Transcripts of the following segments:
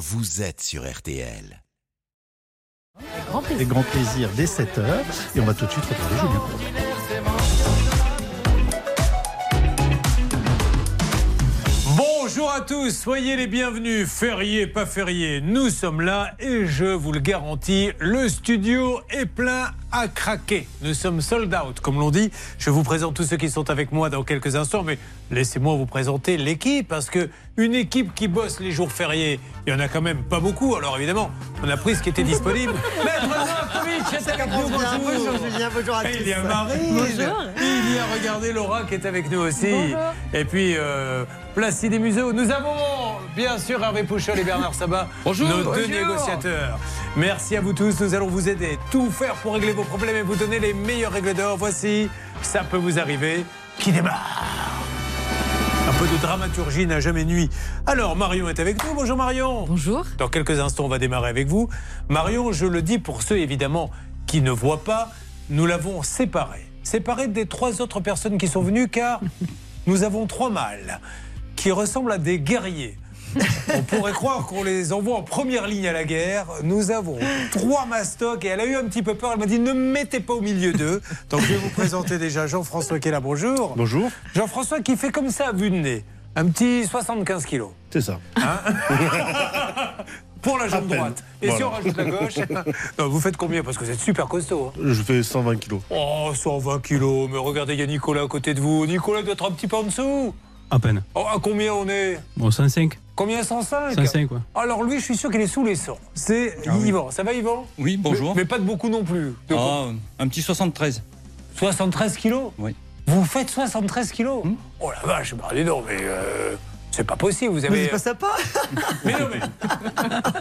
vous êtes sur RTL. Grand plaisir. Des grands plaisirs dès 7h. Et on va tout de suite retrouver Julien. Bonjour à tous, soyez les bienvenus, férié, pas férié, nous sommes là et je vous le garantis, le studio est plein à craquer. Nous sommes sold out, comme l'on dit. Je vous présente tous ceux qui sont avec moi dans quelques instants, mais laissez-moi vous présenter l'équipe, parce que une équipe qui bosse les jours fériés, il y en a quand même pas beaucoup. Alors évidemment, on a pris ce qui était disponible. Maître Novakovic est avec nous, bonjour. Bonjour Julien, bonjour à Et tous. Il y a Marie. Bonjour. Il y a, regardez, Laura qui est avec nous aussi. Et puis, euh, Placide et Museau. Nous avons, bien sûr, Hervé Pouchol et Bernard Sabat, Bonjour. nos deux négociateurs. Merci à vous tous. Nous allons vous aider, tout faire pour régler vos problèmes et vous donner les meilleures règles d'or. Voici, ça peut vous arriver, qui démarre. Peu de dramaturgie n'a jamais nuit. Alors, Marion est avec nous. Bonjour Marion. Bonjour. Dans quelques instants, on va démarrer avec vous. Marion, je le dis pour ceux évidemment qui ne voient pas, nous l'avons séparé. Séparé des trois autres personnes qui sont venues car nous avons trois mâles qui ressemblent à des guerriers. On pourrait croire qu'on les envoie en première ligne à la guerre. Nous avons trois mastocs et elle a eu un petit peu peur. Elle m'a dit ne me mettez pas au milieu d'eux. Donc je vais vous présenter déjà Jean-François qui est là. Bonjour. Bonjour, Jean-François qui fait comme ça à vue de nez. Un petit 75 kilos. c'est ça. Pour la jambe droite. Et si on rajoute la gauche Non, Vous faites combien Parce que vous êtes super costaud. hein. Je fais 120 kilos. Oh, 120 kilos. Mais regardez, il y a Nicolas à côté de vous. Nicolas doit être un petit peu en dessous. À peine. Oh, à combien on est Bon, 105. Combien 105 105, quoi. Alors lui, je suis sûr qu'il est sous les 100. C'est Yvan. Ça va, Yvan? Oui, bonjour. Mais, mais pas de beaucoup non plus. Ah, un petit 73. 73 kilos? Oui. Vous faites 73 kilos? Hmm? Oh la vache, bah dis donc, mais euh, c'est pas possible. Vous Mais avez. c'est pas sympa. Mais non, mais.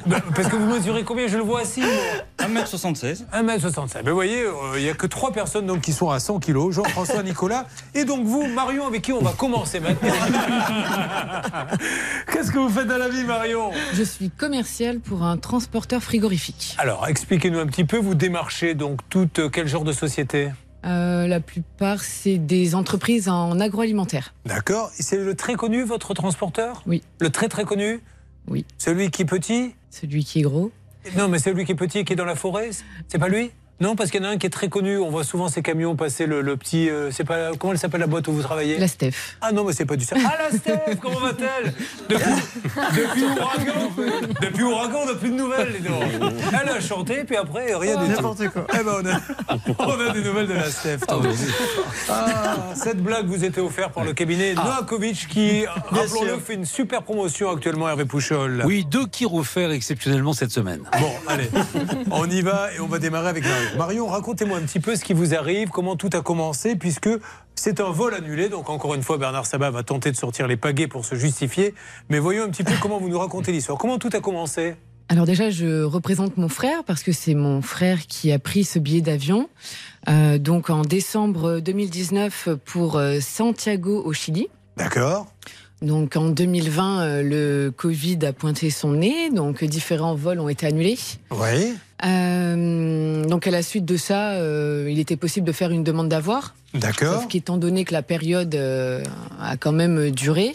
Bah, Parce que vous mesurez combien Je le vois assis. moi. 1m76. 1m65. Mais vous voyez, euh, il n'y a que trois personnes donc, qui sont à 100 kilos, Jean-François, Nicolas, et donc vous, Marion, avec qui on va commencer maintenant. Qu'est-ce que vous faites dans la vie, Marion? Je suis commerciale pour un transporteur frigorifique. Alors, expliquez-nous un petit peu, vous démarchez donc toute euh, quel genre de société? Euh, la plupart, c'est des entreprises en agroalimentaire. D'accord. C'est le très connu, votre transporteur? Oui. Le très très connu? Oui. Celui qui est petit? Celui qui est gros. Non, mais celui qui est petit et qui est dans la forêt, c'est pas lui? Non, parce qu'il y en a un qui est très connu. On voit souvent ces camions passer le, le petit. euh, c'est pas comment elle s'appelle la boîte où vous travaillez La Steph. Ah non, mais c'est pas du ça. Ah la Steph, comment va-t-elle? Depuis, depuis Ouragan, depuis Ouragan, on n'a plus de nouvelles. Elle a chanté, puis après, rien du tout. N'importe quoi. Eh ben, on, a, on a des nouvelles de la Steph. Ah, cette blague vous était offerte par le cabinet Noakovic qui, rappelons-le, sûr. fait une super promotion actuellement, Hervé Pouchol. Oui, deux qui offerts exceptionnellement cette semaine. Bon, allez, on y va et on va démarrer avec Marion. Marion, racontez-moi un petit peu ce qui vous arrive, comment tout a commencé, puisque c'est un vol annulé. Donc, encore une fois, Bernard Sabat va tenter de sortir les pagaies pour se justifier. Mais voyons un petit peu comment vous nous racontez l'histoire. Comment tout a commencé Alors déjà, je représente mon frère parce que c'est mon frère qui a pris ce billet d'avion. Euh, donc en décembre 2019 pour euh, Santiago au Chili. D'accord. Donc en 2020, euh, le Covid a pointé son nez, donc différents vols ont été annulés. Oui. Euh, donc à la suite de ça, euh, il était possible de faire une demande d'avoir. D'accord. Sauf qu'étant donné que la période euh, a quand même duré,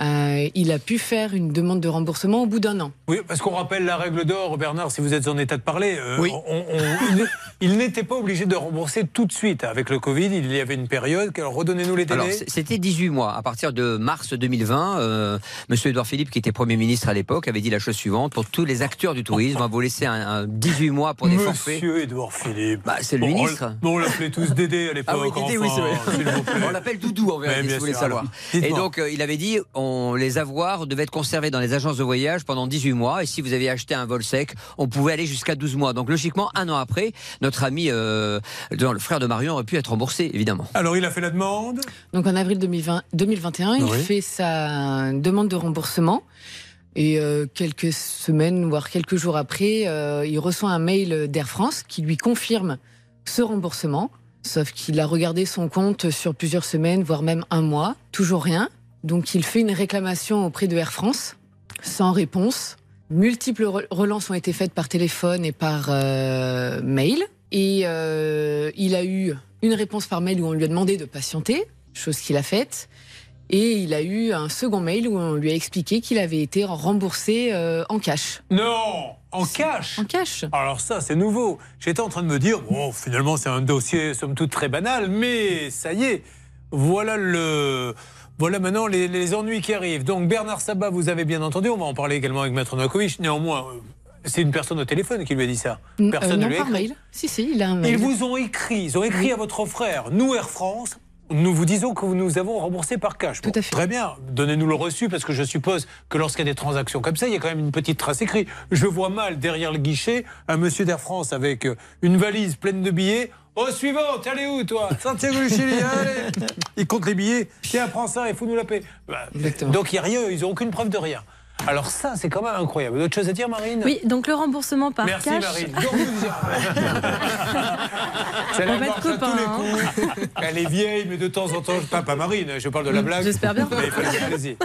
euh, il a pu faire une demande de remboursement au bout d'un an. Oui, parce qu'on rappelle la règle d'or, Bernard, si vous êtes en état de parler. euh, Oui. on- on- il- n'était pas obligé de rembourser tout de suite. Avec le Covid, il y avait une période. Alors, redonnez-nous les délais. c'était 18 mois. À partir de mars 2020, euh, Monsieur Édouard Philippe, qui était Premier ministre à l'époque, avait dit la chose suivante pour tous les acteurs du tourisme, on va vous laisser un, un 18 mois pour des forfaits. Monsieur Édouard Philippe. Bah, c'est le Bon, ministre. on- l'appelait tous Dédé à l'époque. Ah oui, Dédé, enfin, c'est vrai. s'il vous plaît. On l'appelle Doudou en vérité, si vous voulez savoir. alors, Et donc, euh, il avait dit, on, les avoirs devaient être conservés dans les agences de voyage pendant 18 mois. Et si vous aviez acheté un vol sec, on pouvait aller jusqu'à 12 mois. Donc, logiquement, un an après, notre ami, euh, le frère de Marion, aurait pu être remboursé, évidemment. Alors, il a fait la demande? Donc en avril 2020, 2021, il fait sa demande de remboursement. Et euh, quelques semaines, voire quelques jours après, euh, il reçoit un mail d'Air France qui lui confirme ce remboursement. Sauf qu'il a regardé son compte sur plusieurs semaines, voire même un mois, toujours rien. Donc il fait une réclamation auprès de Air France, sans réponse. Multiples re- relances ont été faites par téléphone et par euh, mail. Et euh, il a eu une réponse par mail où on lui a demandé de patienter, chose qu'il a faite. Et il a eu un second mail où on lui a expliqué qu'il avait été remboursé euh, en cash. Non En cash? En cash Alors ça, c'est nouveau. J'étais en train de me dire, bon, finalement, c'est un dossier, somme toute, très banal, mais ça y est, voilà le... Voilà maintenant les, les ennuis qui arrivent. Donc Bernard Sabat, vous avez bien entendu, on va en parler également avec Maître Novakovic. Néanmoins, euh, c'est une personne au téléphone qui lui a dit ça. Personne Euh, ne non, lui a écrit. mail. Si, si, il a un mail. Ils vous ont écrit, ils ont écrit à votre frère, nous Air France, nous vous disons que nous avons remboursé par cash. Tout à fait. Très bien, donnez-nous le reçu parce que je suppose que lorsqu'il y a des transactions comme ça, il y a quand même une petite trace écrite. Je vois mal derrière le guichet un monsieur d'Air France avec euh, une valise pleine de billets. Au suivant, t'es allé où toi? Santiago du Chili, allez Il compte les billets, tiens, prends ça et fous-nous la paix. Bah, Exactement. donc il n'y a rien, ils n'ont aucune preuve de rien. Alors ça, c'est quand même incroyable. D'autres choses à dire, Marine? Oui, donc le remboursement par Merci cash. Marine. Donc, vous- C'est la On va être gorge à tous copains, les coups. Elle est vieille, mais de temps en temps, pas, pas Marine, je parle de la blague. J'espère bien. Mais il.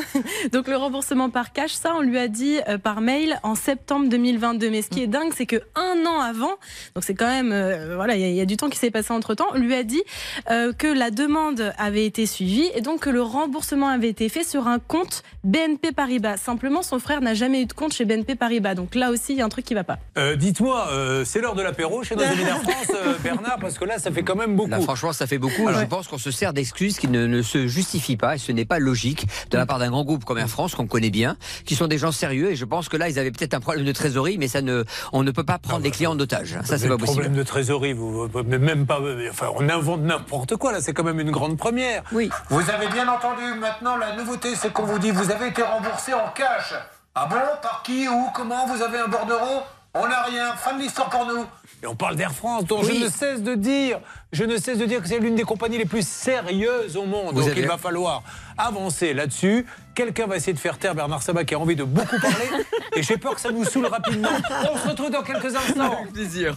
Donc le remboursement par cash, ça, on lui a dit euh, par mail en septembre 2022. Mais ce qui est dingue, c'est que un an avant, donc c'est quand même, euh, voilà, il y, a- il y a du temps qui s'est passé entre temps. On lui a dit euh, que la demande avait été suivie et donc que le remboursement avait été fait sur un compte BNP Paribas. Simplement, son frère n'a jamais eu de compte chez BNP Paribas. Donc là aussi, il y a un truc qui va pas. Euh, Dites-moi, euh, c'est l'heure de l'apéro chez nos amis d'Air France, euh, Bernard, parce que là, ça fait quand même beaucoup. Là, franchement, ça fait beaucoup. Je pense qu'on se sert d'excuses qui ne, ne se justifient pas et ce n'est pas logique de la part d'un grand groupe comme Air France qu'on connaît bien, qui sont des gens sérieux. Et je pense que là, ils avaient peut-être un problème de trésorerie, mais ça ne, on ne peut pas prendre les clients en otage. Ça, c'est Le pas possible. problème de trésorerie, vous, même pas. Enfin, on invente n'importe quoi là. C'est quand même une grande première. Oui. Vous avez bien entendu. Maintenant, la nouveauté, c'est qu'on vous dit vous avez été remboursé en cash. Ah bon Par qui Où Comment Vous avez un bordereau? On n'a rien. Fin de l'histoire pour nous. Et on parle d'Air France, dont Oui. je ne cesse de dire, je ne cesse de dire que c'est l'une des compagnies les plus sérieuses au monde. Vous Donc avez- il va falloir avancer là-dessus. Quelqu'un va essayer de faire taire Bernard Sabat qui a envie de beaucoup parler. et j'ai peur que ça nous saoule rapidement. On se retrouve dans quelques instants. plaisir.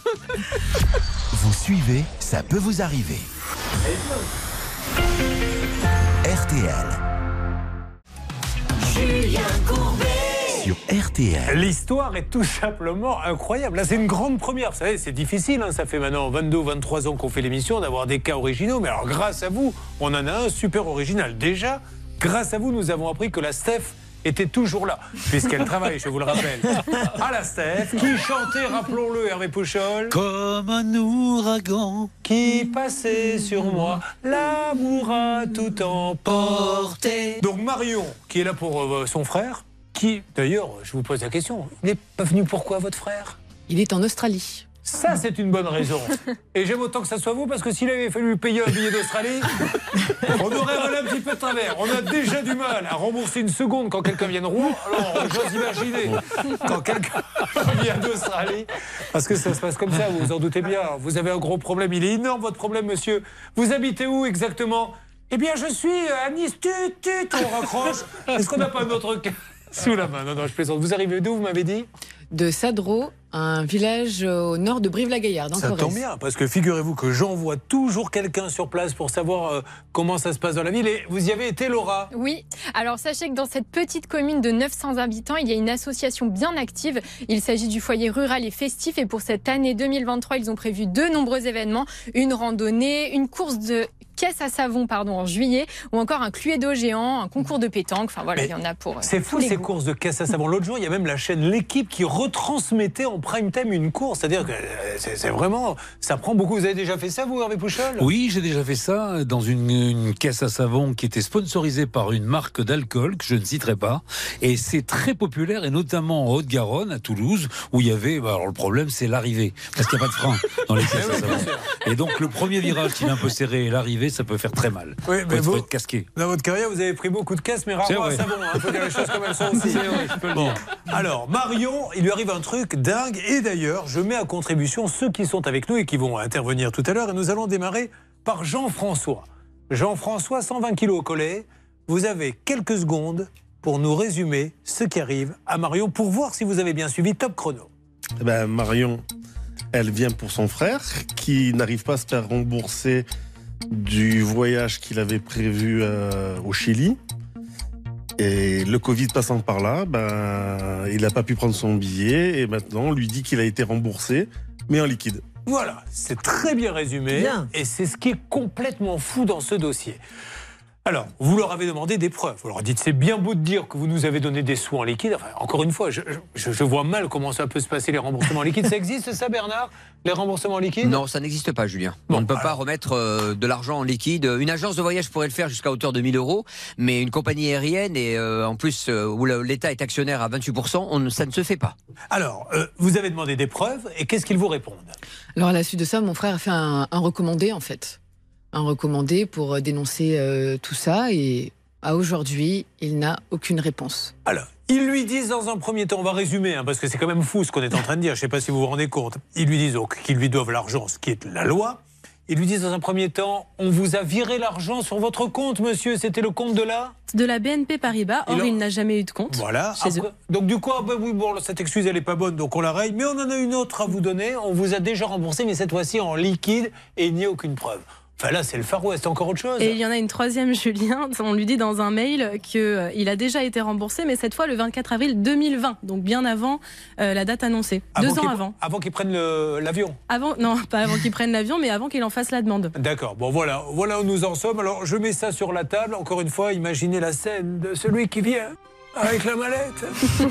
Vous suivez, ça peut vous arriver. RTL. Sur RTL. L'histoire est tout simplement incroyable. Là, c'est une grande première. Vous savez, c'est difficile. hein. Ça fait maintenant 22 ou 23 ans qu'on fait l'émission d'avoir des cas originaux. Mais alors, grâce à vous, on en a un super original. Déjà, grâce à vous, nous avons appris que la Steph était toujours là, puisqu'elle travaille, je vous le rappelle, à la Steph, qui chantait, rappelons-le, Hervé Pouchol, Comme un ouragan. qui passait sur moi, l'amour a tout emporté. Donc Marion, qui est là pour euh, son frère, qui, d'ailleurs, je vous pose la question, il n'est pas venu pourquoi votre frère? Il est en Australie. Ça, c'est une bonne raison. Et j'aime autant que ça soit vous, parce que s'il avait fallu payer un billet d'Australie, on aurait volé un petit peu de travers. On a déjà du mal à rembourser une seconde quand quelqu'un vient de Rouen. Alors, j'ose imaginer quand quelqu'un vient d'Australie. Parce que ça se passe comme ça, vous vous en doutez bien. Vous avez un gros problème. Il est énorme, votre problème, monsieur. Vous habitez où exactement? Eh bien, je suis à Nice. Tut, tut, on raccroche. Est-ce qu'on n'a pas un autre cas? Sous la main Non, non, je plaisante. Vous arrivez d'où, vous m'avez dit? De Sadro, un village au nord de Brive-la-Gaillarde, Ça Corrèze. tombe bien, parce que figurez-vous que j'envoie toujours quelqu'un sur place pour savoir euh, comment ça se passe dans la ville. Et vous y avez été, Laura? Oui, alors sachez que dans cette petite commune de 900 habitants, il y a une association bien active. Il s'agit du foyer rural et festif et pour cette année 2023, ils ont prévu de nombreux événements, une randonnée, une course de caisse à savon pardon en juillet ou encore un cluedo géant, un concours de pétanque. Enfin voilà, Mais il y en a pour euh, C'est fou ces goûts. courses de caisse à savon. L'autre jour, il y a même la chaîne L'équipe qui retransmettait en prime time une course. C'est-à-dire que euh, c'est vraiment. Ça prend beaucoup. Vous avez déjà fait ça, vous, Hervé Pouchol? Oui, j'ai déjà fait ça dans une, une caisse à savon qui était sponsorisée par une marque d'alcool que je ne citerai pas. Et c'est très populaire, et notamment en Haute-Garonne, à Toulouse, où il y avait. bah, alors le problème, c'est l'arrivée, parce qu'il n'y a pas de frein dans les caisses à savon. Et donc le premier virage, s'il est un peu serré, et l'arrivée, ça peut faire très mal. Oui, mais vous- être casqué. Dans votre carrière, vous avez pris beaucoup de caisses, mais rarement à vrai. savon. Il faut dire les choses comme elles sont aussi. Bon, alors, Marion, il lui arrive un truc dingue. Et d'ailleurs, je mets à contribution ceux qui sont avec nous et qui vont intervenir tout à l'heure. Et nous allons démarrer par Jean-François. Jean-François, 120 kilos au collet. Vous avez quelques secondes pour nous résumer ce qui arrive à Marion pour voir si vous avez bien suivi Top Chrono. Eh ben, Marion, elle vient pour son frère qui n'arrive pas à se faire rembourser du voyage qu'il avait prévu euh, au Chili. Et le Covid passant par là, ben, il n'a pas pu prendre son billet et maintenant on lui dit qu'il a été remboursé, mais en liquide. Voilà, c'est très bien résumé. Bien. Et c'est ce qui est complètement fou dans ce dossier. Alors, vous leur avez demandé des preuves. Vous leur dites, c'est bien beau de dire que vous nous avez donné des sous en liquide. Enfin, encore une fois, je, je- je vois mal comment ça peut se passer, les remboursements en liquide. Ça existe, ça, Bernard Les remboursements en liquide? Non, ça n'existe pas, Julien. Bon, On ne peut pas remettre euh, de l'argent en liquide. Une agence de voyage pourrait le faire jusqu'à hauteur de 1000 euros, mais une compagnie aérienne, et euh, en plus euh, où l'État est actionnaire à 28%, on, ne- ça ne se fait pas. Alors, euh, vous avez demandé des preuves, et qu'est-ce qu'ils vous répondent? Alors à la suite de ça, mon frère a fait un, un recommandé en fait, un recommandé pour euh, dénoncer euh, tout ça et à aujourd'hui, il n'a aucune réponse. Alors, ils lui disent dans un premier temps, on va résumer, hein, parce que c'est quand même fou ce qu'on est en train de dire, je ne sais pas si vous vous rendez compte. Ils lui disent donc qu'ils lui doivent l'argent, ce qui est la loi. Ils lui disent dans un premier temps, on vous a viré l'argent sur votre compte, monsieur, c'était le compte de là De la BNP Paribas, or il n'a jamais eu de compte. Voilà. Chez Après- eux. donc du coup, ah ben oui, bon, cette excuse, elle n'est pas bonne, donc on la raye. Mais on en a une autre à vous donner. On vous a déjà remboursé, mais cette fois-ci en liquide, et il n'y a aucune preuve. Enfin là, c'est le Far West, encore autre chose. Et il y en a une troisième, Julien. On lui dit dans un mail qu'il a déjà été remboursé, mais cette fois le 24 avril 2020, donc bien avant euh, la date annoncée. Deux ans qu'il- avant. Avant qu'ils prennent le- l'avion. Avant, non, pas avant qu'il prenne l'avion, mais avant qu'il en fasse la demande. D'accord, bon voilà, voilà où nous en sommes. Alors je mets ça sur la table. Encore une fois, imaginez la scène de celui qui vient avec la mallette.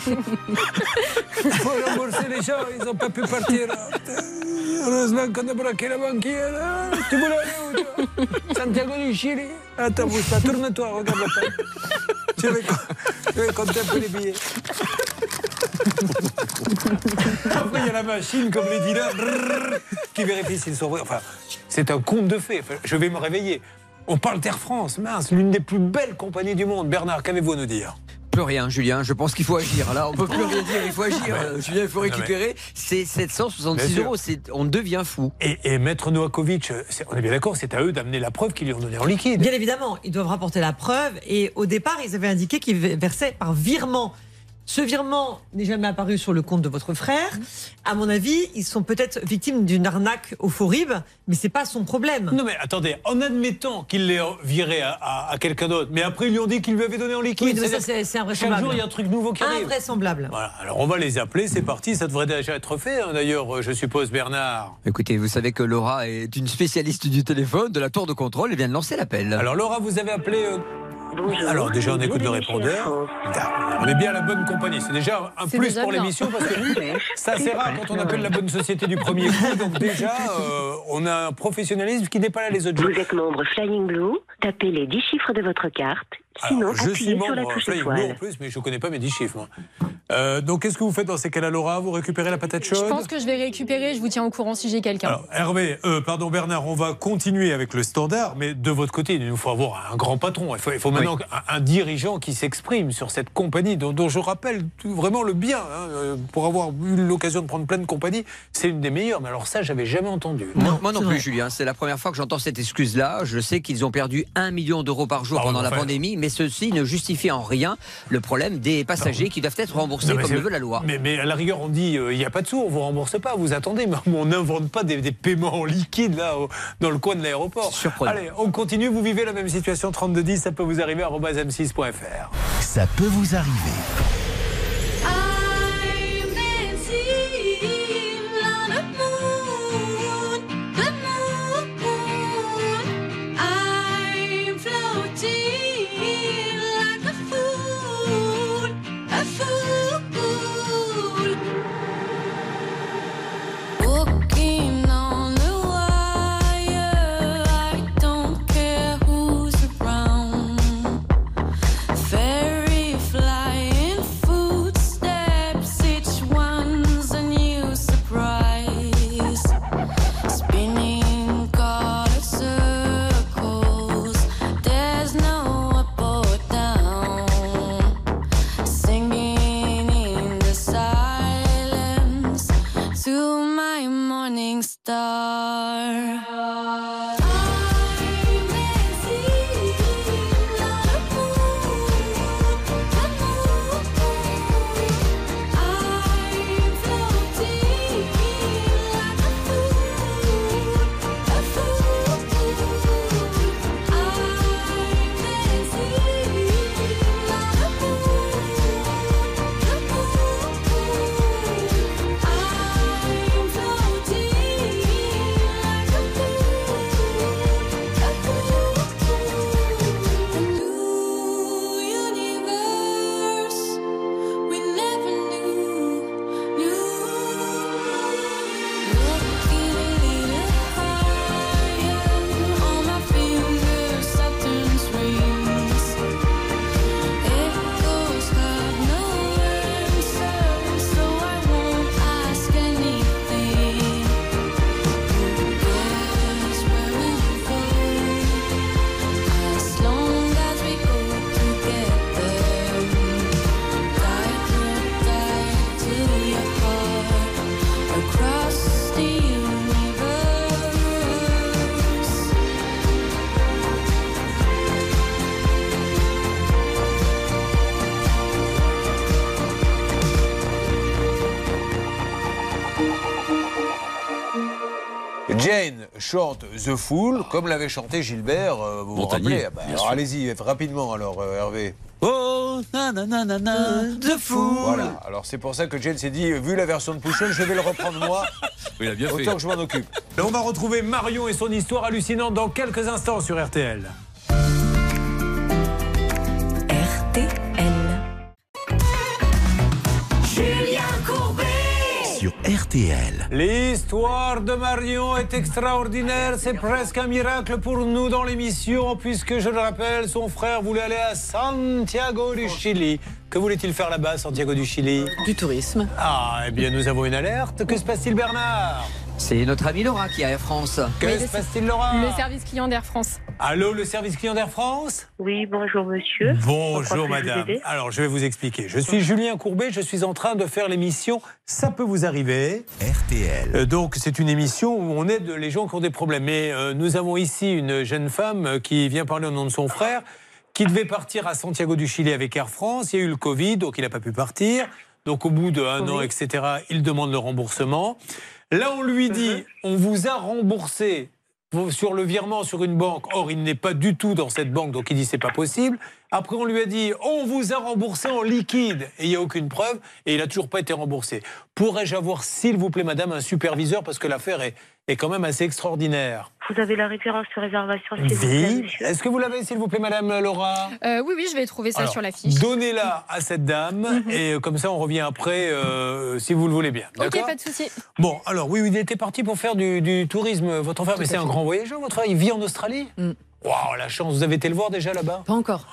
Il faut rembourser les gens, ils n'ont pas pu partir. Heureusement qu'on a braqué la banquière. Tu voulais aller où toi? Santiago du Chili Attends, bouge pas, tourne-toi, regarde tête. Je vais, je vais compter un peu les billets. Après, il y a la machine, comme les dealers, qui vérifie s'ils sont vrais. Enfin, c'est un conte de fées. Enfin, je vais me réveiller. On parle d'Air France, mince, l'une des plus belles compagnies du monde. Bernard, qu'avez-vous à nous dire? Plus rien, Julien. Je pense qu'il faut agir. Là, on peut plus rien dire. Il faut agir. Euh, Julien, il faut récupérer. C'est Bien 766 sûr. euros. C'est- On devient fou. et, et Maître Novakovic, c'est- on est bien d'accord, c'est à eux d'amener la preuve qu'ils lui ont donnée en liquide. Bien évidemment, ils doivent rapporter la preuve. Et au départ, ils avaient indiqué qu'ils versaient par virement. Ce virement n'est jamais apparu sur le compte de votre frère. À mon avis, ils sont peut-être victimes d'une arnaque au Forib, mais c'est pas son problème. Non mais attendez, en admettant qu'il l'ait viré à, à- à quelqu'un d'autre, mais après ils lui ont dit qu'il lui avait donné en liquide. Oui, mais C'est-à-dire ça, c'est c'est Chaque invraisemblable. jour, il y a un truc nouveau qui arrive. Invraisemblable. Voilà, alors on va les appeler, c'est parti, ça devrait déjà être fait, hein, d'ailleurs, euh, je suppose, Bernard. Écoutez, vous savez que Laura est une spécialiste du téléphone, de la tour de contrôle. Elle vient de lancer l'appel. Alors Laura, vous avez appelé... euh, Alors déjà, on écoute le répondeur. On est bien à la bonne compagnie, c'est déjà un plus pour l'émission, parce que ça c'est rare quand on appelle la bonne société du premier coup, donc déjà, euh, on a un professionnalisme qui n'est pas là les autres. Jours. Vous êtes membre Flying Blue, tapez les 10 chiffres de votre carte, sinon Alors, je suis appuyez sur la membre touche en plus, mais je ne connais pas mes 10 chiffres. Euh, donc qu'est-ce que vous faites dans ces cas-là, Laura? Vous récupérez la patate Je chaude pense que je vais récupérer, je vous tiens au courant si j'ai quelqu'un. Alors, Hervé, euh, pardon Bernard, on va continuer avec le standard, mais de votre côté, il nous faut avoir un grand patron. Il faut, il faut maintenant un, un dirigeant qui s'exprime sur cette compagnie, dont, dont je rappelle vraiment le bien. hein, euh, pour avoir eu l'occasion de prendre plein de compagnies, c'est une des meilleures. Mais alors ça, j'avais jamais entendu. Moi, moi non plus, vrai. Julien. C'est la première fois que j'entends cette excuse-là. Je sais qu'ils ont perdu un million d'euros par jour Ah, pendant la pandémie, mais ceci ne justifie en rien le problème des passagers qui doivent être remboursés Non, mais comme le veut la loi. Mais, mais à la rigueur, on dit euh, il n'y a pas de sous, on vous rembourse pas, vous attendez, mais on n'invente pas des, des paiements en liquide là au- dans le coin de l'aéroport. Surprenant. Allez, on continue. Vous vivez la même situation 3210, ça peut vous arriver à m6.fr. Ça peut vous arriver. Morning star. Chante The Fool, comme l'avait chanté Gilbert, euh, vous Montagnier, vous rappelez Ah bah, Alors allez-y, rapidement alors, euh, Hervé. Oh, nanana, The Fool. Voilà, alors c'est pour ça que Jane s'est dit, vu la version de Pouchon, je vais le reprendre moi, Oui, il a bien fait. autant que je m'en occupe. On va retrouver Marion et son histoire hallucinante dans quelques instants sur RTL. Sur RTL. L'histoire de Marion est extraordinaire, c'est presque un miracle pour nous dans l'émission, puisque je le rappelle, son frère voulait aller à Santiago du Chili. Que voulait-il faire là-bas, Santiago du Chili? Du tourisme. Ah, eh bien, nous avons une alerte. Que se passe-t-il, Bernard? C'est notre ami Laura qui est à Air France. Que Oui, se passe-t-il, Laura Le service client d'Air France. Allô, le service client d'Air France Oui, bonjour monsieur. Bonjour madame. Alors je vais vous expliquer. Je suis Julien Courbet, je suis en train de faire l'émission Ça peut vous arriver. RTL. Euh, donc c'est une émission où on aide les gens qui ont des problèmes. Mais euh, nous avons ici une jeune femme euh, qui vient parler au nom de son frère, qui devait partir à Santiago du Chili avec Air France. Il y a eu le Covid, donc il n'a pas pu partir. Donc au bout d'un an, etc., il demande le remboursement. Là, on lui dit, on vous a remboursé sur le virement sur une banque. Or, il n'est pas du tout dans cette banque, donc il dit c'est pas possible. Après, on lui a dit on vous a remboursé en liquide et il n'y a aucune preuve et il a toujours pas été remboursé. Pourrais-je avoir, s'il vous plaît, madame, un superviseur parce que l'affaire est, est quand même assez extraordinaire. Vous avez la référence de réservation, s'il vous plaît, Est-ce que vous l'avez, s'il vous plaît, madame Laura Euh, oui, oui, je vais trouver ça Alors, sur la fiche. Donnez-la à cette dame et euh, comme ça, on revient après, euh, si vous le voulez bien. Ok, D'accord pas de souci. Bon, alors oui, il était parti pour faire du, du tourisme, votre frère, mais c'est un grand voyageur, votre frère. Il vit en Australie? Mm. Waouh, la chance. Vous avez été le voir déjà là-bas? Pas encore.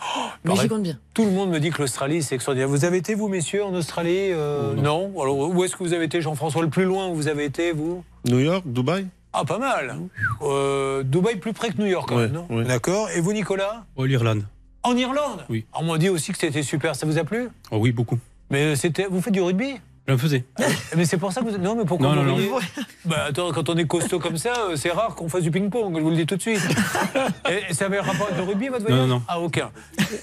Mais pareil. j'y compte bien. Tout le monde me dit que l'Australie, c'est extraordinaire. Vous avez été, vous, messieurs, en Australie Euh, Non. Alors, où est-ce que vous avez été, Jean-François? Le plus loin où vous avez été, vous? New York, Dubaï Ah, pas mal. Euh, Dubaï, plus près que New York, quand Ouais, même, non? ouais. D'accord. Et vous, Nicolas? Oh, l'Irlande. En Irlande? Oui. On m'a dit aussi que c'était super. Ça vous a plu? Oh oui, beaucoup. Mais c'était, vous faites du rugby? J'en faisais. Mais c'est pour ça que vous... Non, mais pourquoi Non, vous non, riez Bah attends, quand on est costaud comme ça, euh, c'est rare qu'on fasse du ping-pong, je vous le dis tout de suite. Et, ça avait un rapport avec le rugby, votre voyage Non, non, non. Ah, aucun.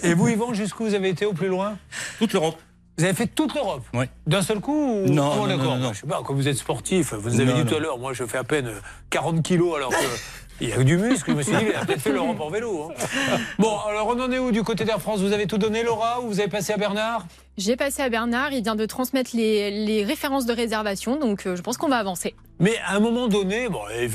Et vous, Yvan, jusqu'où vous avez été au plus loin Toute l'Europe. Vous avez fait toute l'Europe Oui. D'un seul coup ou... Non, Oh, non, non, non. Je sais pas, quand vous êtes sportif, vous avez Non, dit tout non. à l'heure, moi je fais à peine euh, 40 kilos alors que. Il y a que du muscle, je me suis dit, il a peut-être fait l'Europe en vélo. hein. Bon, alors on en est où du côté d'Air France? Vous avez tout donné, Laura, ou vous avez passé à Bernard? J'ai passé à Bernard, il vient de transmettre les, les références de réservation, donc euh, je pense qu'on va avancer. Mais à un moment donné, bon, euh,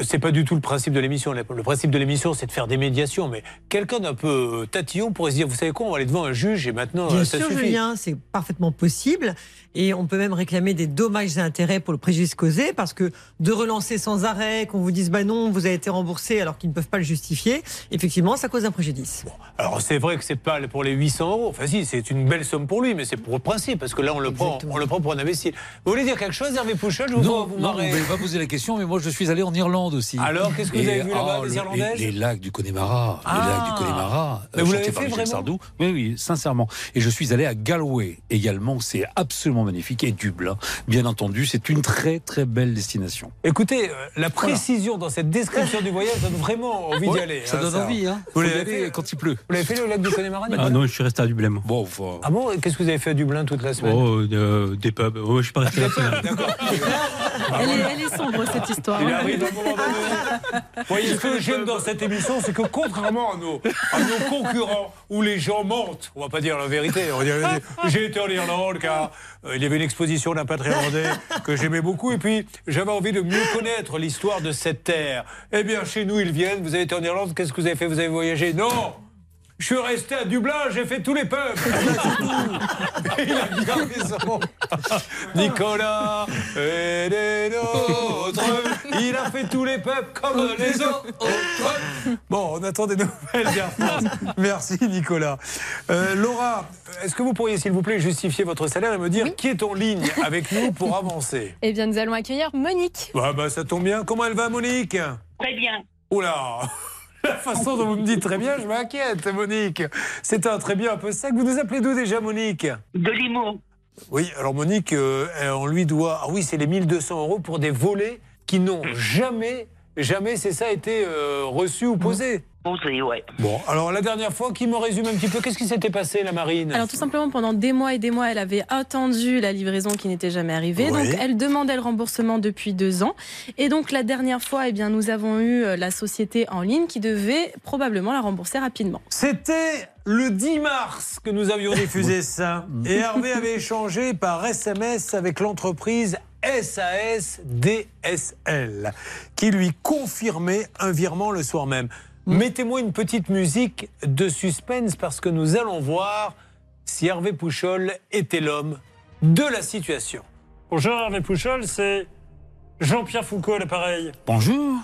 c'est pas du tout le principe de l'émission. Le principe de l'émission, c'est de faire des médiations. Mais quelqu'un d'un peu euh, tatillon pourrait se dire, vous savez quoi, on va aller devant un juge et maintenant, Bien euh, ça sûr, suffit. Julien, c'est parfaitement possible. Et on peut même réclamer des dommages et intérêts pour le préjudice causé, parce que de relancer sans arrêt, qu'on vous dise, bah non, vous avez été remboursé alors qu'ils ne peuvent pas le justifier, effectivement, ça cause un préjudice. Alors c'est vrai que c'est pas pour les 800 euros. Enfin si, c'est une belle somme pour lui, mais c'est pour le principe, parce que là on le prend, on le prend pour un imbécile. Vous voulez dire quelque chose, Hervé Pouchol? Je vous vois Non, vous non, vous marrer. ne m'avez pas posé la question, mais moi je suis allé en Irlande aussi. Alors, qu'est-ce que vous Et, avez vu là-bas, ah, les le- Irlandaises les, les lacs du Connemara. Ah. les lacs du Connemara. Mais vous l'avez fait vraiment Sardou. Oui, oui, sincèrement. Et je suis allé à Galway également. C'est absolument magnifique. Et Dublin, bien entendu. C'est une très, très belle destination. Écoutez, euh, la précision dans cette description du voyage donne vraiment envie d'y aller. ça hein, donne envie, hein. Vous l'avez quand il pleut. Vous l'avez fait le lac du Connemara Ah non, je suis resté à Dublin. Bon, Ah bon Qu'est-ce que vous avez fait à Dublin toute la semaine Oh, euh, des pubs. Oh, je suis pas resté là. Elle est, elle est sombre cette histoire. Il arrive un moment donné. Vous voyez, ce que j'aime dans cette émission, c'est que contrairement à nos, à nos concurrents, où les gens mentent, on va pas dire la vérité, on va dire, j'ai été en Irlande car euh, il y avait une exposition d'un pâtre irlandais que j'aimais beaucoup et puis j'avais envie de mieux connaître l'histoire de cette terre. Eh bien, chez nous, ils viennent, vous avez été en Irlande, qu'est-ce que vous avez fait? Vous avez voyagé? Non je suis resté à Dublin, j'ai fait tous les pubs. Et il a bien raison. Nicolas et les nôtres, il a fait tous les pubs comme les autres. Bon, on attend des nouvelles d'Air France. Merci Nicolas. Euh, Laura, est-ce que vous pourriez s'il vous plaît justifier votre salaire et me dire qui est en ligne avec nous pour avancer? Eh bien, nous allons accueillir Monique. bah, bah, ça tombe bien. Comment elle va Monique? Très bien. Oula La façon dont vous me dites très bien, je m'inquiète, Monique. C'est un très bien un peu sec. Vous nous appelez d'où déjà, Monique? De Limoux. Oui, alors Monique, euh, on lui doit. Ah oui, c'est les 1200 euros pour des volets qui n'ont jamais, jamais, c'est ça, été euh, reçus ou posés. Posé, ouais. Bon, alors la dernière fois, qui me résume un petit peu, qu'est-ce qui s'était passé, la Marine? Alors tout simplement pendant des mois et des mois, elle avait attendu la livraison qui n'était jamais arrivée. Oui. Donc elle demandait le remboursement depuis deux ans. Et donc la dernière fois, eh bien nous avons eu euh, la société en ligne qui devait probablement la rembourser rapidement. C'était le 10 mars que nous avions diffusé ça. Et Hervé avait échangé par SMS avec l'entreprise SAS DSL, qui lui confirmait un virement le soir même. Mettez-moi une petite musique de suspense parce que nous allons voir si Hervé Pouchol était l'homme de la situation. Bonjour Hervé Pouchol, c'est Jean-Pierre Foucault à l'appareil. Bonjour.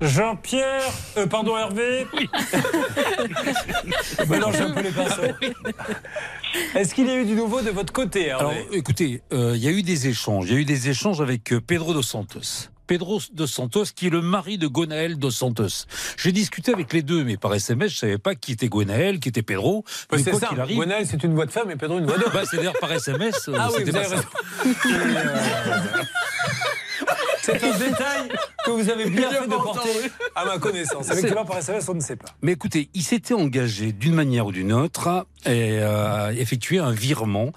Jean-Pierre, euh, pardon Hervé. Mélange un peu les pinceaux. Est-ce qu'il y a eu du nouveau de votre côté, Hervé? Alors, écoutez, euh, il y a eu des échanges. Il y a eu des échanges avec euh, Pedro dos Santos. Pedro dos Santos, qui est le mari de Gonaël dos Santos. J'ai discuté avec les deux, mais par SMS, je savais pas qui était Gonaël, qui était Pedro. Bah, mais c'est quoi ça, qu'il arrive, Gwenaël, c'est une voix de femme et Pedro une voix d'homme. bah, c'est d'ailleurs par SMS. euh, Ah oui, pas ça. C'est un détail que vous avez bien fait de porter à ma connaissance. Avec là, par SMS, on ne sait pas. Mais écoutez, il s'était engagé d'une manière ou d'une autre à euh, effectuer un virement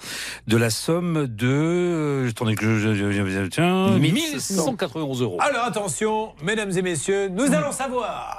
de la somme de. euh, Attendez que je. je- je- je- tiens, 1191 euros. Alors attention, mesdames et messieurs, nous allons savoir.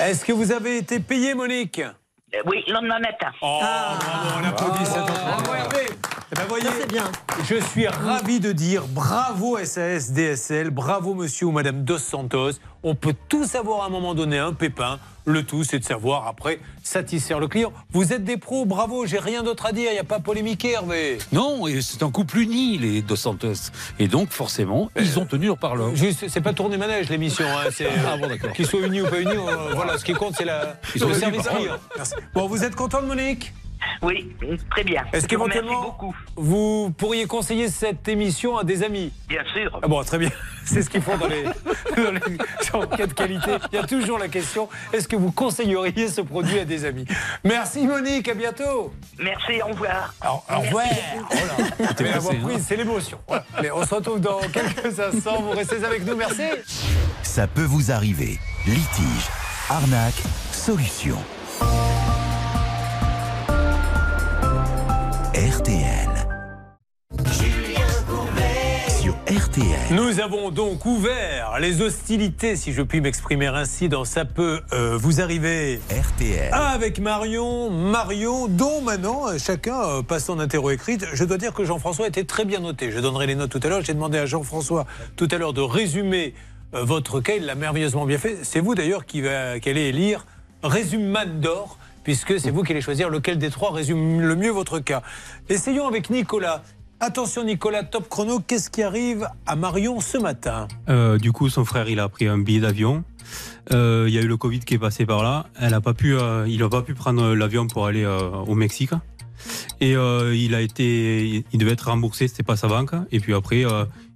Est-ce que vous avez été payé, Monique? Euh, Oui, le lendemain matin. Oh, bravo, on applaudit cette Hervé. Eh ben, voyez, bien. je suis ravi de dire bravo SAS DSL, bravo monsieur ou madame Dos Santos. On peut tous avoir à un moment donné un pépin. Le tout, c'est de savoir après satisfaire le client. Vous êtes des pros, bravo, j'ai rien d'autre à dire, il n'y a pas polémiquer, Hervé. Non, c'est un couple uni, les Dos Santos. Et donc, forcément, ils ont tenu leur parole. Juste, c'est pas tourner manège l'émission. Hein, c'est, Ah bon, d'accord. Qu'ils soient unis ou pas unis, euh, voilà, ce qui compte, c'est la, Ils le service client. Bon, vous êtes contente, Monique? Oui, très bien. Est-ce vous qu'éventuellement, beaucoup. vous pourriez conseiller cette émission à des amis Bien sûr. Ah bon, très bien. C'est ce qu'ils font dans les, dans les enquêtes de qualité. Il y a toujours la question est-ce que vous conseilleriez ce produit à des amis? Merci Monique, à bientôt. Merci, au revoir. Alors, au revoir. Oh mais prise, hein. c'est l'émotion. Voilà. Allez, on se retrouve dans quelques instants. Vous restez avec nous. Merci. Ça peut vous arriver. Litige, arnaque, solution. RTL. Sur RTL. Nous avons donc ouvert les hostilités, si je puis m'exprimer ainsi, dans Ça peut euh, vous arriver. RTL. Avec Marion, Marion, dont maintenant euh, chacun euh, passe son interro écrite. Je dois dire que Jean-François était très bien noté. Je donnerai les notes tout à l'heure. J'ai demandé à Jean-François tout à l'heure de résumer votre cas. Il l'a merveilleusement bien fait. C'est vous d'ailleurs qui, va, qui allez lire Résume Man d'or, puisque c'est vous qui allez choisir lequel des trois résume le mieux votre cas. Essayons avec Nicolas. Attention Nicolas, top chrono, qu'est-ce qui arrive à Marion ce matin? Euh, du coup, son frère, il a pris un billet d'avion. Euh, Il y a eu le Covid qui est passé par là. Elle a pas pu, euh, il n'a pas pu prendre l'avion pour aller au Mexique. Et il a été, il devait être remboursé, c'était pas sa banque. Et puis après,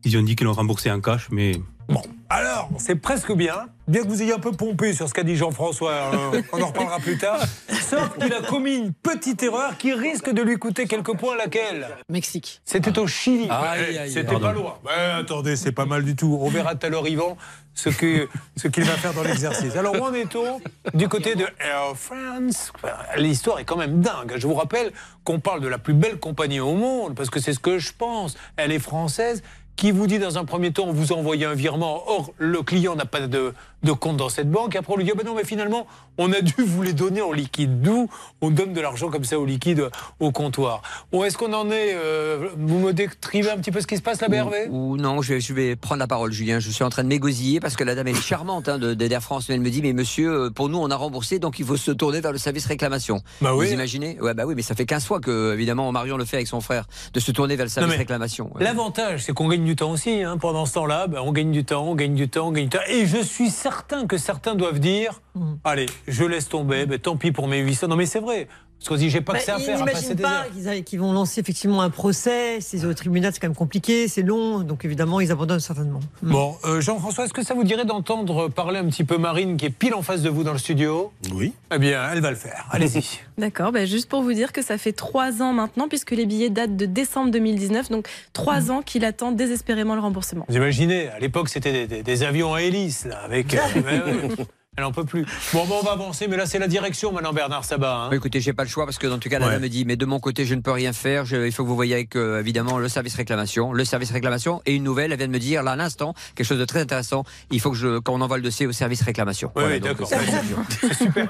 ils ont dit qu'ils l'ont remboursé en cash, mais Bon, alors, c'est presque bien. Bien que vous ayez un peu pompé sur ce qu'a dit Jean-François, euh, on en reparlera plus tard. Sauf qu'il a commis une petite erreur qui risque de lui coûter quelques points. Laquelle? Mexique. C'était au Chili. Ouais, aïe, C'était pardon. pas loin. Ouais, attendez, c'est pas mal du tout. On verra tout à l'heure, Yvan, ce que ce qu'il va faire dans l'exercice. Alors, où en est-on? Du côté de Air France L'histoire est quand même dingue. Je vous rappelle qu'on parle de la plus belle compagnie au monde, parce que c'est ce que je pense. Elle est française. Qui vous dit dans un premier temps, on vous a un virement, or le client n'a pas de, de compte dans cette banque. Après, on lui dit, Ah ben non, mais finalement, on a dû vous les donner en liquide. D'où on donne de l'argent comme ça au liquide au comptoir. Bon, est-ce qu'on en est euh, Vous me décrivez un petit peu ce qui se passe là, BRV Ou non, je vais, je vais prendre la parole, Julien. Je suis en train de m'égosiller parce que la dame elle est charmante hein, de, d'Air France, mais elle me dit mais monsieur, euh, pour nous on a remboursé, donc il faut se tourner vers le service réclamation. Bah oui. Vous imaginez? Ouais, bah oui, mais ça fait 15 fois que évidemment Marion le fait avec son frère, de se tourner vers le service réclamation. Ouais. L'avantage, c'est qu'on gagne du temps aussi. hein. Pendant ce temps-là, ben, on gagne du temps, on gagne du temps, on gagne du temps. Et je suis certain que certains doivent dire Allez, je laisse tomber, ben, tant pis pour mes 800. Non, mais c'est vrai. Parce qu'on se dit, j'ai pas Bah, que ça à ils faire n'imaginent des pas qu'ils vont lancer effectivement un procès. C'est au tribunal, c'est quand même compliqué, c'est long. Donc évidemment, ils abandonnent certainement. Bon, euh, Jean-François, est-ce que ça vous dirait d'entendre parler un petit peu Marine qui est pile en face de vous dans le studio? Oui. Eh bien, elle va le faire. Allez-y. D'accord, bah, juste pour vous dire que ça fait trois ans maintenant, puisque les billets datent de décembre 2019, donc trois ans qu'il attend désespérément le remboursement. Vous imaginez, à l'époque, c'était des, des- des avions à hélice, là, avec. euh. Elle en peut plus. Bon, bon, on va avancer, mais là, c'est la direction maintenant, Bernard Sabat. hein. Bah, Écoutez, j'ai pas le choix parce que dans tout cas, la Ouais. dame me dit, mais de mon côté, je ne peux rien faire. Je- il faut que vous voyez avec euh, évidemment le service réclamation, le service réclamation et une nouvelle. Elle vient de me dire là à l'instant quelque chose de très intéressant. Il faut que je, qu'on envoie le dossier au service réclamation. Oui, Voilà, oui, donc, d'accord. c'est-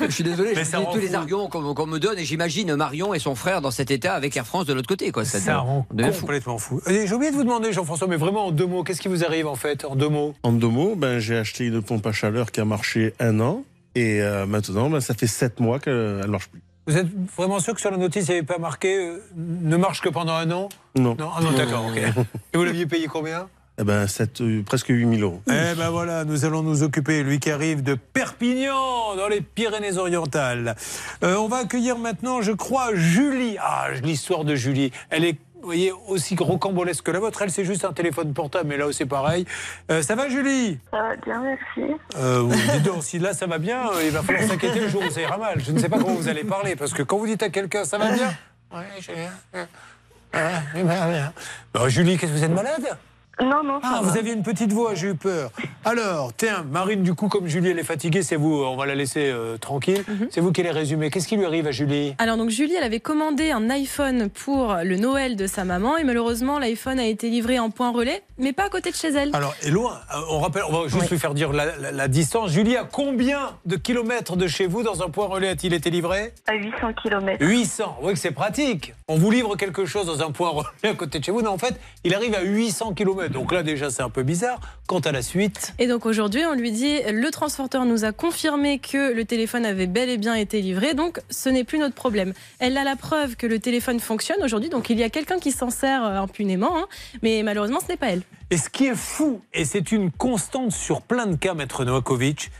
Je suis désolé, Mais je ça dis rend tous les fou. arguments qu'on me donne et j'imagine Marion et son frère dans cet état avec Air France de l'autre côté. Quoi. Ça rend devient fou. complètement fou. Et J'ai oublié de vous demander, Jean-François, mais vraiment en deux mots, qu'est-ce qui vous arrive en fait, en deux mots? En deux mots, ben, j'ai acheté une pompe à chaleur qui a marché un an. Et euh, maintenant, ben, ça fait sept mois qu'elle ne marche plus. Vous êtes vraiment sûr que sur la notice, il n'y avait pas marqué euh, ne marche que pendant un an? Non. Non, ah non d'accord, ok. Et vous l'aviez payé combien? Eh ben, sept- euh, presque 8000 euros. Eh ben voilà, nous allons nous occuper, lui qui arrive de Perpignan, dans les Pyrénées-Orientales. Euh, on va accueillir maintenant, je crois, Julie. Ah, l'histoire de Julie. Elle est, vous voyez, aussi rocambolesque que la vôtre. Elle, c'est juste un téléphone portable, mais là, c'est pareil. Euh, ça va, Julie? Ça va bien, merci. euh, oui, donc, si là ça va bien, euh, il va falloir s'inquiéter le jour où ça ira mal. Je ne sais pas comment vous allez parler, parce que quand vous dites à quelqu'un ça va bien, ouais, j'ai bien. Ouais, j'ai bien, bien. Bah, Julie, qu'est-ce que vous êtes malade? Non, non, ça Ah, va. vous aviez une petite voix, j'ai eu peur. Alors, tiens, Marine, du coup, comme Julie, elle est fatiguée, c'est vous, on va la laisser euh, tranquille. C'est vous qui les résumez. Qu'est-ce qui lui arrive à Julie? Alors donc Julie, elle avait commandé un iPhone pour le Noël de sa maman et malheureusement l'iPhone a été livré en point relais, mais pas à côté de chez elle. Alors, et loin, euh, on rappelle, on va juste lui faire dire la, la- la distance. Julie, à combien de kilomètres de chez vous, dans un point relais, a-t-il été livré? À 800 km. 800, oui que c'est pratique. On vous livre quelque chose dans un point relais à côté de chez vous. Non, en fait, il arrive à 800 km. Donc là, déjà, c'est un peu bizarre. Quant à la suite, Et donc aujourd'hui, on lui dit le transporteur nous a confirmé que le téléphone avait bel et bien été livré, donc ce n'est plus notre problème. Elle a la preuve que le téléphone fonctionne aujourd'hui, donc il y a quelqu'un qui s'en sert euh, impunément, hein, mais malheureusement ce n'est pas elle. Et ce qui est fou, et c'est une constante sur plein de cas, Maître Novakovic,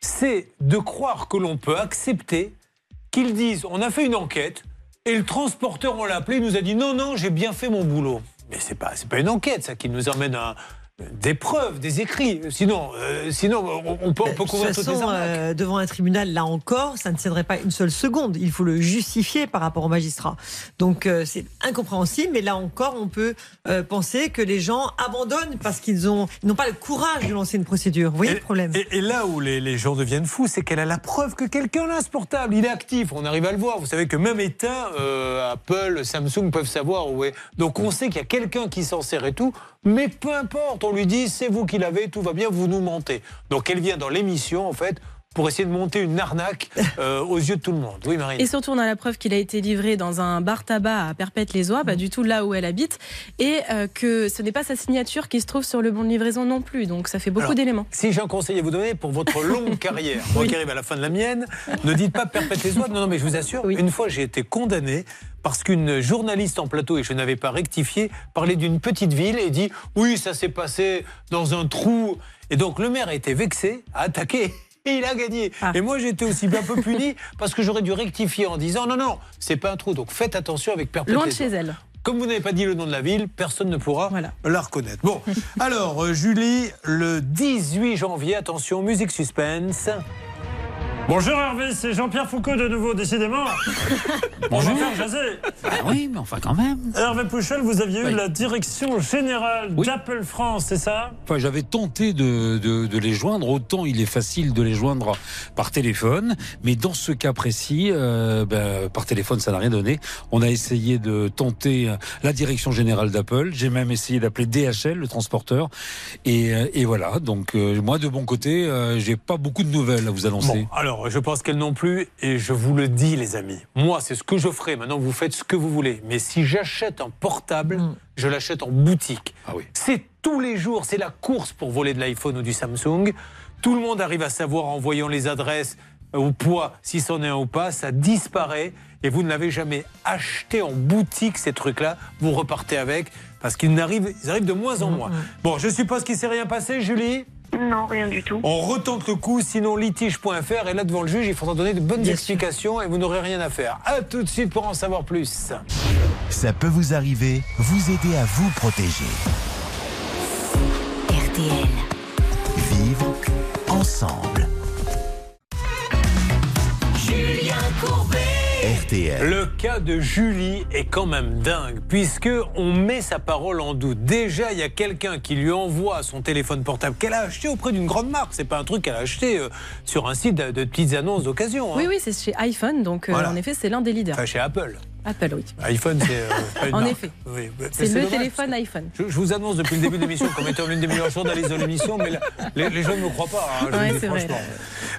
c'est de croire que l'on peut accepter qu'ils disent on a fait une enquête et le transporteur, on l'a appelé, il nous a dit non, non, j'ai bien fait mon boulot. Mais c'est pas, pas une enquête, ça, qui nous emmène à des preuves, des écrits. Sinon, euh, sinon on, peut, on peut De toute couvrir toutes les façon, arnaques. euh, devant un tribunal, là encore, ça ne tiendrait pas une seule seconde. Il faut le justifier par rapport au magistrat. Donc euh, c'est incompréhensible, mais là encore, on peut euh, penser que les gens abandonnent parce qu'ils ont- ils n'ont pas le courage de lancer une procédure. Vous voyez le problème Et, et là où les, les gens deviennent fous, c'est qu'elle a la preuve que quelqu'un l'a ce portable. Il est actif, on arrive à le voir. Vous savez que même éteint, euh, Apple, Samsung peuvent savoir où est. Donc on sait qu'il y a quelqu'un qui s'en sert et tout. Mais peu importe, on lui dit c'est vous qui l'avez, tout va bien, vous nous mentez. Donc elle vient dans l'émission en fait pour essayer de monter une arnaque euh, aux yeux de tout le monde. Oui, Marine. Et surtout, on a la preuve qu'il a été livré dans un bar tabac à Perpète-les-Oies, pas du tout là où elle habite, et euh, que ce n'est pas sa signature qui se trouve sur le bon de livraison non plus. Donc ça fait beaucoup d'éléments. Si j'ai un conseil à vous donner pour votre longue carrière, moi qui arrive à la fin de la mienne, ne dites pas perpète les oies. Non, non, mais je vous assure, une fois j'ai été condamné parce qu'une journaliste en plateau, et je n'avais pas rectifié, parlait d'une petite ville et dit Oui, ça s'est passé dans un trou. Et donc le maire a été vexé, a attaqué. Et il a gagné. Et moi, j'ai été aussi bien peu puni parce que j'aurais dû rectifier en disant non, non, c'est pas un trou. Donc faites attention avec perpète Loin de chez elle. Comme vous n'avez pas dit le nom de la ville, personne ne pourra la reconnaître. Bon, alors euh, Julie, le 18 janvier, attention, musique suspense. Bonjour Hervé, c'est Jean-Pierre Foucault de nouveau, décidément. Bonjour. Bah oui, mais enfin quand même. Hervé Pouchel, vous aviez eu la direction générale d'Apple France, c'est ça? Enfin, j'avais tenté de, de- de les joindre. Autant il est facile de les joindre par téléphone, mais dans ce cas précis, euh, ben, par téléphone, ça n'a rien donné. On a essayé de tenter euh, la direction générale d'Apple. J'ai même essayé d'appeler DHL, le transporteur, et, euh, et voilà. Donc euh, moi, de mon côté, euh, j'ai pas beaucoup de nouvelles à vous annoncer. Bon, alors je pense qu'elle non plus, et je vous le dis, les amis. Moi, c'est ce que je ferai. Maintenant, vous faites ce que vous voulez. Mais si j'achète un portable, je l'achète en boutique. C'est tous les jours, c'est la course pour voler de l'iPhone ou du Samsung. Tout le monde arrive à savoir en voyant les adresses euh, au poids, si c'en est un ou pas, ça disparaît. Et vous ne l'avez jamais acheté en boutique, ces trucs-là. Vous repartez avec, parce qu'ils n'arrivent, ils arrivent de moins en moins. Bon, je suppose qu'il ne s'est rien passé, Julie? Non, rien du tout. On retente le coup, sinon litige.fr et là devant le juge, il faudra donner de bonnes explications et vous n'aurez rien à faire. À tout de suite pour en savoir plus. Ça peut vous arriver, vous aider à vous protéger. RTL. Vivre ensemble. RTL. Le cas de Julie est quand même dingue, puisque on met sa parole en doute. Déjà, il y a quelqu'un qui lui envoie son téléphone portable qu'elle a acheté auprès d'une grande marque. C'est pas un truc qu'elle a acheté euh, sur un site de, de petites annonces d'occasion. hein. Oui, oui, c'est chez iPhone, donc euh, Voilà. en effet, c'est l'un des leaders. Enfin, chez Apple. Apple, oui. iPhone, c'est euh, pas une En marque. effet. Oui, C'est le dommage, téléphone iPhone. Je, je vous annonce depuis le début de l'émission qu'on était en l'une des meilleures choses d'analyse de l'émission, mais les, les gens ne me croient pas. hein, Ouais, dis franchement.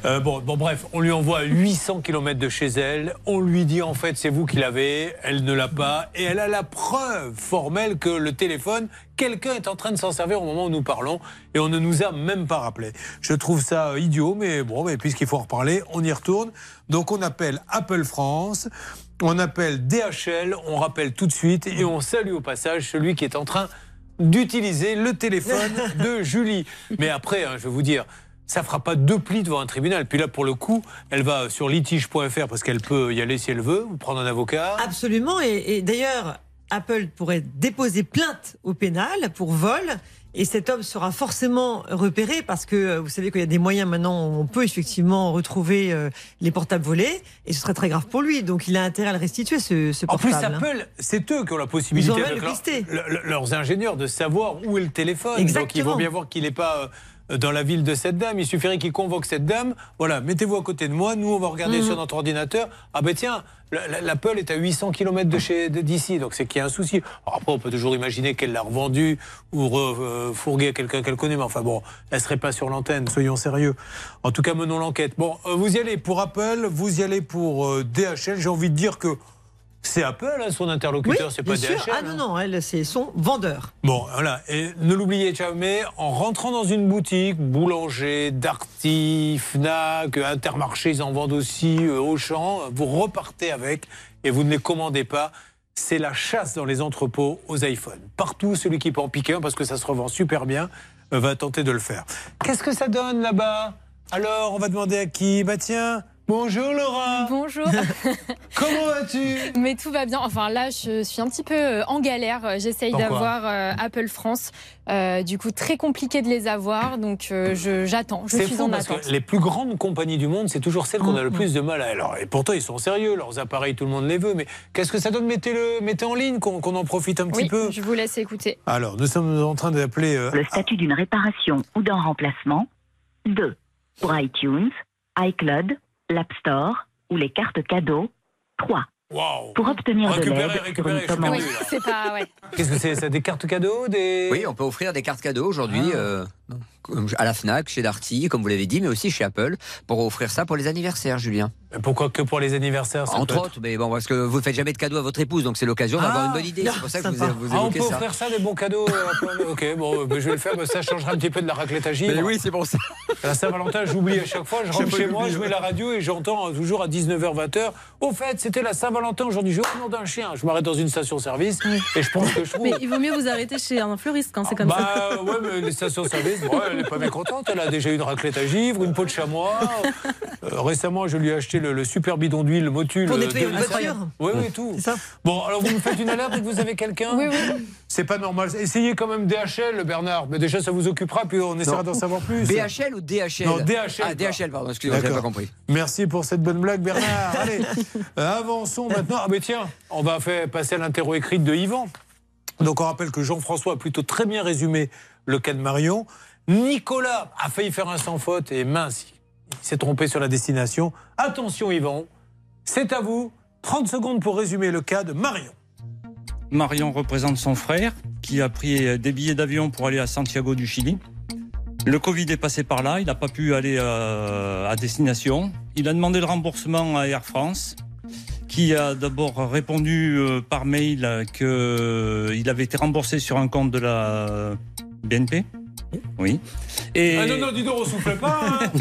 Euh, bon, bon, bref, on lui envoie à 800 km de chez elle. On lui dit en fait, c'est vous qui l'avez. Elle ne l'a pas. Et elle a la preuve formelle que le téléphone, quelqu'un est en train de s'en servir au moment où nous parlons. Et on ne nous a même pas rappelé. Je trouve ça euh, idiot, mais bon, mais puisqu'il faut en reparler, on y retourne. Donc on appelle Apple France. On appelle DHL, on rappelle tout de suite et on salue au passage celui qui est en train d'utiliser le téléphone de Julie. Mais après, hein, je vais vous dire, ça fera pas deux plis devant un tribunal. Puis là, pour le coup, elle va sur litige.fr parce qu'elle peut y aller si elle veut, ou prendre un avocat. Absolument. Et, et d'ailleurs, Apple pourrait déposer plainte au pénal pour vol. Et cet homme sera forcément repéré parce que euh, vous savez qu'il y a des moyens maintenant où on peut effectivement retrouver euh, les portables volés et ce serait très grave pour lui. Donc il a intérêt à le restituer ce, ce En plus, portable. hein. Apple, c'est eux qui ont la possibilité, Ils ont avec leur- le- leurs ingénieurs, de savoir où est le téléphone. Donc ils vont bien voir qu'il n'est pas euh, dans la ville de cette dame. Il suffirait qu'ils convoquent cette dame. Voilà, mettez-vous à côté de moi. Nous, on va regarder Mhm. sur notre ordinateur. Ah ben tiens, la- la- l'Apple est à 800 km de chez d'ici, donc c'est qu'il y a un souci. Alors après, on peut toujours imaginer qu'elle l'a revendu ou refourgué à quelqu'un qu'elle connaît, mais enfin bon, elle serait pas sur l'antenne. Soyons sérieux. En tout cas, menons l'enquête. Bon, euh, vous y allez pour Apple, vous y allez pour euh, DHL. J'ai envie de dire que c'est Apple, hein, son Oui, interlocuteur, c'est pas. DHL. Ah hein. non, non, elle, c'est son vendeur. Bon, voilà. Et ne l'oubliez jamais, en rentrant dans une boutique, boulanger, Darty, Fnac, Intermarché, ils en vendent aussi, euh, Auchan, vous repartez avec et vous ne les commandez pas. C'est la chasse dans les entrepôts aux iPhones. Partout, celui qui peut en piquer un, parce que ça se revend super bien, euh, va tenter de le faire. Qu'est-ce que ça donne là-bas? Alors, on va demander à qui? Bah tiens, bonjour Laura Bonjour. Comment vas-tu? Mais tout va bien. Enfin là, je suis un petit peu euh, en galère. Euh, J'essaye d'avoir euh, Apple France. Euh, du coup, très compliqué de les avoir. Donc euh, je- j'attends. Je C'est suis fou en parce attente. que les plus grandes compagnies du monde, c'est toujours celles qu'on a le plus de mal à. Alors, et pourtant, ils sont sérieux, leurs appareils, tout le monde les veut. Mais qu'est-ce que ça donne? Mettez-le, mettez en ligne, qu'on en profite un petit Oui, peu. je vous laisse écouter. Alors, nous sommes en train d'appeler. euh, Le statut d'une réparation ou d'un remplacement. 2. Pour iTunes, iCloud, l'App Store ou les cartes cadeaux. 3. Waouh Pour obtenir de Récupérez, l'aide sur une. C'est pas ouais. Qu'est-ce que c'est Ça des cartes cadeaux des... Oui, on peut offrir des cartes cadeaux aujourd'hui Ah. euh, à la Fnac, chez Darty, comme vous l'avez dit, mais aussi chez Apple, pour offrir ça pour les anniversaires, Julien. Pourquoi que pour les anniversaires ça Entre autres, mais bon, parce que vous ne faites jamais de cadeaux à votre épouse, donc c'est l'occasion d'avoir Ah, une bonne idée. C'est pour ça que vous, sympa. vous Ah, on peut ça. offrir ça, des bons cadeaux euh, Apple Ok, bon, ben, je vais le faire, mais ça changera un petit peu de la raclette à givre. Mais oui, c'est pour ça. La Saint-Valentin, j'oublie à chaque fois. Je J'ai rentre chez moi, je mets la radio et j'entends euh, toujours à 19h, 20h. Au fait, c'était la Saint-Valentin aujourd'hui. Je au nom d'un chien. Je m'arrête dans une station-service et je pense que je trouve. Mais il vaut mieux vous arrêter chez un fleuriste quand c'est comme ça. Bah ouais, mais les stations-service, elle n'est pas mécontente. Elle a déjà une raclette à givre, une peau de chamois. Euh, récemment, je lui ai acheté le, le super bidon d'huile Motul. Pour euh, nettoyer de une litre. voiture. Oui, oui, tout. C'est ça Bon, alors vous me faites une alerte dès que vous avez quelqu'un Oui, oui. C'est pas normal. Essayez quand même DHL, Bernard. Mais déjà, ça vous occupera, puis on essaiera d'en savoir plus. BHL ou DHL Non, DHL. Ah, DHL, pardon, excusez-moi, j'avais pas compris. Merci pour cette bonne blague, Bernard. Allez, euh, avançons maintenant. Ah, mais tiens, on va faire passer à l'interro écrite de Yvan. Donc, on rappelle que Jean-François a plutôt très bien résumé le cas de Marion. Nicolas a failli faire un sans faute et mince, il s'est trompé sur la destination. Attention, Yvan, c'est à vous. 30 secondes pour résumer le cas de Marion. Marion représente son frère qui a pris des billets d'avion pour aller à Santiago du Chili. Le Covid est passé par là, il n'a pas pu aller euh, à destination. Il a demandé le remboursement à Air France, qui a d'abord répondu euh, par mail qu'il avait été remboursé sur un compte de la BNP. Oui. Et Ah non, non, dis donc, on souffle pas. hein.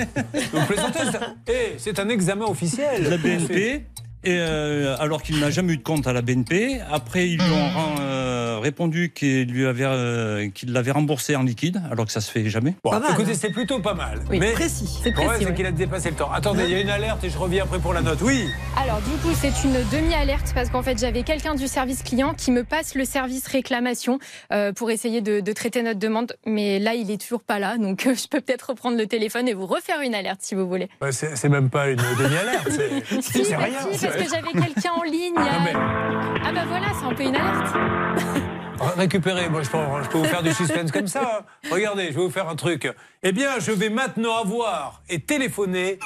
Vous plaisantez c'est un- Eh, c'est un examen officiel. la BNP. Et euh, alors qu'il n'a jamais eu de compte à la BNP. Après, ils lui ont ren- euh, répondu qu'il lui avait, euh, qu'il l'avait remboursé en liquide, alors que ça se fait jamais. Bon, Pas mal, écoutez, hein. c'est plutôt pas mal. Oui, mais précis. C'est précis. c'est ouais. qu'il a dépassé le temps. Attendez, il y a une alerte et je reviens après pour la note. Oui. Alors du coup, c'est une demi-alerte parce qu'en fait, j'avais quelqu'un du service client qui me passe le service réclamation euh, pour essayer de, de traiter notre demande. Mais là, il est toujours pas là, donc euh, je peux peut-être reprendre le téléphone et vous refaire une alerte si vous voulez. Ouais, c'est même pas une demi-alerte. c'est- Si, C'est bah rien. si, parce que j'avais quelqu'un en ligne. il y a- Non, mais- Ah bah voilà, c'est un peu une alerte. Récupérez, moi je peux, je peux vous faire du suspense comme ça. hein. Regardez, je vais vous faire un truc. Eh bien, je vais maintenant avoir et téléphoner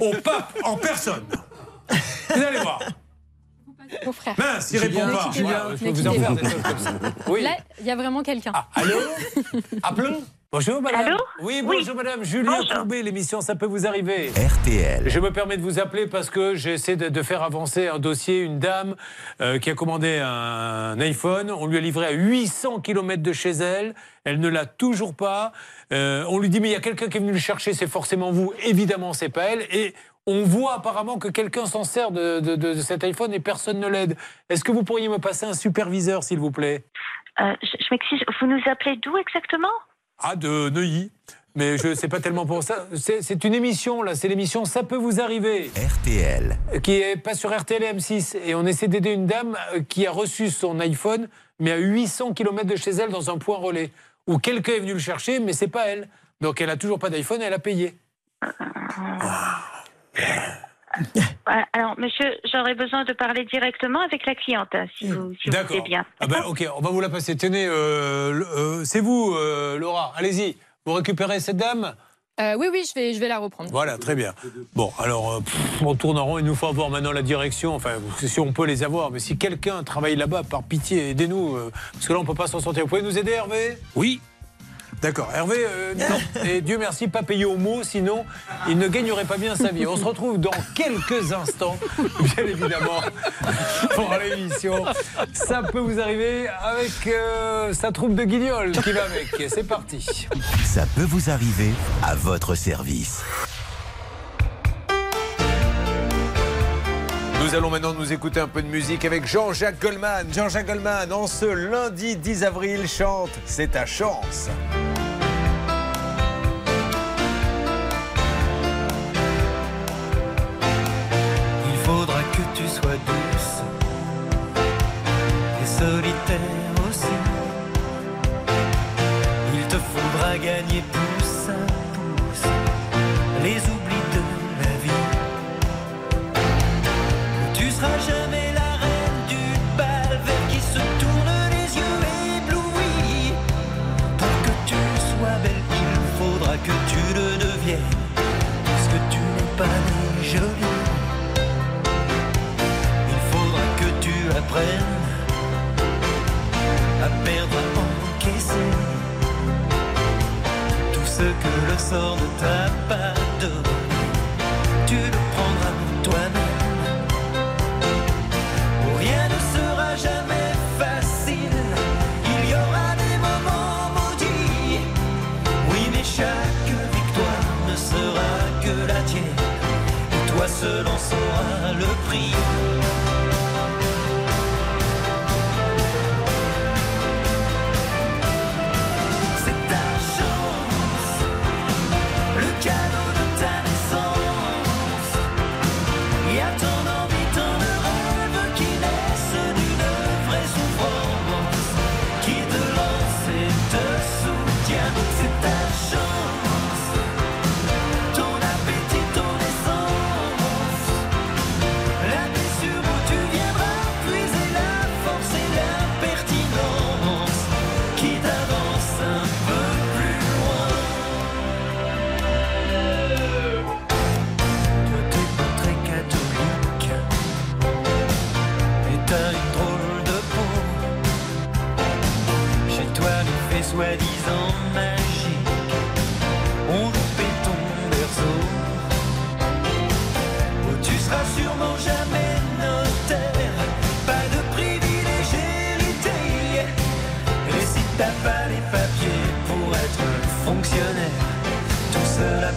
au pape en personne. Vous allez voir. Mon frère. Mince, il répond pas. je peux vous en faire des choses comme ça. Oui. Là, il y a vraiment quelqu'un. Allô? Appelons Bonjour madame. Allô Oui, bonjour madame. Julien Courbet, l'émission Ça peut vous arriver. RTL. Je me permets de vous appeler parce que j'essaie de, de faire avancer un dossier. Une dame euh, qui a commandé un iPhone, on lui a livré à 800 km de chez elle. Elle ne l'a toujours pas. Euh, on lui dit mais il y a quelqu'un qui est venu le chercher, c'est forcément vous. Évidemment, c'est pas elle. Et on voit apparemment que quelqu'un s'en sert de, de- de- de cet iPhone et personne ne l'aide. Est-ce que vous pourriez me passer un superviseur, s'il vous plaît? Euh, je je m'excuse, vous nous appelez d'où exactement? Ah, de Neuilly. Mais je sais pas tellement pour ça. C'est une émission, là. C'est l'émission Ça peut vous arriver. RTL. Qui est pas sur RTL et M6. Et on essaie d'aider une dame euh, qui a reçu son iPhone, mais à 800 km de chez elle, dans un point relais. Où quelqu'un est venu le chercher, mais c'est pas elle. Donc elle a toujours pas d'iPhone, elle a payé. Alors, monsieur, j'aurais besoin de parler directement avec la cliente, si vous, si vous D'accord. voulez bien. Ah ben, ok, on va vous la passer. Tenez, euh, euh, c'est vous, euh, Laura. Allez-y. Vous récupérez cette dame? Euh, oui, oui, je vais, je vais la reprendre. Voilà, très bien. Bon, alors, euh, pff, on tourne en rond. Il nous faut avoir maintenant la direction. Enfin, si on peut les avoir. Mais si quelqu'un travaille là-bas, par pitié, aidez-nous. euh, parce que là, on peut pas s'en sortir. Vous pouvez nous aider, Hervé? Oui. D'accord. Hervé, euh, non. Et Dieu merci, pas payé au mot, sinon il ne gagnerait pas bien sa vie. On se retrouve dans quelques instants, bien évidemment, pour l'émission. Ça peut vous arriver avec euh, sa troupe de guignols qui va avec. Et C'est parti. Ça peut vous arriver à votre service. Nous allons maintenant nous écouter un peu de musique avec Jean-Jacques Goldman. Jean-Jacques Goldman, en ce lundi 10 avril, chante C'est ta chance. Il faudra que tu sois douce et solitaire aussi. Il te faudra gagner pouce sort ne t'a donné. Tu le prendras toi-même. Oh, Rien ne sera jamais facile. Il y aura des moments maudits. Oui, mais chaque victoire ne sera que la tienne. Et toi seul en sauras le prix. Tout cela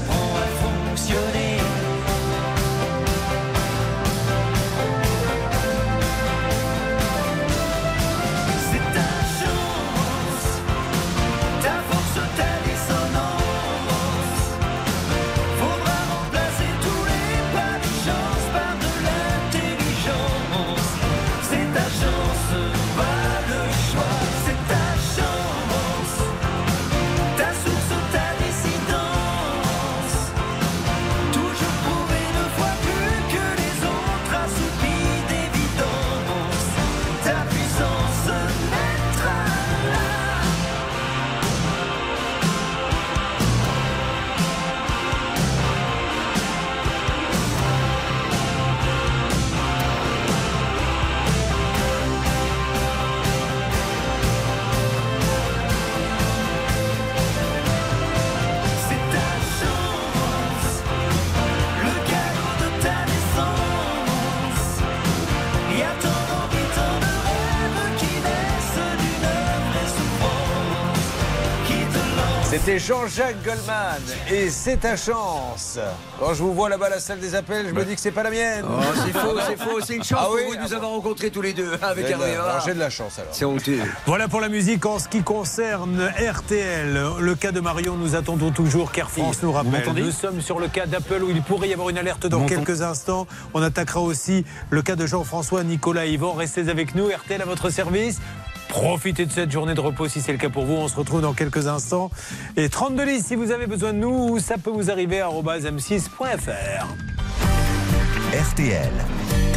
Jean-Jacques Goldman et c'est ta chance. Quand je vous vois là-bas à la salle des appels, je me dis que c'est pas la mienne. Oh, c'est faux, c'est faux. C'est une chance Ah pour oui vous de nous Ah avoir rencontrés tous les deux avec Eh ben, Hervé. J'ai de la chance alors. C'est honteux. Voilà pour la musique en ce qui concerne RTL. Le cas de Marion, nous attendons toujours qu'Air France nous rappelle. Nous sommes sur le cas d'Apple où il pourrait y avoir une alerte dans quelques instants. On attaquera aussi le cas de Jean-François, Nicolas et Yvan. Restez avec nous, RTL à votre service. Profitez de cette journée de repos si c'est le cas pour vous. On se retrouve dans quelques instants. Et 32 listes si vous avez besoin de nous, ça peut vous arriver à m6.fr. RTL.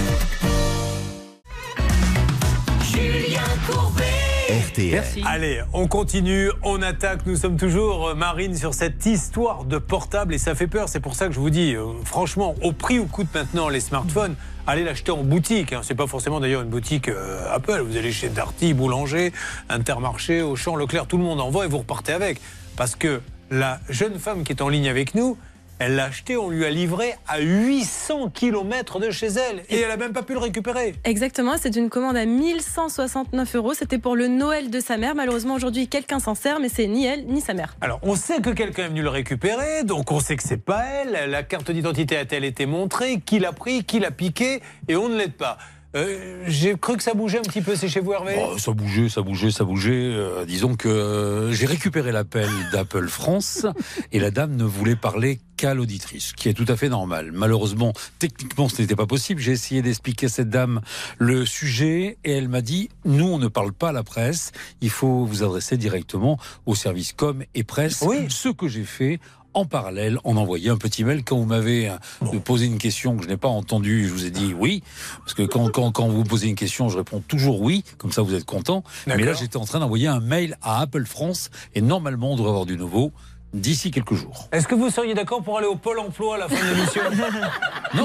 RTL. Allez, on continue, on attaque. Nous sommes toujours, euh, Marine, sur cette histoire de portable et ça fait peur. C'est pour ça que je vous dis, euh, franchement, au prix où coûtent maintenant les smartphones, allez l'acheter en boutique. Hein. C'est pas forcément d'ailleurs une boutique euh, Apple. Vous allez chez Darty, Boulanger, Intermarché, Auchan, Leclerc, tout le monde en vend et vous repartez avec. Parce que la jeune femme qui est en ligne avec nous, elle l'a acheté, on lui a livré à 800 km de chez elle et elle a même pas pu le récupérer. Exactement, c'est une commande à 1169 euros. C'était pour le Noël de sa mère. Malheureusement, aujourd'hui, quelqu'un s'en sert, mais c'est ni elle ni sa mère. Alors, on sait que quelqu'un est venu le récupérer, donc on sait que c'est pas elle. La carte d'identité a-t-elle été montrée? Qui l'a pris? Qui l'a piqué? Et on ne l'aide pas. Euh, J'ai cru que ça bougeait un petit peu. C'est chez vous, Hervé? Oh, ça bougeait, ça bougeait, ça bougeait. Euh, disons que euh, j'ai récupéré l'appel d'Apple France et la dame ne voulait parler qu'à l'auditrice, ce qui est tout à fait normal. Malheureusement, techniquement, ce n'était pas possible. J'ai essayé d'expliquer à cette dame le sujet et elle m'a dit nous, on ne parle pas à la presse. Il faut vous adresser directement au service com et presse. Ce que j'ai fait en parallèle, en envoyant un petit mail quand vous m'avez euh, posé une question que je n'ai pas entendue. Je vous ai dit oui, parce que quand, quand, quand vous posez une question, je réponds toujours oui, comme ça vous êtes content. Mais là, j'étais en train d'envoyer un mail à Apple France. Et normalement, on devrait avoir du nouveau d'ici quelques jours. Est-ce que vous seriez d'accord pour aller au Pôle emploi à la fin de l'émission Non.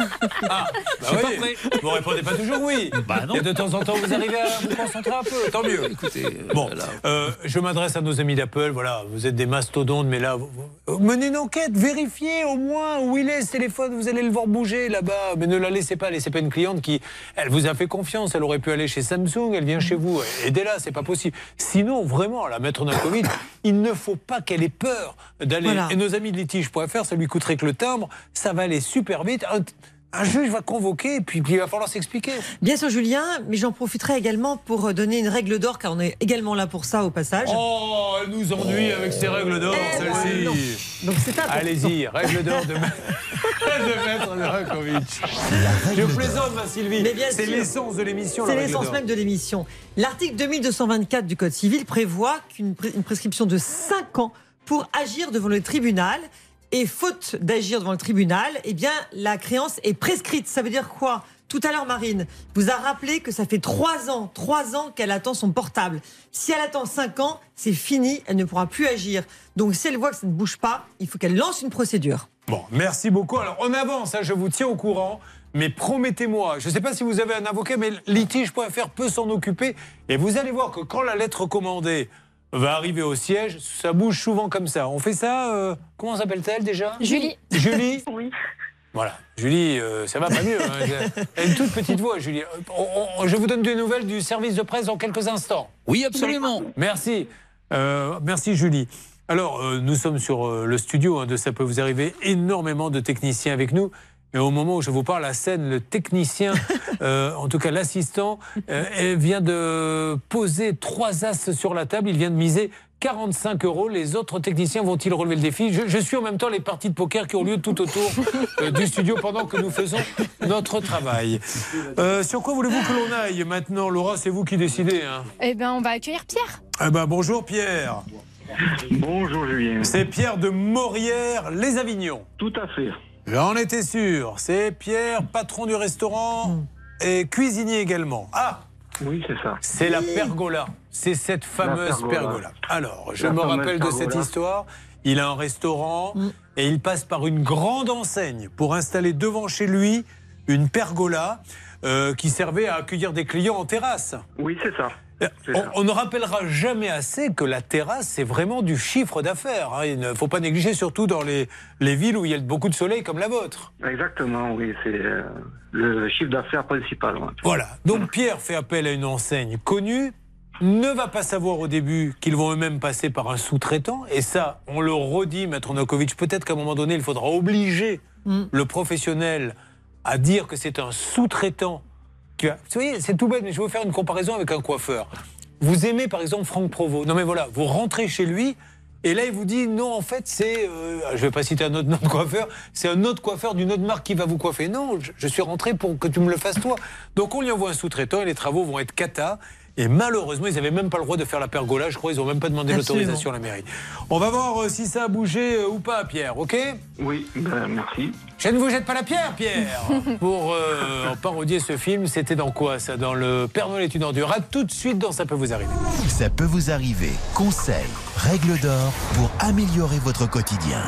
Ah, bah pas. Vous répondez pas toujours oui. Bah non. Et de temps en temps, vous arrivez à vous concentrer un peu. Tant mieux. Écoutez, euh, Bon, euh, je m'adresse à nos amis d'Apple. Voilà, vous êtes des mastodontes, mais là, vous- vous- menez une enquête, vérifiez au moins où il est ce téléphone. Vous allez le voir bouger là-bas, mais ne la laissez pas. Laissez pas une cliente qui, elle vous a fait confiance. Elle aurait pu aller chez Samsung. Elle vient chez vous. Aidez-la, c'est pas possible. Sinon, vraiment, la maître d'un Covid, il ne faut pas qu'elle ait peur d'aller. Voilà. Et nos amis de litige.fr, ça lui coûterait que le timbre. Ça va aller super vite. Un, un juge va convoquer, puis, puis il va falloir s'expliquer. Bien sûr, Julien, mais j'en profiterai également pour donner une règle d'or, car on est également là pour ça au passage. Oh, elle nous ennuie avec ses règles d'or, Eh celle-ci. Donc c'est. Allez-y, règle d'or de, de Maître Novakovic. Je plaisante, ma Sylvie. C'est l'essence de l'émission. C'est l'essence même de l'émission. L'article 2224 du Code civil prévoit qu'une prescription de 5 ans pour agir devant le tribunal. Et faute d'agir devant le tribunal, eh bien, la créance est prescrite. Ça veut dire quoi? Tout à l'heure, Marine vous a rappelé que ça fait 3 ans, 3 ans qu'elle attend son portable. Si elle attend 5 ans, c'est fini, elle ne pourra plus agir. Donc, si elle voit que ça ne bouge pas, il faut qu'elle lance une procédure. Bon, merci beaucoup. Alors, on avance, hein, je vous tiens au courant. Mais promettez-moi, je ne sais pas si vous avez un avocat, mais litige.fr peut s'en occuper. Et vous allez voir que quand la lettre commandée va arriver au siège, ça bouge souvent comme ça. On fait ça, euh, comment s'appelle-t-elle déjà? Julie. Julie? Oui. Voilà. Julie, euh, ça va pas mieux. hein. Elle a une toute petite voix, Julie. On- on- je vous donne des nouvelles du service de presse dans quelques instants. Oui, absolument. Merci. Euh, merci, Julie. Alors, euh, nous sommes sur euh, le studio hein, de Ça peut vous arriver. Énormément de techniciens avec nous. Et au moment où je vous parle, la scène, le technicien, euh, en tout cas l'assistant, euh, vient de poser trois as sur la table. Il vient de miser 45 euros. Les autres techniciens vont-ils relever le défi? Je, je suis en même temps les parties de poker qui ont lieu tout autour euh, du studio pendant que nous faisons notre travail. Euh, sur quoi voulez-vous que l'on aille maintenant? Laura, c'est vous qui décidez. hein. Eh ben, on va accueillir Pierre. Eh ben, bonjour Pierre. Bonjour Julien. C'est Pierre de Morières, les Avignons. Tout à fait. J'en étais sûr. C'est Pierre, patron du restaurant et cuisinier également. Ah Oui, c'est ça. C'est la pergola. C'est cette fameuse pergola. pergola. Alors, je La me rappelle de cette histoire. Il a un restaurant et il passe par une grande enseigne pour installer devant chez lui une pergola euh, qui servait à accueillir des clients en terrasse. Oui, c'est ça. Euh, On, on ne rappellera jamais assez que la terrasse, c'est vraiment du chiffre d'affaires. hein. Il ne faut pas négliger, surtout dans les, les villes où il y a beaucoup de soleil comme la vôtre. Exactement, oui. C'est euh, le chiffre d'affaires principal. ouais. Voilà. Donc Pierre fait appel à une enseigne connue. ne va pas savoir au début qu'ils vont eux-mêmes passer par un sous-traitant. Et ça, on le redit, Maître Nokovic, peut-être qu'à un moment donné, il faudra obliger le professionnel à dire que c'est un sous-traitant. Va- Vous voyez, c'est tout bête, mais je vais vous faire une comparaison avec un coiffeur. Vous aimez par exemple Franck Provost. Non mais voilà, vous rentrez chez lui. Et là, il vous dit non, en fait, c'est. euh, je vais pas citer un autre nom de coiffeur, c'est un autre coiffeur d'une autre marque qui va vous coiffer. Non, je, je suis rentré pour que tu me le fasses toi. Donc, on lui envoie un sous-traitant et les travaux vont être cata. Et malheureusement, ils n'avaient même pas le droit de faire la pergola. Je crois ils n'ont même pas demandé Absolument. l'autorisation à la mairie. On va voir euh, si ça a bougé euh, ou pas, Pierre, ok? Oui, ben, merci. Je ne vous jette pas la pierre, Pierre Pour euh, parodier ce film, c'était dans quoi ça? Dans Le Père Noël est une ordure. À tout de suite dans Ça peut vous arriver. Ça peut vous arriver. Conseils, règles d'or pour améliorer votre quotidien.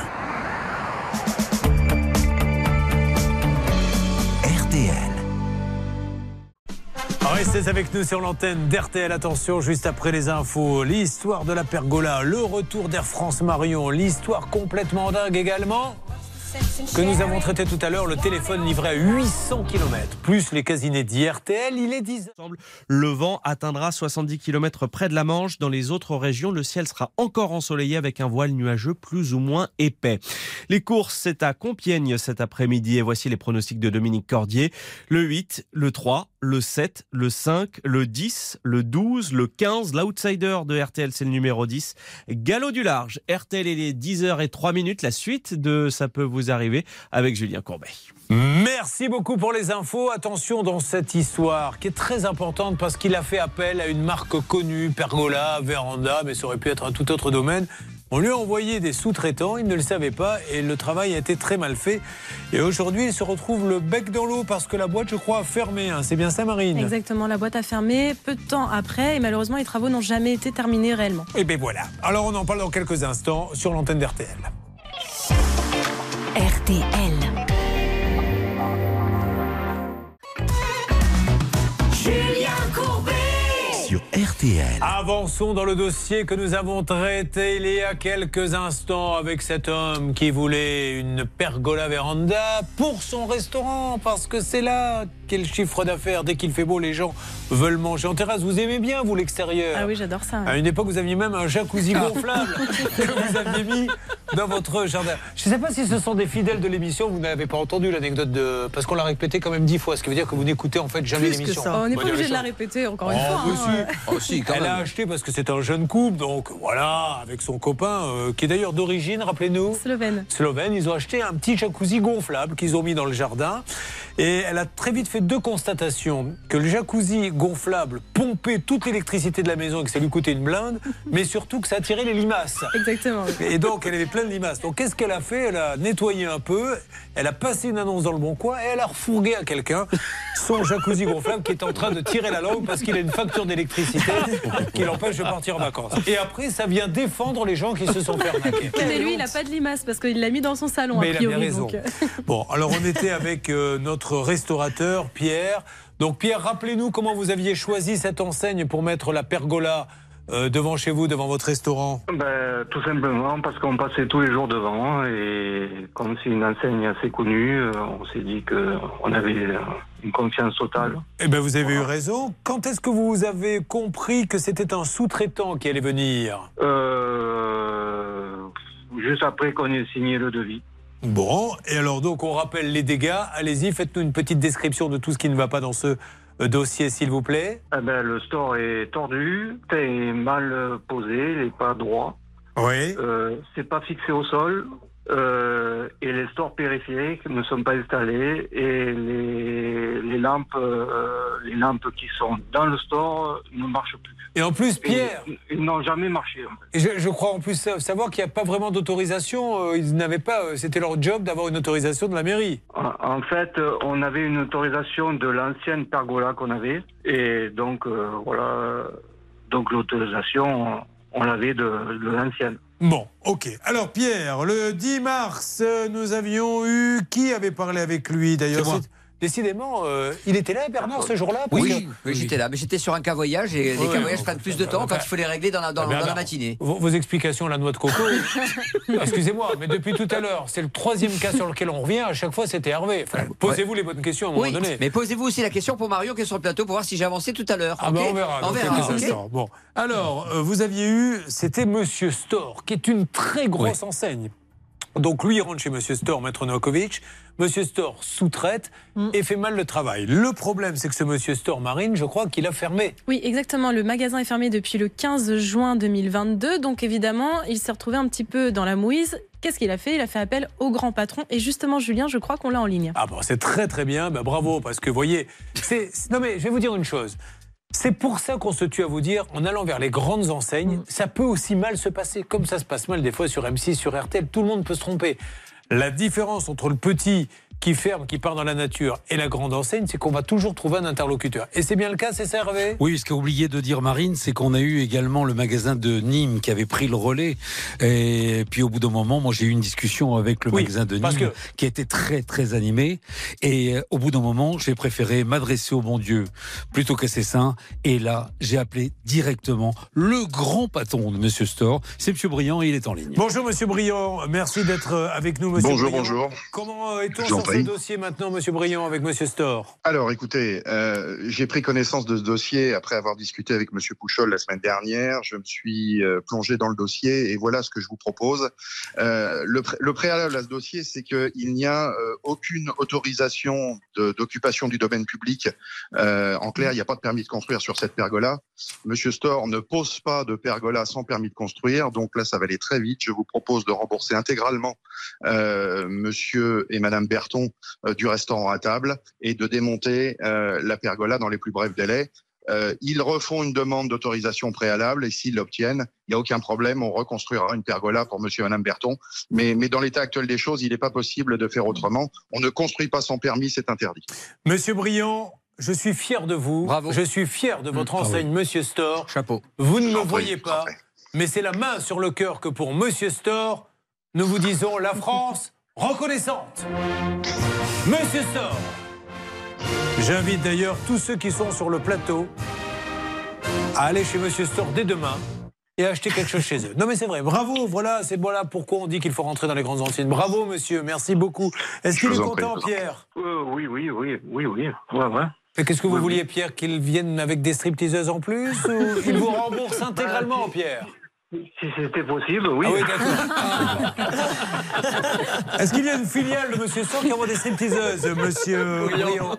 Restez avec nous sur l'antenne d'RTL. Attention, juste après les infos, l'histoire de la pergola, le retour d'Air France Marion, l'histoire complètement dingue également. Que nous avons traité tout à l'heure, le téléphone livré à 800 km, plus les casinets d'IRTL, il est 10 Ensemble, Le vent atteindra 70 km près de la Manche. Dans les autres régions, le ciel sera encore ensoleillé avec un voile nuageux plus ou moins épais. Les courses, c'est à Compiègne cet après-midi. Et voici les pronostics de Dominique Cordier. Le 8, le 3, le 7, le 5, le 10, le 12, le 15. L'outsider de RTL, c'est le numéro 10. Galop du large. RTL, il est 10h et 3 minutes. La suite de Ça peut vous arriver avec Julien Courbet. Merci beaucoup pour les infos. Attention dans cette histoire qui est très importante parce qu'il a fait appel à une marque connue, Pergola, Véranda, mais ça aurait pu être un tout autre domaine. On lui a envoyé des sous-traitants, il ne le savait pas et le travail a été très mal fait. Et aujourd'hui, il se retrouve le bec dans l'eau parce que la boîte, je crois, a fermé. hein. C'est bien ça, Marine Exactement, la boîte a fermé peu de temps après et malheureusement les travaux n'ont jamais été terminés réellement. Et bien voilà. Alors on en parle dans quelques instants sur l'antenne d'RTL. RTL. Sur RTL. Avançons dans le dossier que nous avons traité il y a quelques instants avec cet homme qui voulait une pergola véranda pour son restaurant parce que c'est là quel chiffre d'affaires. Dès qu'il fait beau, les gens veulent manger en terrasse. Vous aimez bien, vous, l'extérieur Ah oui, j'adore ça. À une époque, vous aviez même un jacuzzi gonflable que vous aviez mis dans votre jardin. Je ne sais pas si ce sont des fidèles de l'émission. Vous n'avez pas entendu l'anecdote de. Parce qu'on l'a répété quand même dix fois, ce qui veut dire que vous n'écoutez en fait jamais l'émission. On n'est pas obligé de la répéter encore une Oh, fois. mais si. Elle a acheté parce que c'est un jeune couple, donc voilà, avec son copain, euh, qui est d'ailleurs d'origine, rappelez-nous. Slovène. Slovène. Ils ont acheté un petit jacuzzi gonflable qu'ils ont mis dans le jardin. Et elle a très vite fait deux constatations. Que le jacuzzi gonflable pompait toute l'électricité de la maison et que ça lui coûtait une blinde, mais surtout que ça attirait les limaces. Exactement. Et donc, elle avait plein de limaces. Donc, qu'est-ce qu'elle a fait? Elle a nettoyé un peu, elle a passé une annonce dans le bon coin et elle a refourgué à quelqu'un son jacuzzi gonflable qui est en train de tirer la langue parce qu'il a une facture d'électricité qui l'empêche de partir en vacances. Et après, ça vient défendre les gens qui se sont fait arnaquer. Mais lui, il n'a pas de limaces parce qu'il l'a mis dans son salon, Mais a il a bien priori. raison. donc, euh, Bon, alors on était avec euh, notre restaurateur, Pierre. Donc Pierre, rappelez-nous comment vous aviez choisi cette enseigne pour mettre la pergola euh, devant chez vous, devant votre restaurant. Ben, tout simplement parce qu'on passait tous les jours devant et comme c'est une enseigne assez connue, euh, on s'est dit qu'on avait euh, une confiance totale. Eh bien, vous avez eu raison. Quand est-ce que vous avez compris que c'était un sous-traitant qui allait venir? Euh, juste après qu'on ait signé le devis. Bon, et alors donc on rappelle les dégâts. Allez-y, faites-nous une petite description de tout ce qui ne va pas dans ce dossier, s'il vous plaît. Eh ben, le store est tordu, est mal posé, il n'est pas droit. Oui. Euh, c'est pas fixé au sol. euh, et les stores périphériques ne sont pas installés et les, les lampes, euh, les lampes qui sont dans le store ne marchent plus. Et en plus, Pierre, Ils, ils n'ont jamais marché. en fait. Et je, je crois en plus sa- savoir qu'il n'y a pas vraiment d'autorisation. euh, Ils n'avaient pas. euh, C'était leur job d'avoir une autorisation de la mairie. En en fait, euh, on avait une autorisation de l'ancienne pergola qu'on avait et donc euh, voilà, donc l'autorisation, on l'avait de, de l'ancienne. Bon, ok. Alors Pierre, le 10 mars, nous avions eu qui avait parlé avec lui d'ailleurs? C'est moi. C'est- décidément, euh, il était là, Bernard, ce jour-là parce Oui, que- oui, j'étais là, mais j'étais sur un cas voyage et les Ouais, cas voyages prennent plus de temps quand il faut les régler dans la, dans, dans Bernard, la matinée. Vos, vos explications, la noix de coco. Excusez-moi, mais depuis tout à l'heure, c'est le troisième cas sur lequel on revient. À chaque fois, c'était Hervé. Enfin, Posez-vous les bonnes questions à un moment Oui, donné. mais posez-vous aussi la question pour Marion qui est sur le plateau pour voir si j'ai avancé tout à l'heure. Ah ok bah on verra. On dans verra, quelques ok instants. Bon, alors euh, vous aviez eu, c'était Monsieur Store, qui est une très grosse enseigne. Donc lui, il rentre chez Monsieur Store, Maître Novakovic. Monsieur Store sous-traite et fait mal le travail. Le problème, c'est que ce Monsieur Store Marine, je crois qu'il a fermé. Oui, exactement. Le magasin est fermé depuis le 15 juin 2022. Donc évidemment, il s'est retrouvé un petit peu dans la mouise. Qu'est-ce qu'il a fait? Il a fait appel au grand patron. Et justement, Julien, je crois qu'on l'a en ligne. Ah bon, c'est très très bien, bah, bravo, parce que vous voyez, c'est- Non mais je vais vous dire une chose. C'est pour ça qu'on se tue à vous dire, en allant vers les grandes enseignes, ça peut aussi mal se passer, comme ça se passe mal des fois sur M6, sur RTL, tout le monde peut se tromper. La différence entre le petit qui ferme, qui part dans la nature, et la grande enseigne, c'est qu'on va toujours trouver un interlocuteur. Et c'est bien le cas, c'est ça Hervé? Oui, ce qu'a oublié de dire Marine, c'est qu'on a eu également le magasin de Nîmes qui avait pris le relais. Et puis au bout d'un moment, moi j'ai eu une discussion avec le Oui, magasin de Nîmes que- qui était très très animé. Et euh, au bout d'un moment, j'ai préféré m'adresser au bon Dieu plutôt qu'à ses saints. Et là, j'ai appelé directement le grand patron de Monsieur Store. C'est Monsieur Briand et il est en ligne. Bonjour Monsieur Briand, merci d'être euh, avec nous Monsieur Bonjour, Briand. bonjour. Comment euh, est-on Ce dossier maintenant Monsieur Briand avec Monsieur Store Alors, écoutez, euh, j'ai pris connaissance de ce dossier après avoir discuté avec Monsieur Pouchol la semaine dernière. Je me suis euh, plongé dans le dossier et voilà ce que je vous propose. Euh, le, pré- le préalable à ce dossier, c'est qu'il n'y a aucune autorisation d'occupation du domaine public. En clair, il n'y a pas de permis de construire sur cette pergola. Monsieur Store ne pose pas de pergola sans permis de construire. Donc là, ça va aller très vite. Je vous propose de rembourser intégralement Monsieur et Madame Berton euh, du restaurant à table et de démonter euh, la pergola dans les plus brefs délais. Euh, ils refont une demande d'autorisation préalable et s'ils l'obtiennent, il n'y a aucun problème, on reconstruira une pergola pour monsieur et madame Berton. Mais, mais dans l'état actuel des choses, il n'est pas possible de faire autrement. On ne construit pas sans permis, c'est interdit. Monsieur Briand, je suis fier de vous. Bravo. Je suis fier de votre Mmh, bravo. enseigne, Monsieur Store. Chapeau. Vous ne me voyez pas, mais c'est la main sur le cœur que pour Monsieur Store, nous vous disons la France reconnaissante. Monsieur Store. J'invite d'ailleurs tous ceux qui sont sur le plateau à aller chez Monsieur Store dès demain et acheter quelque chose chez eux. Non mais c'est vrai, bravo, voilà, c'est voilà pourquoi on dit qu'il faut rentrer dans les grandes anciennes. Bravo monsieur, merci beaucoup. Est-ce qu'il est content. Pierre Euh, oui, oui, oui, oui, oui. Ouais, ouais. Qu'est-ce que vous Oui, vouliez, Pierre, qu'ils viennent avec des stripteaseuses en plus ou qu'ils vous remboursent intégralement, Pierre? Si c'était possible, oui. Ah oui, d'accord. Est-ce qu'il y a une filiale de Monsieur Sor qui envoie des stripteaseuses, Monsieur Briand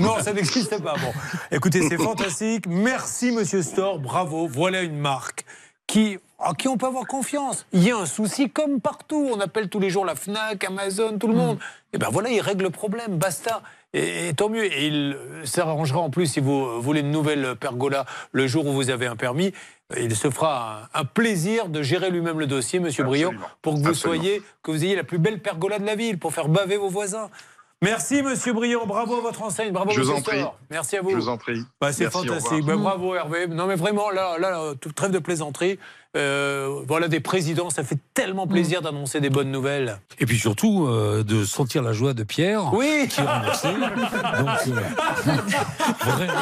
Non, ça n'existe pas. Bon, écoutez, c'est fantastique. Merci, Monsieur Store. Bravo. Voilà une marque qui, en qui on peut avoir confiance. Il y a un souci comme partout. On appelle tous les jours la Fnac, Amazon, tout le monde. Et ben voilà, il règle le problème. Basta. Et, et tant mieux. Et il s'arrangera en plus si vous voulez une nouvelle pergola le jour où vous avez un permis. Il se fera un, un plaisir de gérer lui-même le dossier, Monsieur Briand, pour que vous Absolument. soyez, que vous ayez la plus belle pergola de la ville, pour faire baver vos voisins. Merci, Monsieur Briand. Bravo à votre enseigne. Bravo, Je vous en prie. Merci à vous. Je vous en prie. Bah, c'est fantastique. Bah, bravo Hervé. Non mais vraiment, là, là, toute trêve de plaisanterie. Euh, voilà des présidents, ça fait tellement plaisir d'annoncer des bonnes nouvelles. Et puis surtout, euh, de sentir la joie de Pierre, Oui. qui est remboursé. Donc, euh, vraiment.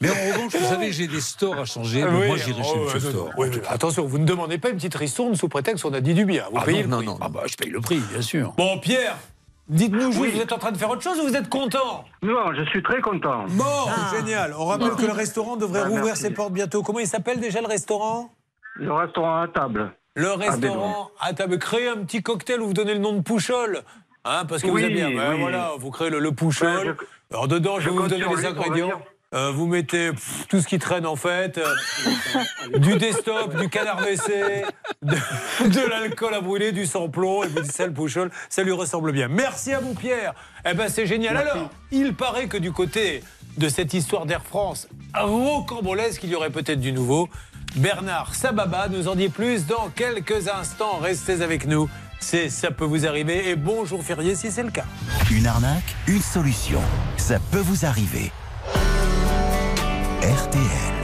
Mais en revanche, vous savez, j'ai des stores à changer. mais Oui, moi, j'irai chez oh, Monsieur ouais, Store. oui, attention, vous ne demandez pas une petite ristourne sous prétexte qu'on a dit du bien. Vous Ah payez non, le non, prix. non. Ah bah, je paye le prix, bien sûr. Bon, Pierre, dites-nous, juste, vous êtes en train de faire autre chose ou vous êtes content Non, je suis très content. Bon, génial. On rappelle que le restaurant devrait Ah, rouvrir merci. ses portes bientôt. Comment il s'appelle déjà le restaurant? Le restaurant à table. Le Ah, restaurant à table. Créez un petit cocktail où vous donnez le nom de Pouchol. Hein, parce que Oui, vous aimez bien. Ben oui. voilà, vous créez le, le Pouchol. Alors dedans, je, je vais vous donner les ingrédients. Euh, vous mettez pff, tout ce qui traîne en fait, euh, du desktop, du canard WC, de, de l'alcool à brûler, du sans-plomb, et vous dites ça le Pouchol, ça lui ressemble bien. Merci à vous Pierre. Eh ben c'est génial. Alors, il paraît que du côté de cette histoire d'Air France, rocambolesque, il y aurait peut-être du nouveau. Bernard Sababa nous en dit plus dans quelques instants. Restez avec nous. C'est ça peut vous arriver et bonjour férié si c'est le cas. Une arnaque, une solution. Ça peut vous arriver. RTL.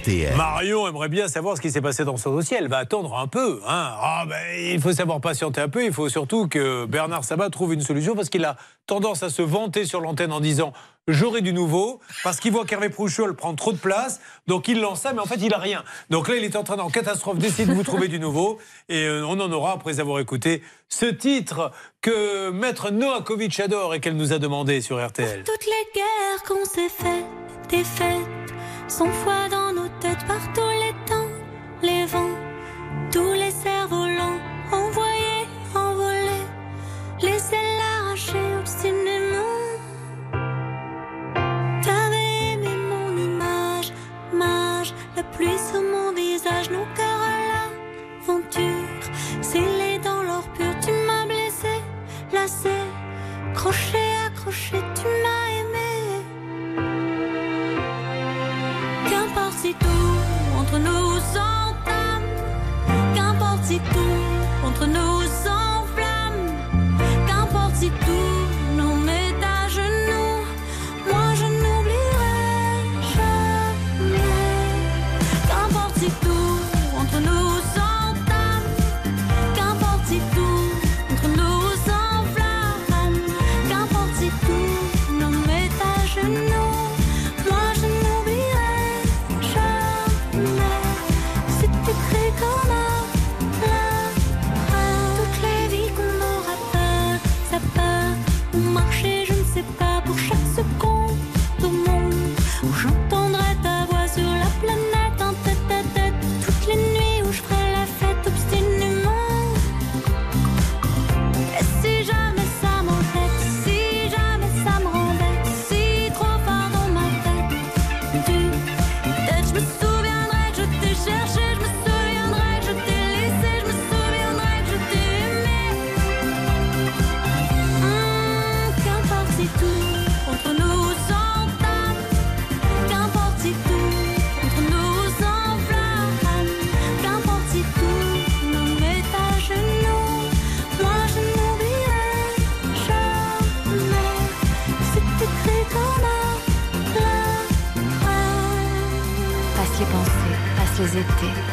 RTL. Marion aimerait bien savoir ce qui s'est passé dans son dossier. Elle va attendre un peu. Hein. Ah, ben, il faut savoir patienter un peu. Il faut surtout que Bernard Sabat trouve une solution parce qu'il a tendance à se vanter sur l'antenne en disant J'aurai du nouveau. Parce qu'il voit qu'Hervé Prouchol prend trop de place. Donc il lance ça, mais en fait, il a rien. Donc là, il est en train, en catastrophe, d'essayer de vous trouver du nouveau. Et euh, on en aura après avoir écouté ce titre que Maître Noakovic adore et qu'elle nous a demandé sur RTL. Toutes les guerres qu'on s'est faites, des fêtes, sont foi dans nos têtes par tous les temps, les vents, tous les cerfs-volants, envoyés, envolés, les ailes arrachées obstinément. T'avais aimé mon image, mage, la pluie sur mon visage, nos cœurs à l'aventure, scellés dans l'or pur, tu m'as blessé, lassé, crochet, accroché, tu m'as Si tout entre nous s'entame,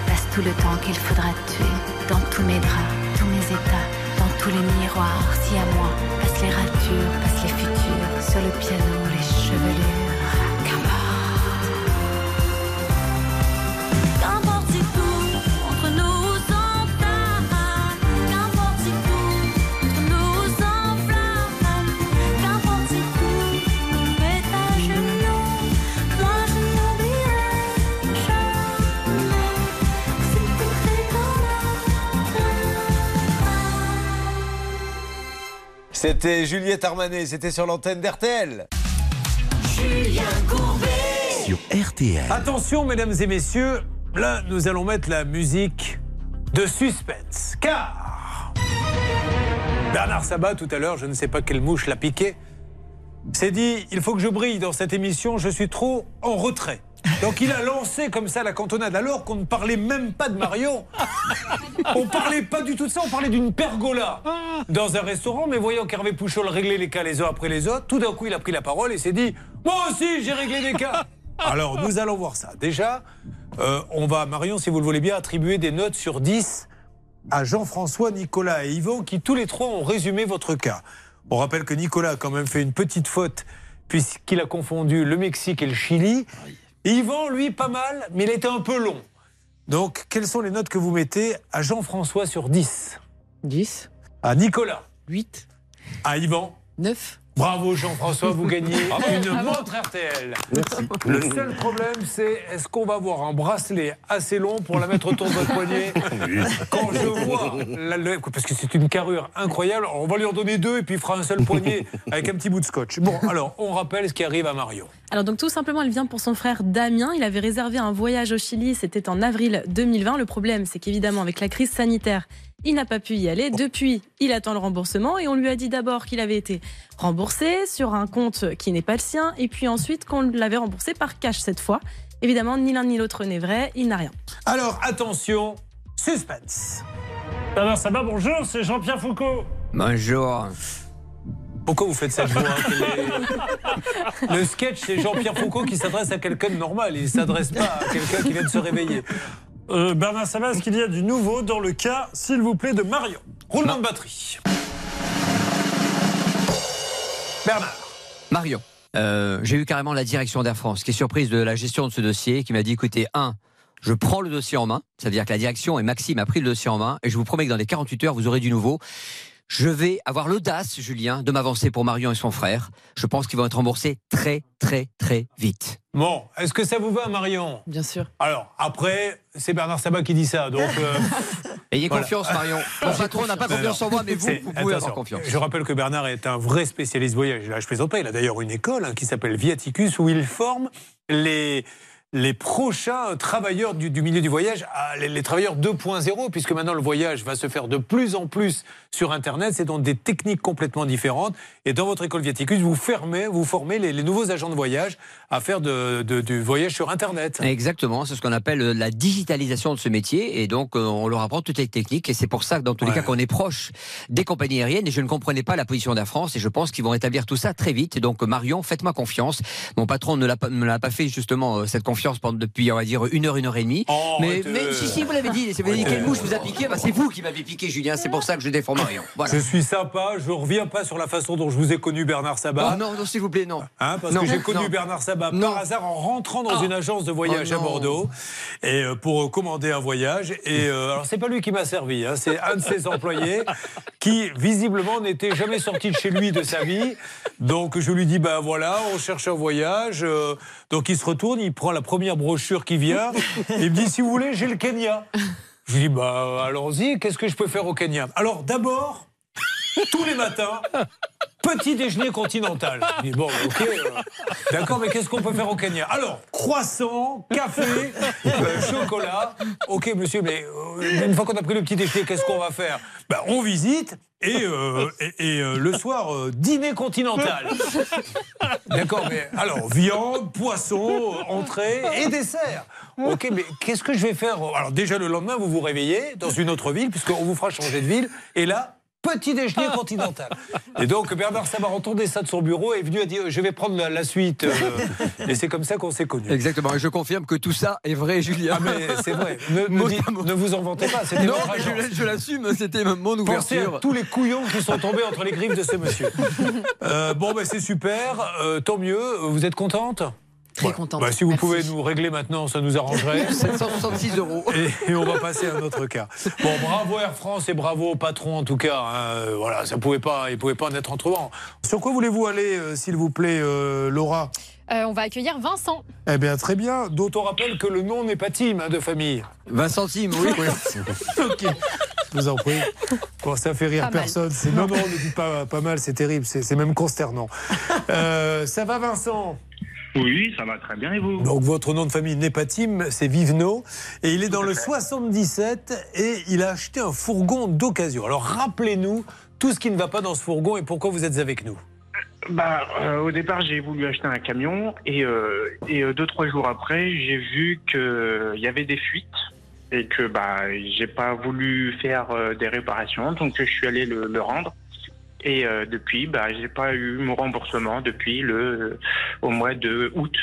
passe tout le temps qu'il faudra tuer. Dans tous mes draps, tous mes états, dans tous les miroirs, si à moi. Passe les ratures, passe les futurs, sur le piano, C'était Juliette Armanet, c'était sur l'antenne d'RTL. Julien Courbet. Sur RTL. Attention, mesdames et messieurs, là, nous allons mettre la musique de suspense. Car Bernard Sabat, tout à l'heure, je ne sais pas quelle mouche l'a piqué, s'est dit il faut que je brille dans cette émission, je suis trop en retrait. Donc il a lancé comme ça la cantonade alors qu'on ne parlait même pas de Marion. On parlait pas du tout de ça, on parlait d'une pergola dans un restaurant, mais voyant qu'Hervé Pouchol réglait les cas les uns après les autres, tout d'un coup il a pris la parole et s'est dit Moi aussi j'ai réglé des cas Alors nous allons voir ça. Déjà, euh, on va, Marion, si vous le voulez bien, attribuer des notes sur 10 à Jean-François, Nicolas et Yvan qui tous les trois ont résumé votre cas. On rappelle que Nicolas a quand même fait une petite faute puisqu'il a confondu le Mexique et le Chili. Yvan, lui, pas mal, mais il était un peu long. Donc, quelles sont les notes que vous mettez à Jean-François sur 10 10. À Nicolas? 8. À Yvan? 9. Bravo Jean-François, vous gagnez Bravo. une Bravo. montre RTL. Le seul problème, c'est est-ce qu'on va avoir un bracelet assez long pour la mettre autour de votre poignet Quand je vois, la- le- parce que c'est une carrure incroyable, on va lui en donner deux et puis il fera un seul poignet avec un petit bout de scotch. Bon, alors, on rappelle ce qui arrive à Mario. Alors donc tout simplement, elle vient pour son frère Damien. Il avait réservé un voyage au Chili, c'était en avril 2020. Le problème, c'est qu'évidemment, avec la crise sanitaire, il n'a pas pu y aller. Depuis, il attend le remboursement et on lui a dit d'abord qu'il avait été remboursé sur un compte qui n'est pas le sien et puis ensuite qu'on l'avait remboursé par cash cette fois. Évidemment, ni l'un ni l'autre n'est vrai, il n'a rien. Alors, attention, suspense. Alors ça va, bonjour, c'est Jean-Pierre Foucault. Bonjour. Pourquoi vous faites cette voix Le sketch, c'est Jean-Pierre Foucault qui s'adresse à quelqu'un de normal. Il ne s'adresse pas à quelqu'un qui vient de se réveiller. Euh, Bernard Sabat, est-ce qu'il y a du nouveau dans le cas, s'il vous plaît, de Marion? Roulement de batterie. Bernard. Marion. Euh, j'ai eu carrément la direction d'Air France qui est surprise de la gestion de ce dossier, qui m'a dit écoutez, un, je prends le dossier en main, c'est-à-dire que la direction et Maxime a pris le dossier en main, et je vous promets que dans les 48 heures, vous aurez du nouveau. Je vais avoir l'audace, Julien, de m'avancer pour Marion et son frère. Je pense qu'ils vont être remboursés très, très, très vite. Bon, est-ce que ça vous va, Marion? Bien sûr. Alors, après, c'est Bernard Sabat qui dit ça, donc... euh, Ayez voilà. confiance, Marion. Mon patron n'a pas confiance en moi, mais vous, vous pouvez avoir confiance. Je rappelle que Bernard est un vrai spécialiste voyage. Là, je plaisante pas. Il a d'ailleurs une école hein, qui s'appelle Viaticus où il forme les les prochains travailleurs du, du milieu du voyage, à les, les travailleurs 2.0, puisque maintenant le voyage va se faire de plus en plus sur Internet, c'est donc des techniques complètement différentes. Et dans votre école Viaticus, vous, fermez, vous formez les, les nouveaux agents de voyage à faire de- de- du voyage sur Internet. Exactement, c'est ce qu'on appelle euh, la digitalisation de ce métier et donc euh, on leur apprend toutes les techniques et c'est pour ça dans tous les cas qu'on est proche des compagnies aériennes et je ne comprenais pas la position d'Air France et je pense qu'ils vont établir tout ça très vite. Et donc Marion, faites-moi confiance. Mon patron ne l'a me l'a pas fait justement euh, cette confiance pendant depuis on va dire une heure, une heure et demie. mais, arrêtez. mais si si vous l'avez dit, vous avez dit quelle mouche vous a piqué, bah, c'est vous qui m'avez piqué Julien, c'est pour ça que je défends Marion. Voilà. Je suis sympa, je reviens pas sur la façon dont je vous ai connu Bernard Sabat. Oh, non, non, s'il vous plaît, non. Hein, parce Non, que j'ai connu non. Bernard Sabat Non. par hasard en rentrant dans Ah. une agence de voyage Oh à. Bordeaux et euh, pour euh, commander un voyage. Et euh, alors c'est pas lui qui m'a servi, hein, c'est un de ses employés qui visiblement n'était jamais sorti de chez lui de sa vie. Donc je lui dis ben voilà, on cherche un voyage. euh, donc il se retourne, il prend la première brochure qui vient et il me dit si vous voulez j'ai le Kenya. Je lui dis bah allons-y, qu'est-ce que je peux faire au Kenya? Alors d'abord tous les matins, petit déjeuner continental. Je bon, ok, euh, d'accord, mais qu'est-ce qu'on peut faire au Kenya? Alors, croissant, café, euh, chocolat. Ok, monsieur, mais euh, une fois qu'on a pris le petit déjeuner, qu'est-ce qu'on va faire? Ben, On visite. Et, et, le soir, dîner continental. D'accord, mais alors, viande, poisson, entrée et dessert. Ok, mais qu'est-ce que je vais faire? Alors, déjà, le lendemain, vous vous réveillez dans une autre ville, puisqu'on vous fera changer de ville. Et là, petit déjeuner continental. Et donc Bernard Sabat entendait ça de son bureau et est venu à dire je vais prendre la, la suite. euh, et c'est comme ça qu'on s'est connus. Exactement, et je confirme que tout ça est vrai, Julien. Ah mais c'est vrai. Ne, vous en vantez pas. Non, mais je, je l'assume, c'était mon Pensez à ouverture. tous les couillons qui sont tombés entre les griffes de ce monsieur. Euh, bon, ben c'est super, euh, tant mieux. Vous êtes contente? Très contente. Bah, si vous Merci. pouvez nous régler maintenant, ça nous arrangerait. 766 euros. Et, et on va passer à un autre cas. Bon, bravo Air France et bravo au patron en tout cas. hein. Euh, Voilà, ça pouvait pas, il pouvait pas en être autrement. Sur quoi voulez-vous aller, euh, s'il vous plaît, euh, Laura? Euh, on va accueillir Vincent. Eh bien, très bien. D'autant rappelle que le nom n'est pas Tim hein, de famille. Vincent Tim, oui. ok. Je vous en prie. Bon, ça fait rire Pas personne. C'est non, non, ne dites pas pas mal, c'est terrible, c'est c'est même consternant. Euh, ça va, Vincent? Oui, ça va très bien et vous? Donc votre nom de famille n'est pas Tim, c'est Vivenot. Et il est dans le 77 et il a acheté un fourgon d'occasion. Alors rappelez-nous tout ce qui ne va pas dans ce fourgon et pourquoi vous êtes avec nous. Bah, euh, au départ, j'ai voulu acheter un camion et, euh, et euh, deux trois jours après, j'ai vu qu'il y avait des fuites et que bah j'ai pas voulu faire euh, des réparations, donc je suis allé le, le rendre. Et euh, depuis, bah j'ai pas eu mon remboursement depuis le au mois de août.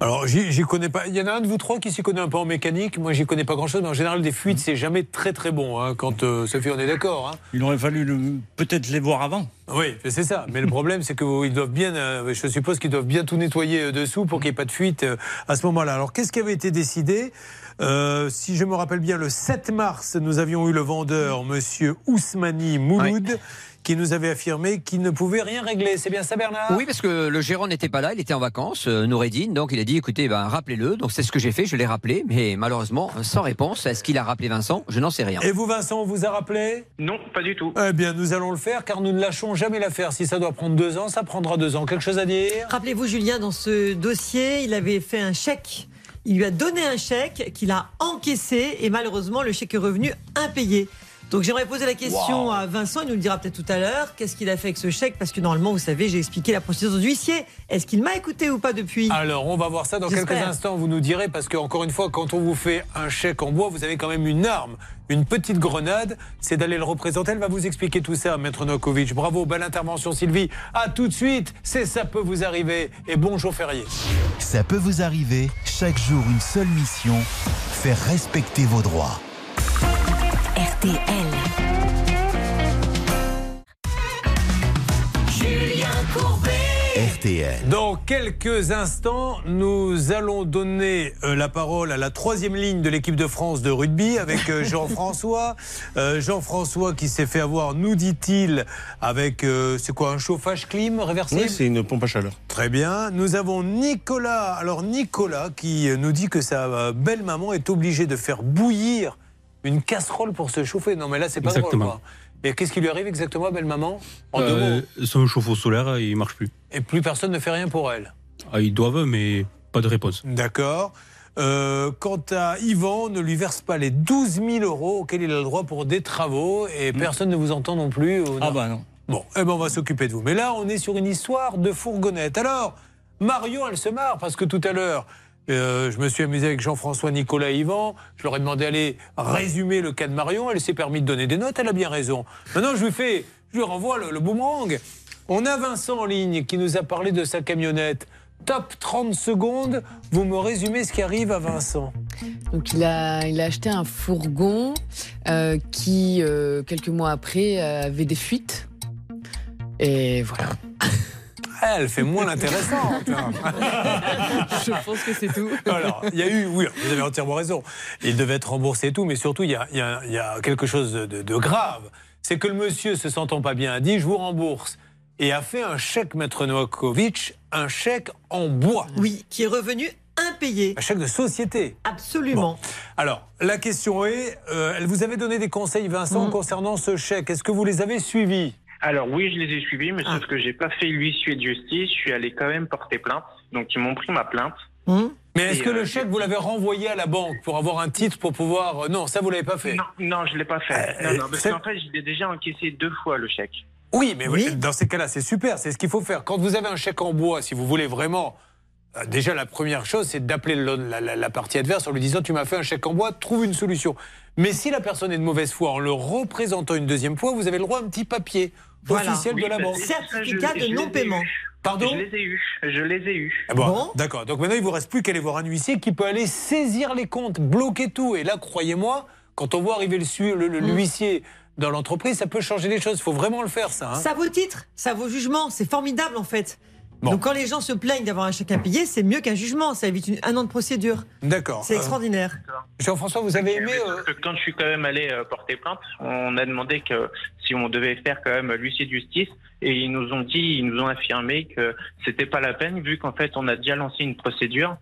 Alors j'y connais pas. Il y en a un de vous trois qui s'y connaît un peu en mécanique. Moi j'y connais pas grand-chose, mais en général des fuites c'est jamais très très bon. hein, quand euh, Sophie on est d'accord. hein. Il aurait fallu le- peut-être les voir avant. Oui, c'est ça. Mais le problème, c'est qu'ils doivent bien, euh, je suppose qu'ils doivent bien tout nettoyer euh, dessous pour qu'il n'y ait pas de fuite euh, à ce moment-là. Alors, qu'est-ce qui avait été décidé Euh, Si je me rappelle bien, le 7 mars, nous avions eu le vendeur, Monsieur Ousmani Mouloud, qui nous avait affirmé qu'il ne pouvait rien régler. C'est bien ça, Bernard? Oui, parce que le gérant n'était pas là, il était en vacances, euh, Noureddin, donc il a dit écoutez, ben, rappelez-le. Donc c'est ce que j'ai fait, je l'ai rappelé, mais malheureusement, sans réponse. Est-ce qu'il a rappelé Vincent? Je n'en sais rien. Et vous, Vincent, on vous a rappelé? Non, pas du tout. Eh bien, nous allons le faire, car nous ne lâchons jamais l'affaire. Si ça doit prendre deux ans, ça prendra deux ans. Quelque chose à dire? Rappelez-vous, Julien, dans ce dossier, il avait fait un chèque. Il lui a donné un chèque qu'il a encaissé et malheureusement, le chèque est revenu impayé. Donc j'aimerais poser la question à Vincent, il nous le dira peut-être tout à l'heure. Qu'est-ce qu'il a fait avec ce chèque? Parce que normalement, vous savez, j'ai expliqué la procédure du huissier. Est-ce qu'il m'a écouté ou pas depuis? Alors, on va voir ça dans quelques instants. Vous nous direz, parce que encore une fois, quand on vous fait un chèque en bois, vous avez quand même une arme, une petite grenade. C'est d'aller le représenter. Elle va vous expliquer tout ça, Maître Nokovic. Bravo, belle intervention, Sylvie. À tout de suite. C'est ça peut vous arriver. Et bonjour férié. Ça peut vous arriver, chaque jour une seule mission, faire respecter vos droits. RTL. Julien Courbet. RTL. Dans quelques instants, nous allons donner euh, la parole à la troisième ligne de l'équipe de France de rugby avec euh, Jean-François. Euh, Jean-François qui s'est fait avoir, nous dit-il, avec, euh, c'est quoi, un chauffage clim réversible Oui, c'est une pompe à chaleur. Très bien. Nous avons Nicolas. Alors Nicolas qui nous dit que sa euh, belle-maman est obligée de faire bouillir une casserole pour se chauffer. Non mais là c'est pas Exactement. drôle. quoi. Et qu'est-ce qui lui arrive exactement à belle-maman En deux Euh, mots. son chauffe-eau solaire, il marche plus. Et plus personne ne fait rien pour elle. Ah, ils doivent, mais pas de réponse. D'accord. Euh, quant à Yvan, on ne lui verse pas les 12 000 euros auxquels il a le droit pour des travaux et personne ne vous entend non plus. Ah bah non. Bon, eh ben on va s'occuper de vous. Mais là, on est sur une histoire de fourgonnette. Alors, Marion, elle se marre parce que tout à l'heure, euh, je me suis amusé avec Jean-François, Nicolas Yvan. Je leur ai demandé d'aller résumer le cas de Marion. Elle s'est permis de donner des notes. Elle a bien raison. Maintenant, je lui fais, je lui renvoie le, boomerang. On a Vincent en ligne qui nous a parlé de sa camionnette? Top 30 secondes. Vous me résumez ce qui arrive à Vincent. Donc il a, il a acheté un fourgon euh, qui, euh, quelques mois après, avait des fuites. Et voilà. Elle fait moins l'intéressante. Je pense que c'est tout. Alors, il y a eu, oui, vous avez entièrement raison. Il devait être remboursé et tout, mais surtout, il y a, il y a- il y a quelque chose de, de grave. C'est que le monsieur, se sentant pas bien, a dit Je vous rembourse. Et a fait un chèque, maître Novakovic, un chèque en bois. Oui, qui est revenu impayé. Un chèque de société. Absolument. Alors, la question est euh, elle vous avait donné des conseils, Vincent, concernant ce chèque. Est-ce que vous les avez suivis? Alors oui, je les ai suivis, mais sauf que j'ai pas fait l'huissier de justice. Je suis allé quand même porter plainte. Donc ils m'ont pris ma plainte. Mais est-ce que euh, le chèque, vous l'avez renvoyé à la banque pour avoir un titre pour pouvoir. euh, Non, ça, vous l'avez pas fait. Non, non, je l'ai pas fait. Euh, non, non, parce qu'en fait, je l'ai déjà encaissé deux fois le chèque. Oui, mais dans ces cas-là, c'est super, c'est ce qu'il faut faire. Quand vous avez un chèque en bois, si vous voulez vraiment. euh, Déjà, la première chose, c'est d'appeler le- la, la- la partie adverse en lui disant Tu m'as fait un chèque en bois, trouve une solution. Mais si la personne est de mauvaise foi, en le représentant une deuxième fois, vous avez le droit à un petit papier Voilà. officiel Oui, de la bah, banque. certificat de non-paiement. Pardon Je les ai eus. Je les ai eus. Ah bon, D'accord. Donc maintenant, il vous reste plus qu'à aller voir un huissier qui peut aller saisir les comptes, bloquer tout. Et là, croyez-moi, quand on voit arriver le, le- le- l'huissier dans l'entreprise, ça peut changer les choses. Il faut vraiment le faire, ça. hein. Ça vaut titre, ça vaut jugement, c'est formidable en fait. Bon. Donc quand les gens se plaignent d'avoir un chèque impayé, c'est mieux qu'un jugement, ça évite une- un an de procédure. D'accord. C'est Euh, extraordinaire. Jean-François, vous avez aimé. euh, quand je suis quand même allé euh, porter plainte, on a demandé que si on devait faire quand même l'huissier de justice, et ils nous ont dit, ils nous ont affirmé que c'était pas la peine vu qu'en fait on a déjà lancé une procédure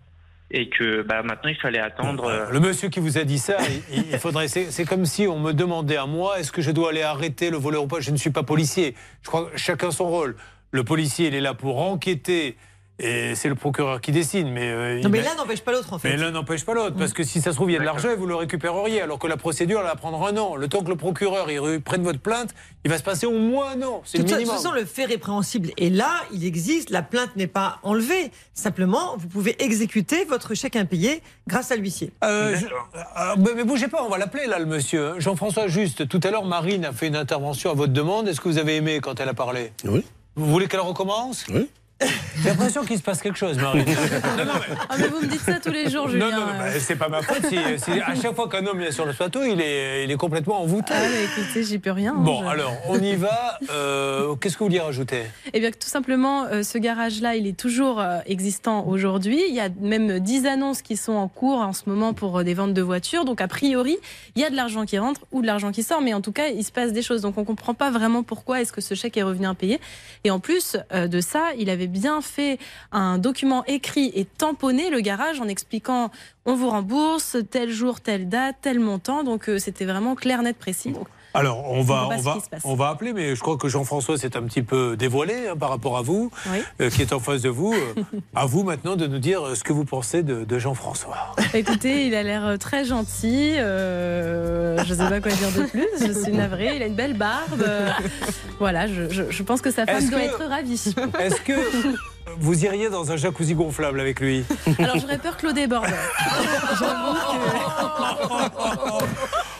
et que bah, maintenant il fallait attendre. Le monsieur qui vous a dit ça, il, il faudrait. C'est c'est comme si on me demandait à moi est-ce que je dois aller arrêter le voleur ou pas? Je ne suis pas policier. Je crois que chacun son rôle. Le policier, il est là pour enquêter. Et c'est le procureur qui décide. Mais, euh, Non mais l'un n'empêche pas l'autre en fait. mais l'un n'empêche pas l'autre, parce que si ça se trouve, il y a de l'argent et vous le récupéreriez, alors que la procédure, elle va prendre un an. Le temps que le procureur il prenne votre plainte, il va se passer au moins un an. C'est De le toute minimum. façon, le fait répréhensible est là, il existe, la plainte n'est pas enlevée. Simplement, vous pouvez exécuter votre chèque impayé grâce à l'huissier. Euh, je- euh, mais, mais bougez pas, on va l'appeler là, le monsieur. Jean-François, juste, tout à l'heure, Marine a fait une intervention à votre demande. Est-ce que vous avez aimé quand elle a parlé? Oui. Vous voulez qu'elle recommence? Oui. J'ai l'impression qu'il se passe quelque chose, Marine. non, non, mais, Ah, mais vous me dites ça tous les jours, Julien. non, non, non, bah, c'est pas ma faute. Si, si à chaque fois qu'un homme vient sur le plateau, il est, il est complètement envoûté. Ah, mais écoutez, j'y peux rien. hein, Bon, je- alors, on y va. Euh, Qu'est-ce que vous vouliez rajouter? Eh bien, tout simplement, euh, ce garage-là, il est toujours euh, existant aujourd'hui. Il y a même 10 annonces qui sont en cours en ce moment pour euh, des ventes de voitures. Donc, a priori, il y a de l'argent qui rentre ou de l'argent qui sort. Mais en tout cas, il se passe des choses. Donc, on ne comprend pas vraiment pourquoi est-ce que ce chèque est revenu impayé. Et en plus euh, de ça, il bien fait un document écrit et tamponné le garage en expliquant on vous rembourse tel jour, telle date, tel montant. Donc, euh, c'était vraiment clair, net, précis. Alors, on va, on, va, on va appeler, mais je crois que Jean-François s'est un petit peu dévoilé hein, par rapport à vous, euh, qui est en face de vous. Euh, à vous maintenant de nous dire euh, ce que vous pensez de, de Jean-François. Écoutez, il a l'air très gentil. euh, je ne sais pas quoi dire de plus. Je suis navrée. Il a une belle barbe. voilà, je, je- je pense que sa femme doit que- être ravie. Est-ce que vous iriez dans un jacuzzi gonflable avec lui? Alors j'aurais peur que l'eau déborde.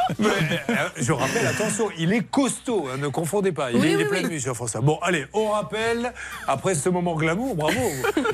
Mais, euh, je rappelle, attention, il est costaud, hein, ne confondez pas. Il Oui, est, plein de muscles, Jean-François. Bon, allez, on rappelle, après ce moment glamour, bravo,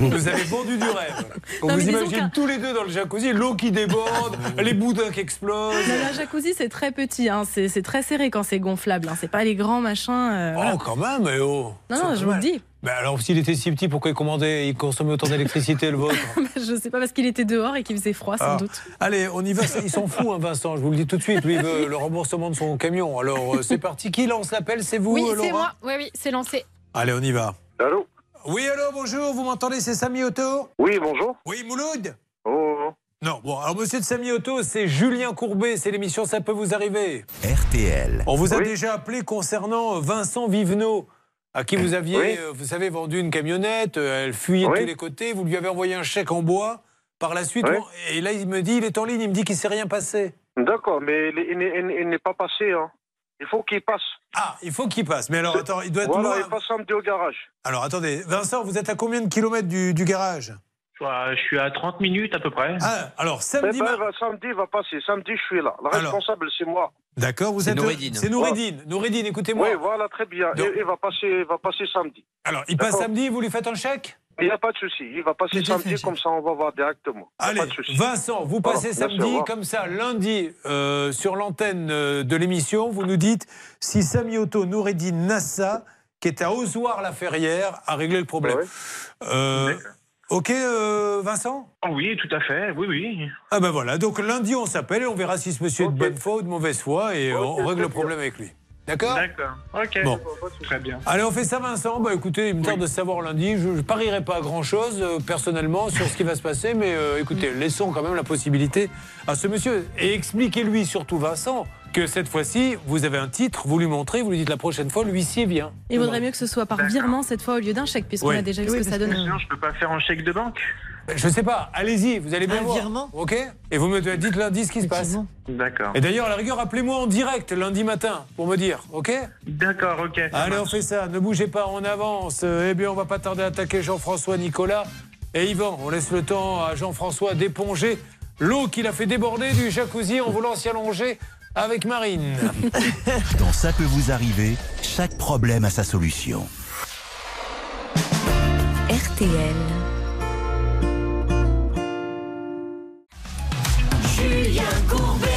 vous avez vendu du rêve. On Non, vous imagine tous les deux dans le jacuzzi, l'eau qui déborde, les boudins qui explosent. Un jacuzzi, c'est très petit. hein. C'est très serré quand c'est gonflable. hein. C'est pas les grands machins. euh, voilà. Oh, quand même, mais oh Non, non, je vous le dis. Mais alors, s'il était si petit, pourquoi il commandait, il consommait autant d'électricité, le vôtre je sais pas parce qu'il était dehors et qu'il faisait froid, sans Ah. doute. Allez, on y va. Il s'en fout, hein, Vincent. Je vous le dis tout de suite. Lui, il veut le remboursement de son camion. Alors, euh, c'est parti. Qui lance l'appel? C'est vous, Oui, c'est moi. Oui, oui, c'est lancé. Allez, on y va. Allô Oui, allô, bonjour. Vous m'entendez C'est Samy Auto? Oui, bonjour. Oui, Mouloud? Oh. Non, bon, alors monsieur de Samy Auto, c'est Julien Courbet. C'est l'émission Ça peut vous arriver. RTL. On vous a Oui. déjà appelé concernant Vincent Vivenot. À qui vous aviez, Oui. euh, vous savez, vendu une camionnette, euh, elle fuyait Oui. de tous les côtés, vous lui avez envoyé un chèque en bois. Par la suite, Oui. on- et là il me dit, il est en ligne, il me dit qu'il s'est rien passé. D'accord, mais il, n'est- il pas passé. Hein. Il faut qu'il passe. Ah, il faut qu'il passe. Mais alors, attends, il doit être Voilà, loin. il passe samedi au garage. Alors, attendez, Vincent, vous êtes à combien de kilomètres du, du garage? Je suis à 30 minutes à peu près. Ah, alors Eh samedi. ben, ma- va- samedi, il va passer. Samedi, je suis là. Le Alors. responsable, c'est moi. D'accord, vous êtes. Noureddin. C'est Noureddin. Noureddin, écoutez-moi. Oui, voilà, très bien. Donc- Il, il va passer, il va passer samedi. Alors, il passe samedi, vous lui faites un chèque? Il n'y a pas de souci. Il va passer samedi, comme ça, on va voir directement. Allez, pas de. Vincent, vous passez samedi, comme ça, lundi, euh, sur l'antenne euh, de l'émission, vous nous dites si Samy Auto Noureddin Nassa, qui est à Ozoir-la-Ferrière, a réglé le problème. Euh, ok, euh, Vincent? Oui, tout à fait. Oui, oui. Ah ben voilà, donc lundi on s'appelle et on verra si ce monsieur est de bonne foi ou de mauvaise foi et on- on règle le problème avec lui. D'accord? D'accord. Ok. Bon. Très bien. Allez, on fait ça, Vincent. Bah écoutez, il me tarde de savoir lundi. Je ne parierai pas grand-chose, euh, personnellement, sur ce qui va se passer, mais euh, écoutez, laissons quand même la possibilité à ce monsieur. Et expliquez-lui, surtout Vincent, que cette fois-ci, vous avez un titre, vous lui montrez, vous lui dites la prochaine fois, l'huissier vient. Il vaudrait mieux que ce soit par virement cette fois au lieu d'un chèque, puisqu'on a déjà vu Oui, ce que ça donne. Sinon, je peux pas faire un chèque de banque. Je sais pas, allez-y, vous allez bien Un voir. virement? Ok Et vous me dites lundi ce qui se passe. D'accord. Et d'ailleurs, à la rigueur, appelez-moi en direct lundi matin pour me dire, ok? D'accord, ok. Allez, on fait ça. Ne bougez pas, on avance. Euh, Eh bien, on va pas tarder à attaquer Jean-François, Nicolas et Yvan. On laisse le temps à Jean-François d'éponger l'eau qu'il a fait déborder du jacuzzi en voulant s'y allonger avec Marine. Dans Ça peut vous arriver, chaque problème a sa solution. RTL. Julien Courbet.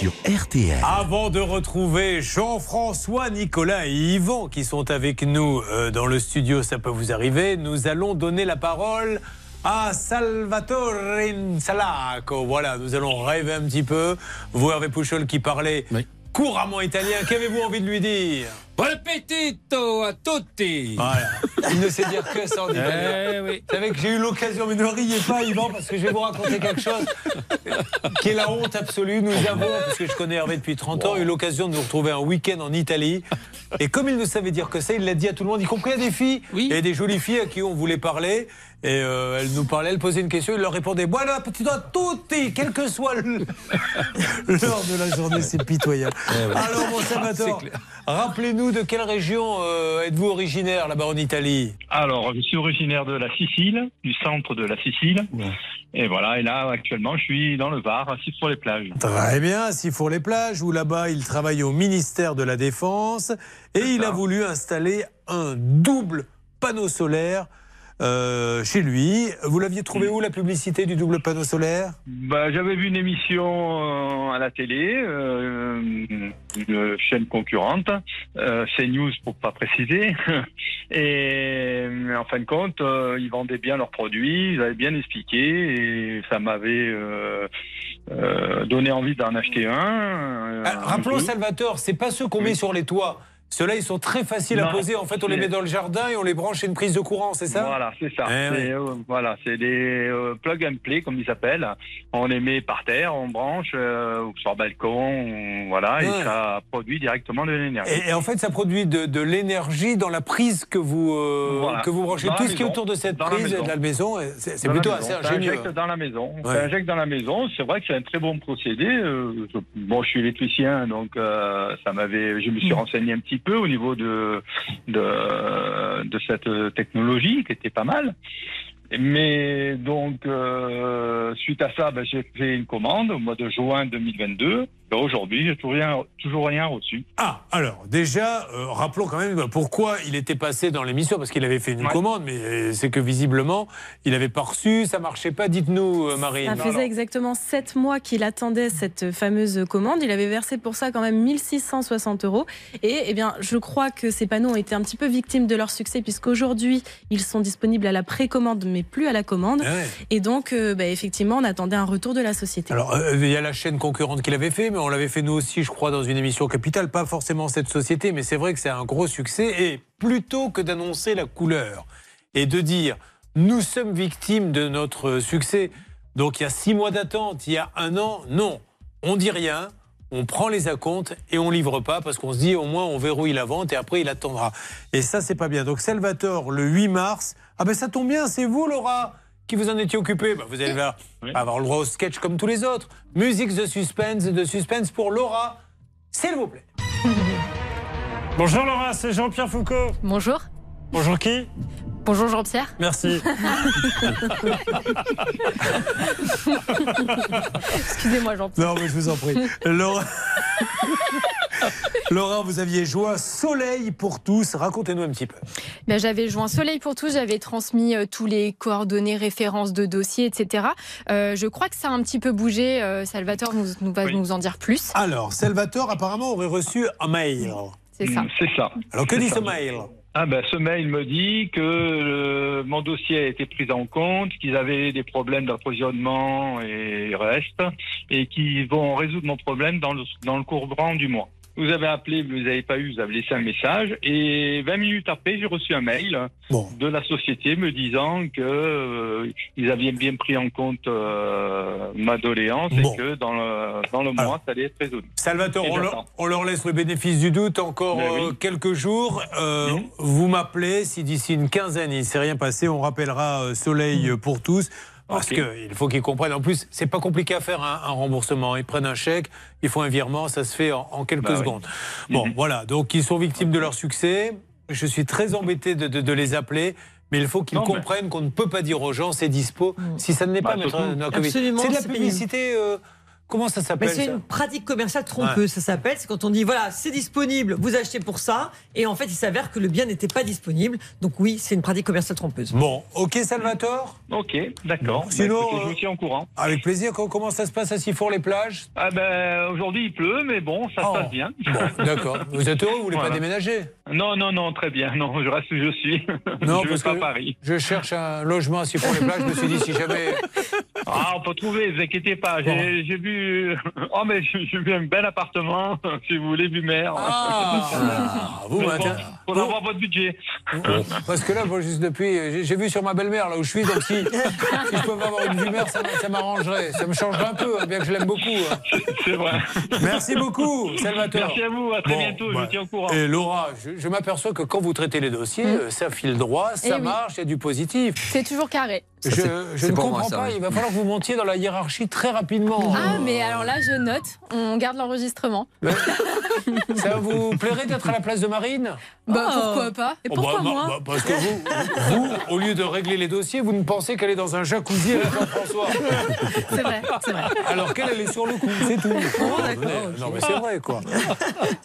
Sur RTL. Avant de retrouver Jean-François, Nicolas et Yvan qui sont avec nous euh, dans le studio, ça peut vous arriver, nous allons donner la parole à Salvatore Insalaco. Voilà, nous allons rêver un petit peu. Vous Hervé Pouchol qui parlait couramment italien, qu'avez-vous envie de lui dire? Bon appetito a tutti Voilà. Il ne sait dire que ça en italien. Eh oui. Vous savez que j'ai eu l'occasion, mais ne riez pas, Yvan, parce que je vais vous raconter quelque chose qui est la honte absolue. Nous avons, parce que je connais Hervé depuis 30 ans, eu l'occasion de nous retrouver un week-end en Italie. Et comme il ne savait dire que ça, il l'a dit à tout le monde, y compris à des filles et des jolies filles à qui on voulait parler. Et euh, elle nous parlait, elle posait une question, il leur répondait Voilà, appetito a tutti, quel que soit le- l'heure de la journée, c'est pitoyable. Alors, mon Salvatore, rappelez-nous de quelle région euh, êtes-vous originaire là-bas en Italie? Alors, je suis originaire de la Sicile, du centre de la Sicile. Et voilà, et là, actuellement, je suis dans le Var, assis sur les plages. Très bien, faut les plages, où là-bas il travaille au ministère de la Défense et il a voulu installer un double panneau solaire euh, chez lui. Vous l'aviez trouvé où la publicité du double panneau solaire? Bah, j'avais vu une émission euh, à la télé, euh, une chaîne concurrente, euh, CNews pour pas préciser. Et en fin de compte, ils vendaient bien leurs produits, ils avaient bien expliqué, et ça m'avait donné envie d'en acheter un. Ah, Rappelons. Salvatore, c'est pas ceux qu'on met sur les toits. Ceux-là, ils sont très faciles à poser. En fait, on les met dans le jardin et on les branche à une prise de courant, c'est ça? Voilà, c'est ça. Eh C'est, euh, voilà, c'est des euh, plug and play comme ils s'appellent. On les met par terre, on branche euh, sur le balcon, voilà, Ouais. et ça produit directement de l'énergie. Et, et en fait, ça produit de, de l'énergie dans la prise que vous, euh, Voilà. que vous branchez. Dans la Tout ce qui est autour de cette Dans la prise maison. de la maison, c'est la plutôt maison. assez Ça ingénieux. injecte dans la maison. Ouais. Ça injecte dans la maison. C'est vrai que c'est un très bon procédé. Je- bon, je suis électricien, donc ça m'avait. Je me suis Mm. renseigné un petit peu au niveau de de, cette technologie qui était pas mal. Mais donc, euh, suite à ça, ben, j'ai fait une commande au mois de juin 2022. Ben, Aujourd'hui, j'ai toujours rien, toujours rien reçu. Ah, alors, déjà, euh, rappelons quand même pourquoi il était passé dans l'émission, parce qu'il avait fait une commande, mais euh, c'est que visiblement, il n'avait pas reçu, ça marchait pas. Dites-nous, euh, Marine. Ça faisait exactement 7 mois qu'il attendait cette fameuse commande. Il avait versé pour ça quand même 1660 euros. Et eh bien, je crois que ces panneaux ont été un petit peu victimes de leur succès, puisqu'aujourd'hui, ils sont disponibles à la précommande, mais plus à la commande. Ah ouais. Et donc, euh, bah, effectivement, on attendait un retour de la société. Alors, euh, il y a la chaîne concurrente qui l'avait fait, mais on l'avait fait nous aussi, je crois, dans une émission Capital. Pas forcément cette société, mais c'est vrai que c'est un gros succès. Et plutôt que d'annoncer la couleur et de dire nous sommes victimes de notre succès, donc il y a six mois d'attente, il y a un an, non, on dit rien. On prend les acomptes et on livre pas parce qu'on se dit au moins on verrouille la vente et après il attendra. Et ça c'est pas bien. Donc Salvatore le 8 mars. Ah ben ça tombe bien, c'est vous Laura qui vous en étiez occupé. Ben, vous allez voir- avoir le droit au sketch comme tous les autres. Musique de suspense, de suspense pour Laura, s'il vous plaît. Bonjour Laura, c'est Jean-Pierre Foucault. Bonjour. Bonjour qui Bonjour Jean-Pierre. Merci. Excusez-moi Jean-Pierre. Non, mais je vous en prie. Laura... Laura, vous aviez joint Soleil pour tous. Racontez-nous un petit peu. Ben, j'avais joint Soleil pour tous, j'avais transmis euh, tous les coordonnées, références de dossiers, etc. Euh, je crois que ça a un petit peu bougé. euh, Salvatore nous, nous va nous en dire plus. Alors, Salvatore apparemment aurait reçu un mail. C'est ça. Mm, C'est ça. Alors, que dit ça. ce mail Ah ben, ce mail me dit que euh, mon dossier a été pris en compte, qu'ils avaient des problèmes d'approvisionnement et reste, et qu'ils vont résoudre mon problème dans le, dans le courant du mois. Vous avez appelé, vous n'avez pas eu, vous avez laissé un message, et 20 minutes après, j'ai reçu un mail de la société me disant que euh, ils avaient bien pris en compte euh, ma doléance Bon. et que dans le, dans le mois, ça allait être résolu. Salvatore, on leur, j'attends. on leur laisse le bénéfice du doute encore oui. euh, quelques jours. Euh, Vous m'appelez si d'ici une quinzaine il ne s'est rien passé, on rappellera euh, Soleil euh, pour tous. Parce Ok. qu'il faut qu'ils comprennent. En plus, c'est pas compliqué à faire un, un remboursement. Ils prennent un chèque, ils font un virement, ça se fait en, en quelques Bah oui. secondes. Bon, voilà. Donc, ils sont victimes de leur succès. Je suis très embêté de, de- de les appeler. Mais il faut qu'ils mais- comprennent qu'on ne peut pas dire aux gens c'est dispo si ça ne l'est Bah, pas, C'est de la publicité. euh, comment ça s'appelle c'est une pratique commerciale trompeuse, ça s'appelle. C'est quand on dit voilà, c'est disponible, vous achetez pour ça, et en fait, il s'avère que le bien n'était pas disponible. Donc oui, c'est une pratique commerciale trompeuse. Bon, ok Salvatore Ok, d'accord. Bah, Sinon, écoutez, je vous tiens au courant. Avec plaisir. Co- Comment ça se passe à Sifour les plages? Ah ben aujourd'hui il pleut, mais bon, ça Oh. se passe bien. Bon, d'accord. Vous êtes heureux, vous voulez Voilà. pas déménager? Non, non, non, très bien. Non, je reste où je suis. Non, je parce vais pas que à Paris. je cherche un logement à Sifour les plages. Je me suis dit si jamais. Ah, on peut trouver, vous inquiétez pas. J'ai j'ai vu. Oh, mais j'ai vu un bel appartement, si vous voulez, vu mer. Ah, vous, Mais bon, faut vous- avoir votre budget. Parce que là, moi, juste depuis, j'ai vu sur ma belle-mère là où je suis, donc si, si je peux avoir une vue mer, ça, ça m'arrangerait. Ça me changerait un peu, hein, bien que je l'aime beaucoup. hein. C'est vrai. Merci beaucoup, Salvatore. Merci à vous, à très Bon, bientôt, je bah, vous tiens au courant. Et Laura, je, je m'aperçois que quand vous traitez les dossiers, euh, ça file droit, ça Eh marche, il y a du positif. C'est toujours carré. Je, je ne comprends pas, il va falloir que vous montiez dans la hiérarchie très rapidement. Ah, mais alors là, je note. On garde l'enregistrement. Ça vous plairait d'être à la place de Marine? Bah, pourquoi pas Et Oh, pourquoi bah, bah, moi bah, Parce que vous, vous, au lieu de régler les dossiers, vous ne pensez qu'elle est dans un jacuzzi avec Jean-François. C'est vrai, c'est vrai. Alors qu'elle, elle est sur le coup, c'est tout. Venez. Non, mais c'est vrai, quoi.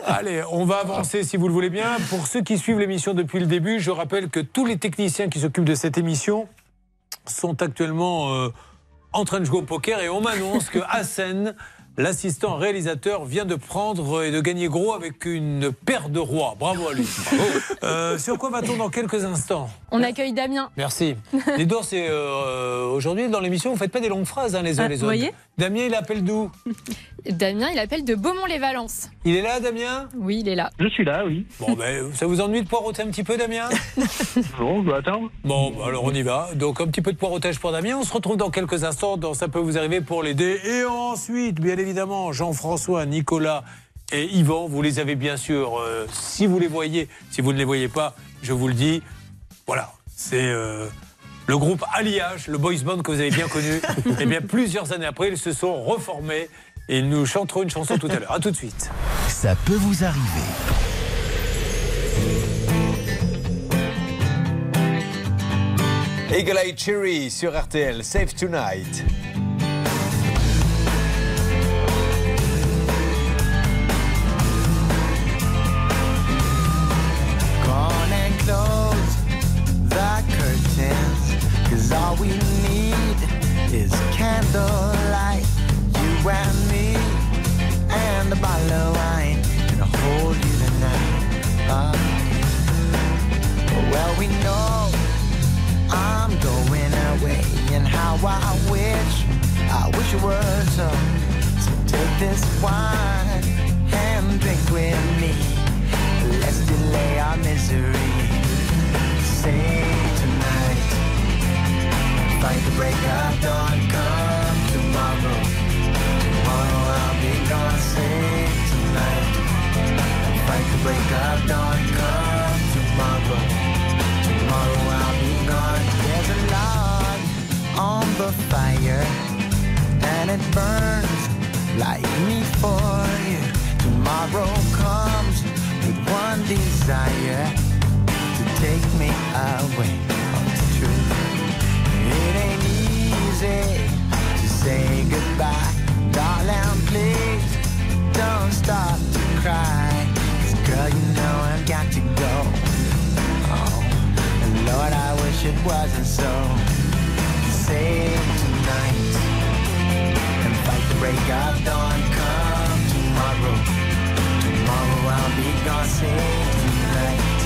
Allez, on va avancer si vous le voulez bien. Pour ceux qui suivent l'émission depuis le début, je rappelle que tous les techniciens qui s'occupent de cette émission sont actuellement euh, en train de jouer au poker et on m'annonce que Hassen L'assistant réalisateur vient de prendre et de gagner gros avec une paire de rois. Bravo à lui. Euh, sur quoi va-t-on dans quelques instants? On accueille Damien. Merci. Les deux, c'est euh, aujourd'hui dans l'émission, vous faites pas des longues phrases hein, les uns Ah, les vous autres. voyez? Damien, il appelle d'où Damien, il appelle de Beaumont-les-Valences. Il est là, Damien Oui, il est là. Je suis là, oui. Bon, ben, ça vous ennuie de poireauter un petit peu, Damien Bon, on doit attendre. Bon, bah, alors on y va. Donc un petit peu de poireautage pour Damien. On se retrouve dans quelques instants dans Ça peut vous arriver pour l'aider. Et ensuite, bien évidemment, Jean-François, Nicolas et Yvan, vous les avez bien sûr. euh, si vous les voyez, si vous ne les voyez pas, je vous le dis. Voilà, c'est euh, le groupe Alliage, le boys band que vous avez bien connu. et bien plusieurs années après, ils se sont reformés et ils nous chanteront une chanson tout à l'heure. À tout de suite. Ça peut vous arriver. Eagle Eye Cherry sur RTL, Save Tonight. And. Cause all we need is candlelight. You and me, and a bottle of wine. I'll hold you tonight. Ah. well, we know I'm going away. And how I wish, I wish it were so. So take this wine and drink with me. Let's delay our misery. Say tonight, fight the break of dawn. Come tomorrow, tomorrow I'll be gone. Say tonight, fight the break of dawn. Come tomorrow, tomorrow I'll be gone. There's a log on the fire, and it burns like me for you. Tomorrow comes with one desire to take me away easy to say goodbye, darling. Please don't stop to cry. 'Cause girl, you know I've got to go. Oh, and Lord, I wish it wasn't so. Save tonight and fight the break of dawn. Come tomorrow. Tomorrow I'll be gone, save tonight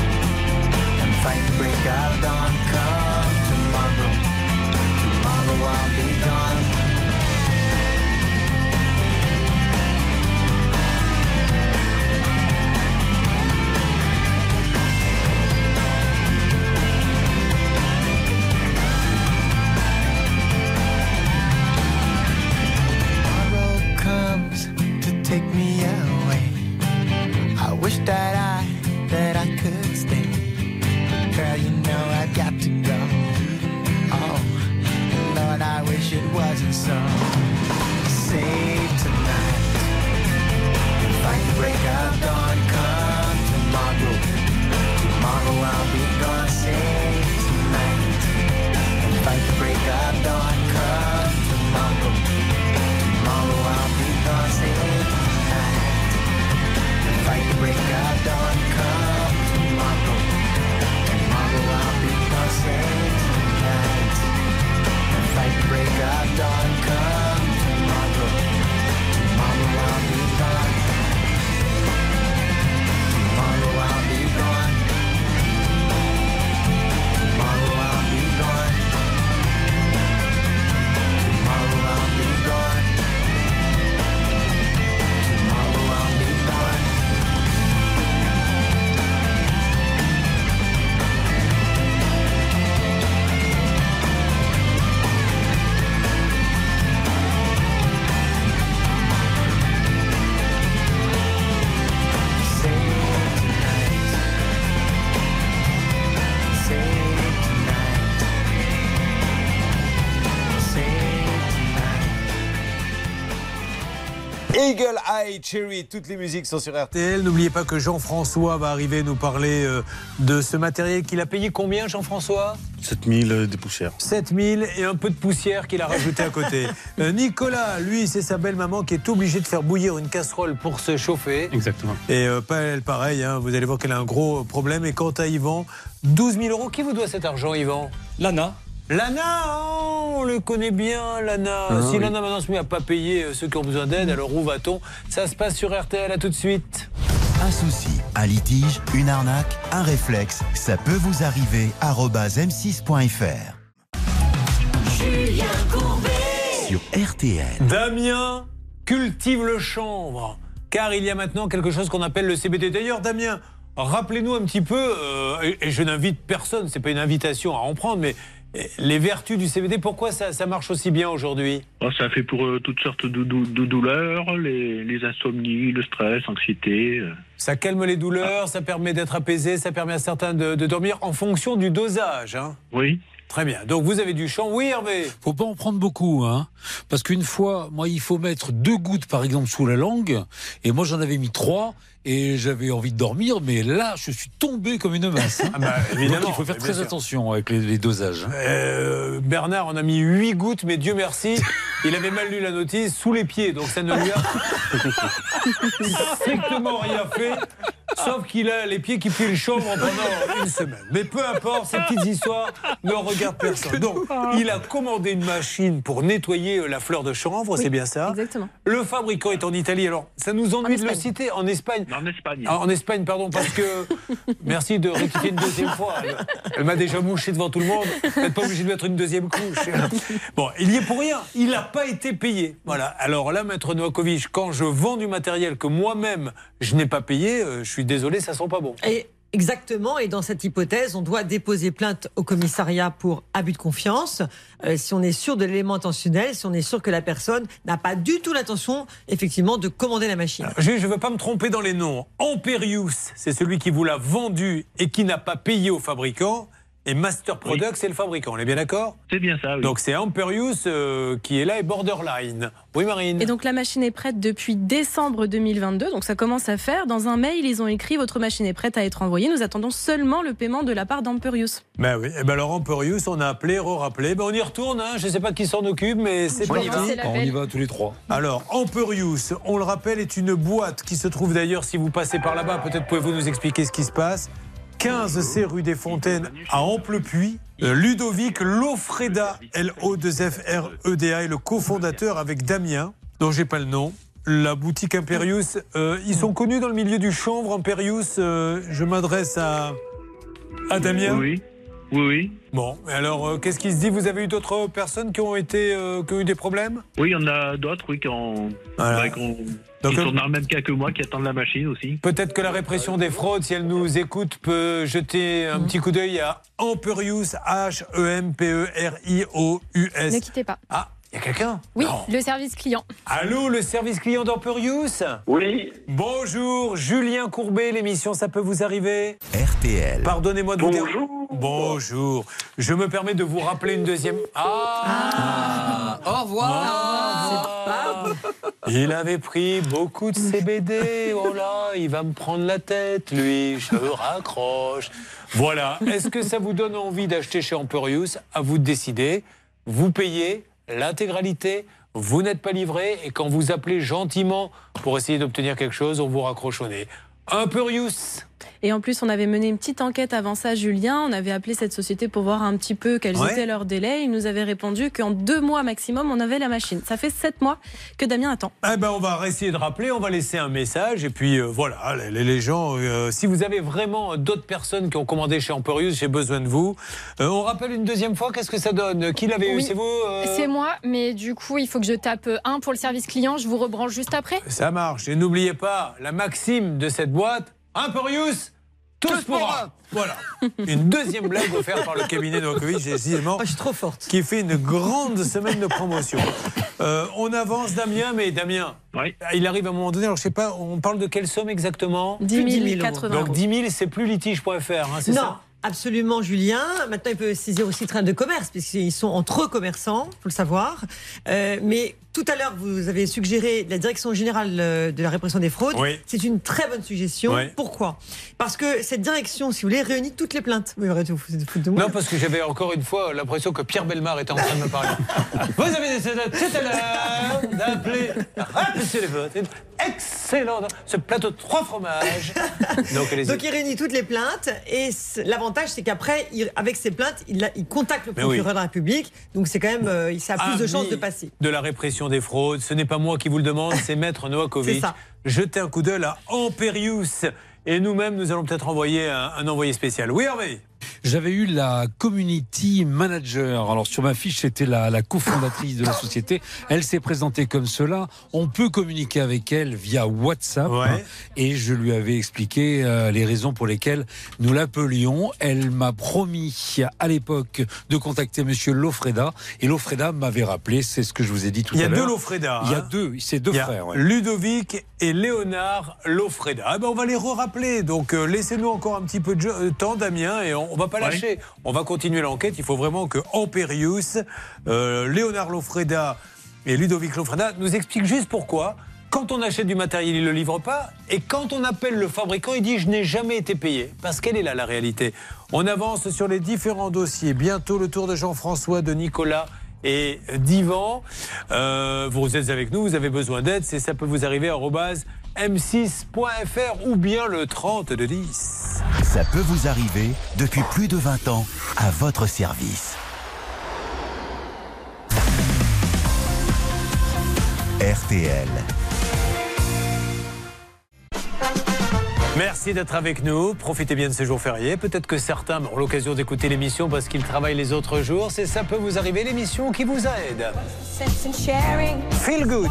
And fight the break of dawn, come while I'm gone. Eye Cherry, toutes les musiques sont sur RTL. N'oubliez pas que Jean-François va arriver nous parler euh, de ce matériel qu'il a payé combien, Jean-François? 7000 euh, des poussières. 7000 et un peu de poussière qu'il a rajouté à côté. Euh, Nicolas, lui, c'est sa belle maman qui est obligée de faire bouillir une casserole pour se chauffer. Exactement. Et euh, pas elle, pareil, hein, vous allez voir qu'elle a un gros problème. Et quant à Yvan, 12 000 euros, qui vous doit cet argent, Yvan? Lana. Lana, on le connaît bien, Lana. Ah, si oui. Lana maintenant se met à pas payer euh, ceux qui ont besoin d'aide, alors où va-t-on? Ça se passe sur RTL, à tout de suite. Un souci, un litige, une arnaque, un réflexe, ça peut vous arriver. arobase m6.fr Julien Courbet. sur RTL. Damien cultive le chanvre, car il y a maintenant quelque chose qu'on appelle le CBD. D'ailleurs, Damien, rappelez-nous un petit peu, euh, et, et je n'invite personne, c'est pas une invitation à en prendre, mais les vertus du CBD, pourquoi ça, ça marche aussi bien aujourd'hui Oh, ça fait pour euh, toutes sortes de, dou- de douleurs, les, les insomnies, le stress, anxiété. euh. Ça calme les douleurs, ça permet d'être apaisé, ça permet à certains de, de dormir en fonction du dosage. hein. Oui. Très bien. Donc vous avez du champ. Oui, Hervé Faut pas en prendre beaucoup, hein. Parce qu'une fois, moi, il faut mettre deux gouttes, par exemple, sous la langue. Et moi, j'en avais mis trois. Et j'avais envie de dormir, mais là, je suis tombé comme une masse. hein. Ah bah, évidemment, Donc, il faut faire très sûr. attention avec les, les dosages. hein. Euh, Bernard en a mis 8 gouttes, mais Dieu merci, il avait mal lu la notice sous les pieds, donc ça ne lui a strictement rien fait, sauf qu'il a les pieds qui puent le chanvre pendant une semaine. Mais peu importe, ces petites histoires ne regardent personne. Donc, il a commandé une machine pour nettoyer euh, la fleur de chanvre, c'est bien ça Exactement. Le fabricant est en Italie, alors ça nous ennuie de le Espagne. citer, en Espagne. En Espagne. Ah, en Espagne, pardon, parce que. Merci de rectifier une deuxième fois. Elle, elle m'a déjà mouché devant tout le monde. Vous n'êtes pas obligé de mettre une deuxième couche. Bon, il y est pour rien. Il n'a pas été payé. Voilà. Alors là, maître Novakovic, quand je vends du matériel que moi-même je n'ai pas payé, euh, je suis désolé, ça sent pas bon. Et exactement, et dans cette hypothèse, on doit déposer plainte au commissariat pour abus de confiance euh, si on est sûr de l'élément intentionnel, si on est sûr que la personne n'a pas du tout l'intention, effectivement, de commander la machine. Je ne veux pas me tromper dans les noms. Amperius, c'est celui qui vous l'a vendu et qui n'a pas payé au fabricant. Et Master Product, c'est le fabricant. On est bien d'accord? C'est bien ça, oui. Donc c'est Amperius euh, qui est là et Borderline. Oui, Marine? Et donc la machine est prête depuis décembre 2022, donc ça commence à faire. Dans un mail, ils ont écrit votre machine est prête à être envoyée. Nous attendons seulement le paiement de la part d'Amperius. Ben oui, et ben alors Amperius, on a appelé, re-rappelé. Ben on y retourne, hein. je ne sais pas qui s'en occupe, mais c'est parti. On y va tous les trois. Alors, Amperius, on le rappelle, est une boîte qui se trouve d'ailleurs, si vous passez par là-bas, peut-être pouvez-vous nous expliquer ce qui se passe? 15 C rue des Fontaines à Amplepuis. Euh, Ludovic Lofreda, L-O-2-F-R-E-D-A, est le cofondateur avec Damien, dont j'ai pas le nom. La boutique Imperius, euh, ils sont connus dans le milieu du chanvre, Imperius. euh, je m'adresse à, à Damien. Oui, oui, oui. Bon, alors, euh, qu'est-ce qui se dit? Vous avez eu d'autres personnes qui ont, été, qui ont eu des problèmes? Oui, il y en a d'autres, oui, qui, ont, Voilà. ouais, qui ont- Donc, euh, sont dans le même cas que moi, qui attendent la machine aussi. Peut-être que la répression des fraudes, si elle nous écoute, peut jeter un petit coup d'œil à Amperius, H-E-M-P-E-R-I-O-U-S. Ne quittez pas. Ah, il y a quelqu'un? Oui, Non. le service client. Allô, le service client d'Amperius Oui. Bonjour, Julien Courbet, l'émission Ça peut vous arriver? RTL. Pardonnez-moi de vous dire. Bonjour. Bonjour. Je me permets de vous rappeler une deuxième. Ah, Au revoir. Il avait pris beaucoup de CBD. Oh là, il va me prendre la tête, lui. Je raccroche. Voilà. Est-ce que ça vous donne envie d'acheter chez Amperius À vous de décider. Vous payez l'intégralité. Vous n'êtes pas livré. Et quand vous appelez gentiment pour essayer d'obtenir quelque chose, on vous raccroche au nez. Amperius. Et en plus, on avait mené une petite enquête avant ça, Julien. On avait appelé cette société pour voir un petit peu quels Ouais. étaient leurs délais. Ils nous avaient répondu qu'en deux mois maximum, on avait la machine. Ça fait sept mois que Damien attend. Eh ben, on va essayer de rappeler, on va laisser un message et puis euh, voilà, les, les gens, euh, si vous avez vraiment d'autres personnes qui ont commandé chez Amperius, j'ai besoin de vous. Euh, on rappelle une deuxième fois, qu'est-ce que ça donne? Qui l'avait eu? C'est vous euh? C'est moi, mais du coup, il faut que je tape un pour le service client. Je vous rebranche juste après. Ça marche. Et n'oubliez pas la maxime de cette boîte Amperius, tous pour un. Voilà. Une deuxième blague offerte par le cabinet de Rokovic, décidément. je suis trop forte. Qui fait une grande semaine de promotion. Euh, on avance, Damien, mais Damien, il arrive à un moment donné, alors je sais pas, on parle de quelle somme exactement 10 Plus de 10 000 080 euros. Donc 10 000, c'est plus litige.fr, hein, c'est non, ça absolument, Julien. Maintenant, il peut saisir aussi train de commerce, puisqu'ils sont entre commerçants, faut le savoir. Euh, mais tout à l'heure, vous avez suggéré la Direction générale euh, de la répression des fraudes. Oui. C'est une très bonne suggestion. Oui. Pourquoi? Parce que cette direction, si vous voulez, réunit toutes les plaintes. Vous vous de moi. Non, parce que j'avais encore une fois l'impression que Pierre Belmar était en train de me parler. Vous avez des tout à l'heure, les votes. Excellent. Ce plateau de trois fromages. Donc. Donc il réunit toutes les plaintes et l'avantage c'est qu'après, il- avec ces plaintes, il, il contacte le procureur oui. de la République. Donc c'est quand même, euh, ça a plus de chances de passer. De la répression des fraudes. Ce n'est pas moi qui vous le demande, c'est Maître ça. Jetez un coup d'œil à Amperius. Et nous-mêmes, nous allons peut-être envoyer un, un envoyé spécial. Oui, Hervé J'avais eu la community manager. Alors sur ma fiche, c'était la, la cofondatrice de la société. Elle s'est présentée comme cela. On peut communiquer avec elle via WhatsApp. Ouais. Et je lui avais expliqué euh, les raisons pour lesquelles nous l'appelions. Elle m'a promis à l'époque de contacter Monsieur Lofreda. Et Lofreda m'avait rappelé, c'est ce que je vous ai dit tout Il y à a l'heure. deux Lofreda. Il y a hein. deux, c'est deux frères. ouais. Ludovic et Léonard Lofreda. Ah ben on va les re-rappeler. Donc euh, laissez-nous encore un petit peu de euh, temps, Damien, et on, on va pas lâcher. On va continuer l'enquête. Il faut vraiment que Amperius, euh, Léonard Lofreda et Ludovic Lofreda nous expliquent juste pourquoi. Quand on achète du matériel, il ne le livre pas. Et quand on appelle le fabricant, il dit Je n'ai jamais été payé. Parce qu'elle est là, la réalité. On avance sur les différents dossiers. Bientôt le tour de Jean-François, de Nicolas et d'Ivan. Euh, vous êtes avec nous, vous avez besoin d'aide. C'est ça peut vous arriver m6.fr ou bien le 30 de 10. Ça peut vous arriver depuis plus de 20 ans à votre service. RTL. Merci d'être avec nous. Profitez bien de ces jours fériés. Peut-être que certains auront l'occasion d'écouter l'émission parce qu'ils travaillent les autres jours. C'est ça peut vous arriver, l'émission qui vous aide. Feel good.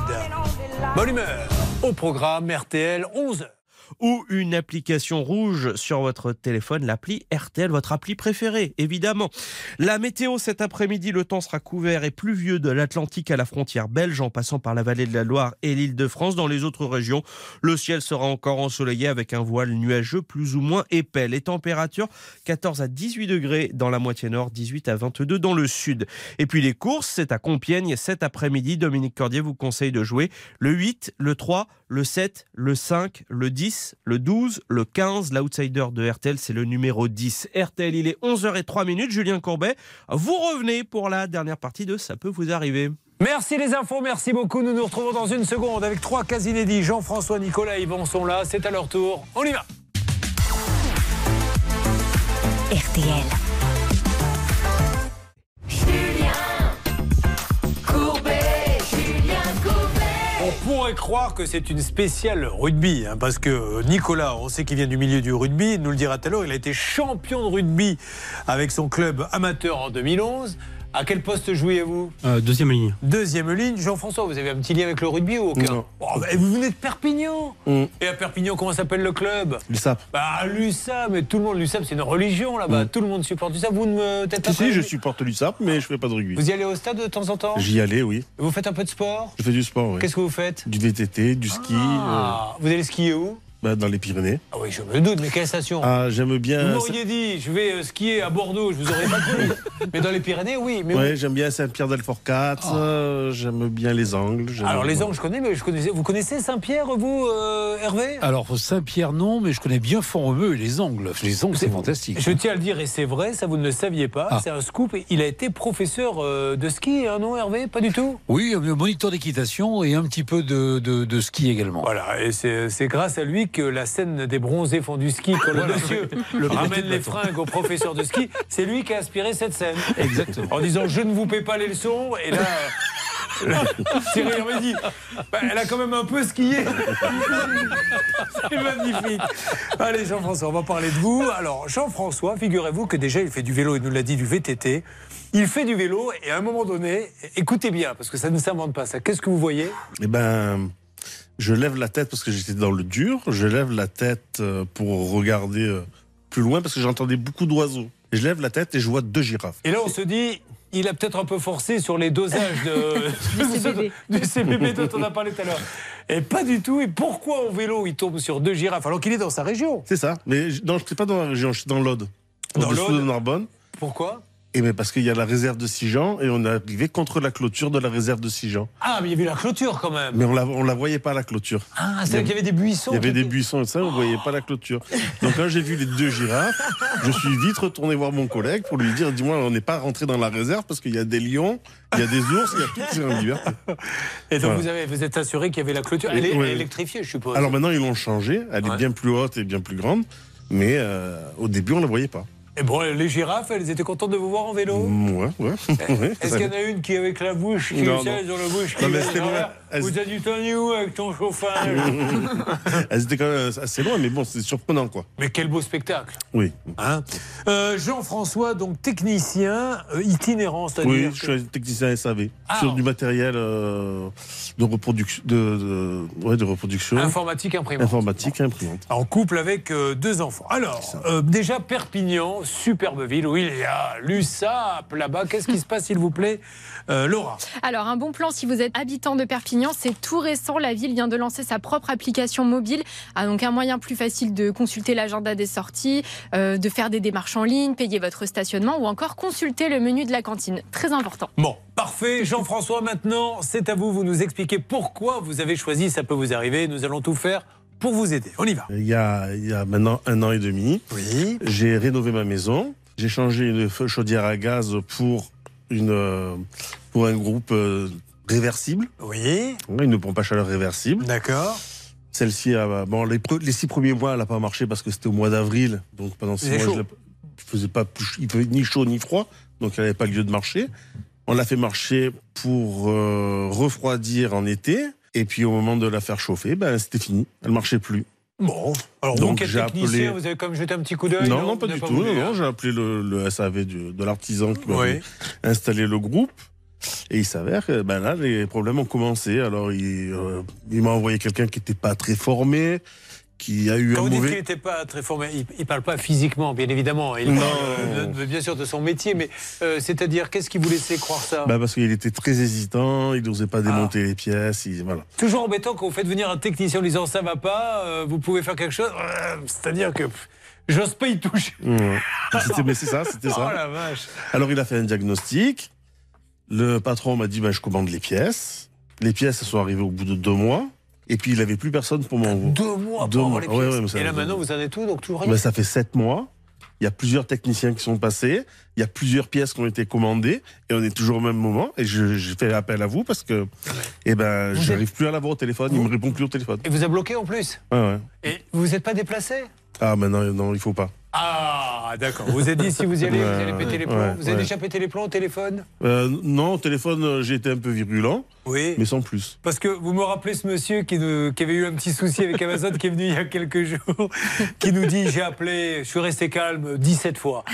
Bonne humeur. Au programme RTL 11h. Ou une application rouge sur votre téléphone, l'appli RTL, votre appli préférée, évidemment. La météo cet après-midi, le temps sera couvert et pluvieux de l'Atlantique à la frontière belge en passant par la vallée de la Loire et l'île de France. Dans les autres régions, le ciel sera encore ensoleillé avec un voile nuageux plus ou moins épais. Les températures 14 à 18 degrés dans la moitié nord, 18 à 22 dans le sud. Et puis les courses, c'est à Compiègne cet après-midi. Dominique Cordier vous conseille de jouer le 8, le 3, le 7, le 5, le 10, le 12, le 15. L'outsider de RTL, c'est le numéro 10. RTL, il est 11h03 minutes. Julien Courbet, vous revenez pour la dernière partie de Ça peut vous arriver. Merci les infos, merci beaucoup. Nous nous retrouvons dans une seconde avec trois cas inédits. Jean-François, Nicolas et Yvan sont là. C'est à leur tour. On y va. RTL. On pourrait croire que c'est une spéciale rugby, hein, parce que euh, Nicolas, on sait qu'il vient du milieu du rugby, nous le dira tout à l'heure, il a été champion de rugby avec son club amateur en 2011. À quel poste jouiez-vous Euh, deuxième ligne. Deuxième ligne. Jean-François, vous avez un petit lien avec le rugby ou aucun Non. Oh, bah, Vous venez de Perpignan Et à Perpignan, comment s'appelle le club L'USAP. Bah, l'USAP, mais tout le monde, l'USAP, c'est une religion là-bas. Tout le monde supporte l'USAP. Vous ne me pas Si, je supporte l'USAP, mais je fais pas de rugby. Vous y allez au stade de temps en temps J'y allais, oui. Vous faites un peu de sport Je fais du sport, oui. Qu'est-ce que vous faites Du VTT, du ski, Ah, Vous allez skier où euh, bah, dans les Pyrénées. Ah oui, je me doute, mais quelle station? Ah, j'aime Vous bien. m'auriez dit, je vais euh, skier à Bordeaux, je vous aurais pas cru. mais dans les Pyrénées, oui. Mais Ouais, j'aime bien Saint-Pierre-d'Alfort-4, euh, j'aime bien les Angles. Alors les Angles, je connais, mais je connaissais. Vous connaissez Saint-Pierre, vous, euh, Hervé? Alors Saint-Pierre non, mais je connais bien Font-Romeu et les Angles. Les Angles c'est fantastique. Je tiens à le dire, et c'est vrai, ça vous ne le saviez pas, Ah. c'est un scoop. Il a été professeur euh, de ski, hein, non, Hervé? Pas du tout? Oui, un moniteur d'équitation et un petit peu de, de- de ski également. Voilà, et c'est c'est grâce à lui que la scène des bronzés font du ski, quand le Voilà. monsieur Le ramène les fringues au professeur de ski, c'est lui qui a inspiré cette scène. Exactement. En disant je ne vous paie pas les leçons, et là. là, Thierry Hervé dit bah, elle a quand même un peu skié. C'est magnifique. Allez, Jean-François, on va parler de vous. Alors, Jean-François, figurez-vous que déjà, il fait du vélo, il nous l'a dit, du VTT. Il fait du vélo, et à un moment donné, écoutez bien, parce que ça ne s'invente pas ça. Qu'est-ce que vous voyez? Eh ben, je lève la tête parce que j'étais dans le dur. Je lève la tête euh, pour regarder euh, plus loin parce que j'entendais beaucoup d'oiseaux. Et je lève la tête et je vois deux girafes. Et là, on se dit, il a peut-être un peu forcé sur les dosages de, Du CBD. du CBD dont on a parlé tout à l'heure. Et pas du tout. Et pourquoi au vélo, il tombe sur deux girafes alors qu'il est dans sa région? C'est ça. Mais je- non, je ne suis pas dans la région, je suis dans l'Aude. Dans Au-dessous l'Aude de Narbonne. Pourquoi? Et mais parce qu'il y a la réserve de Sijan et on est arrivé contre la clôture de la réserve de Sijan. Ah, mais il y avait la clôture quand même. Mais on la, on la voyait pas la clôture. Ah, c'est vrai qu'il y avait des buissons. Il y avait des buissons et ça, on voyait pas la clôture. Donc quand j'ai vu les deux girafes, je suis vite retourné voir mon collègue pour lui dire, dis-moi, on n'est pas rentré dans la réserve parce qu'il y a des lions, il y a des ours, il y a tout qui est en liberté. Et donc Voilà. vous, avez, vous êtes assuré qu'il y avait la clôture. Elle est, Ouais. électrifiée, je suppose. Alors maintenant, ils l'ont changé. Elle est bien plus haute et bien plus grande. Mais euh, au début, on ne la voyait pas. Et bon, les girafes, elles étaient contentes de vous voir en vélo Mm, Ouais, ouais. Est-ce qu'il y en a une qui, avec la bouche, qui Non, dans la bouche, qui Non, mais c'était Vous êtes du temps où avec ton chauffage étaient quand même assez loin, mais bon, c'est surprenant, quoi. Mais quel beau spectacle Oui. Hein Euh, Jean-François, donc technicien euh, itinérant, c'est-à-dire Oui, que- je suis technicien SAV. Ah. sur du matériel euh, de, reproduction, de, de- ouais, de reproduction. informatique imprimante. Informatique imprimante. En couple avec euh, deux enfants. Alors, euh, déjà Perpignan, superbe ville où il y a l'USAP là-bas. Qu'est-ce qui se passe, s'il vous plaît Euh, Laura? Alors, un bon plan si vous êtes habitant de Perpignan, c'est tout récent. La ville vient de lancer sa propre application mobile. Ah, donc, un moyen plus facile de consulter l'agenda des sorties, euh, de faire des démarches en ligne, payer votre stationnement ou encore consulter le menu de la cantine. Très important. Bon, parfait. Jean-François, maintenant, c'est à vous. Vous nous expliquez pourquoi vous avez choisi Ça peut vous arriver. Nous allons tout faire pour vous aider. On y va. Il y a, il y a maintenant un an et demi, oui. j'ai rénové ma maison. J'ai changé une feu- chaudière à gaz pour, une, euh, pour un groupe euh, réversible. Oui. Une pompe à chaleur réversible. D'accord. Celle-ci, bon, les, les six premiers mois, elle n'a pas marché parce que c'était au mois d'avril. Donc pendant six mois, chaud. je je faisais pas plus- il faisait ni chaud ni froid. Donc elle n'avait pas lieu de marcher. On l'a fait marcher pour euh, refroidir en été. Et puis au moment de la faire chauffer, ben, c'était fini. Elle marchait plus. Bon, alors Donc, vous, j'ai appelé- vous avez comme jeté un petit coup d'œil Non, non, pas du tout. Non, hein non, j'ai appelé le, le SAV du- de l'artisan qui m'avait Oui. installé le groupe. Et il s'avère que ben là, les problèmes ont commencé. Alors, il, euh, il m'a envoyé quelqu'un qui n'était pas très formé, qui a eu Quand un vous dites qu'il mauvais. n'était pas très formé, il ne parle pas physiquement, bien évidemment. Il Non. parle euh, bien sûr de son métier, mais euh, c'est-à-dire, qu'est-ce qui vous laissait croire ça? Bah parce qu'il était très hésitant, il n'osait pas démonter Ah. les pièces. il- voilà. Toujours embêtant quand vous faites venir un technicien en disant ça va pas, euh, vous pouvez faire quelque chose. C'est-à-dire que j'ose pas y toucher. C'était- mais c'est ça, c'était Oh ça. la vache. Alors il a fait un diagnostic. Le patron m'a dit bah, je commande les pièces. Les pièces elles sont arrivées au bout de deux mois. Et puis il n'avait plus personne pour m'envoyer. Deux mois Deux pour mois. avoir les Ouais, pièces. ouais, mais ça- Et là maintenant, vous en êtes tout, donc toujours rien. Ben, ça fait sept mois. Il y a plusieurs techniciens qui sont passés. Il y a plusieurs pièces qui ont été commandées. Et on est toujours au même moment. Et je, j'ai fait appel à vous parce que eh ben, Vous j'arrive plus à l'avoir au téléphone. Il me répond plus au téléphone. Et vous a bloqué en plus. Ouais, ouais. Et vous vous êtes pas déplacé? Ah, mais non, non, il faut pas. Ah, d'accord. Vous avez dit si vous y allez, vous allez péter les plombs. Ouais, vous avez ouais. déjà pété les plombs au téléphone? Euh, non, au téléphone, euh, j'ai été un peu virulent. Oui. Mais sans plus. Parce que vous me rappelez ce monsieur qui, nous- qui avait eu un petit souci avec Amazon, qui est venu il y a quelques jours, qui nous dit j'ai appelé, je suis resté calme 17 fois.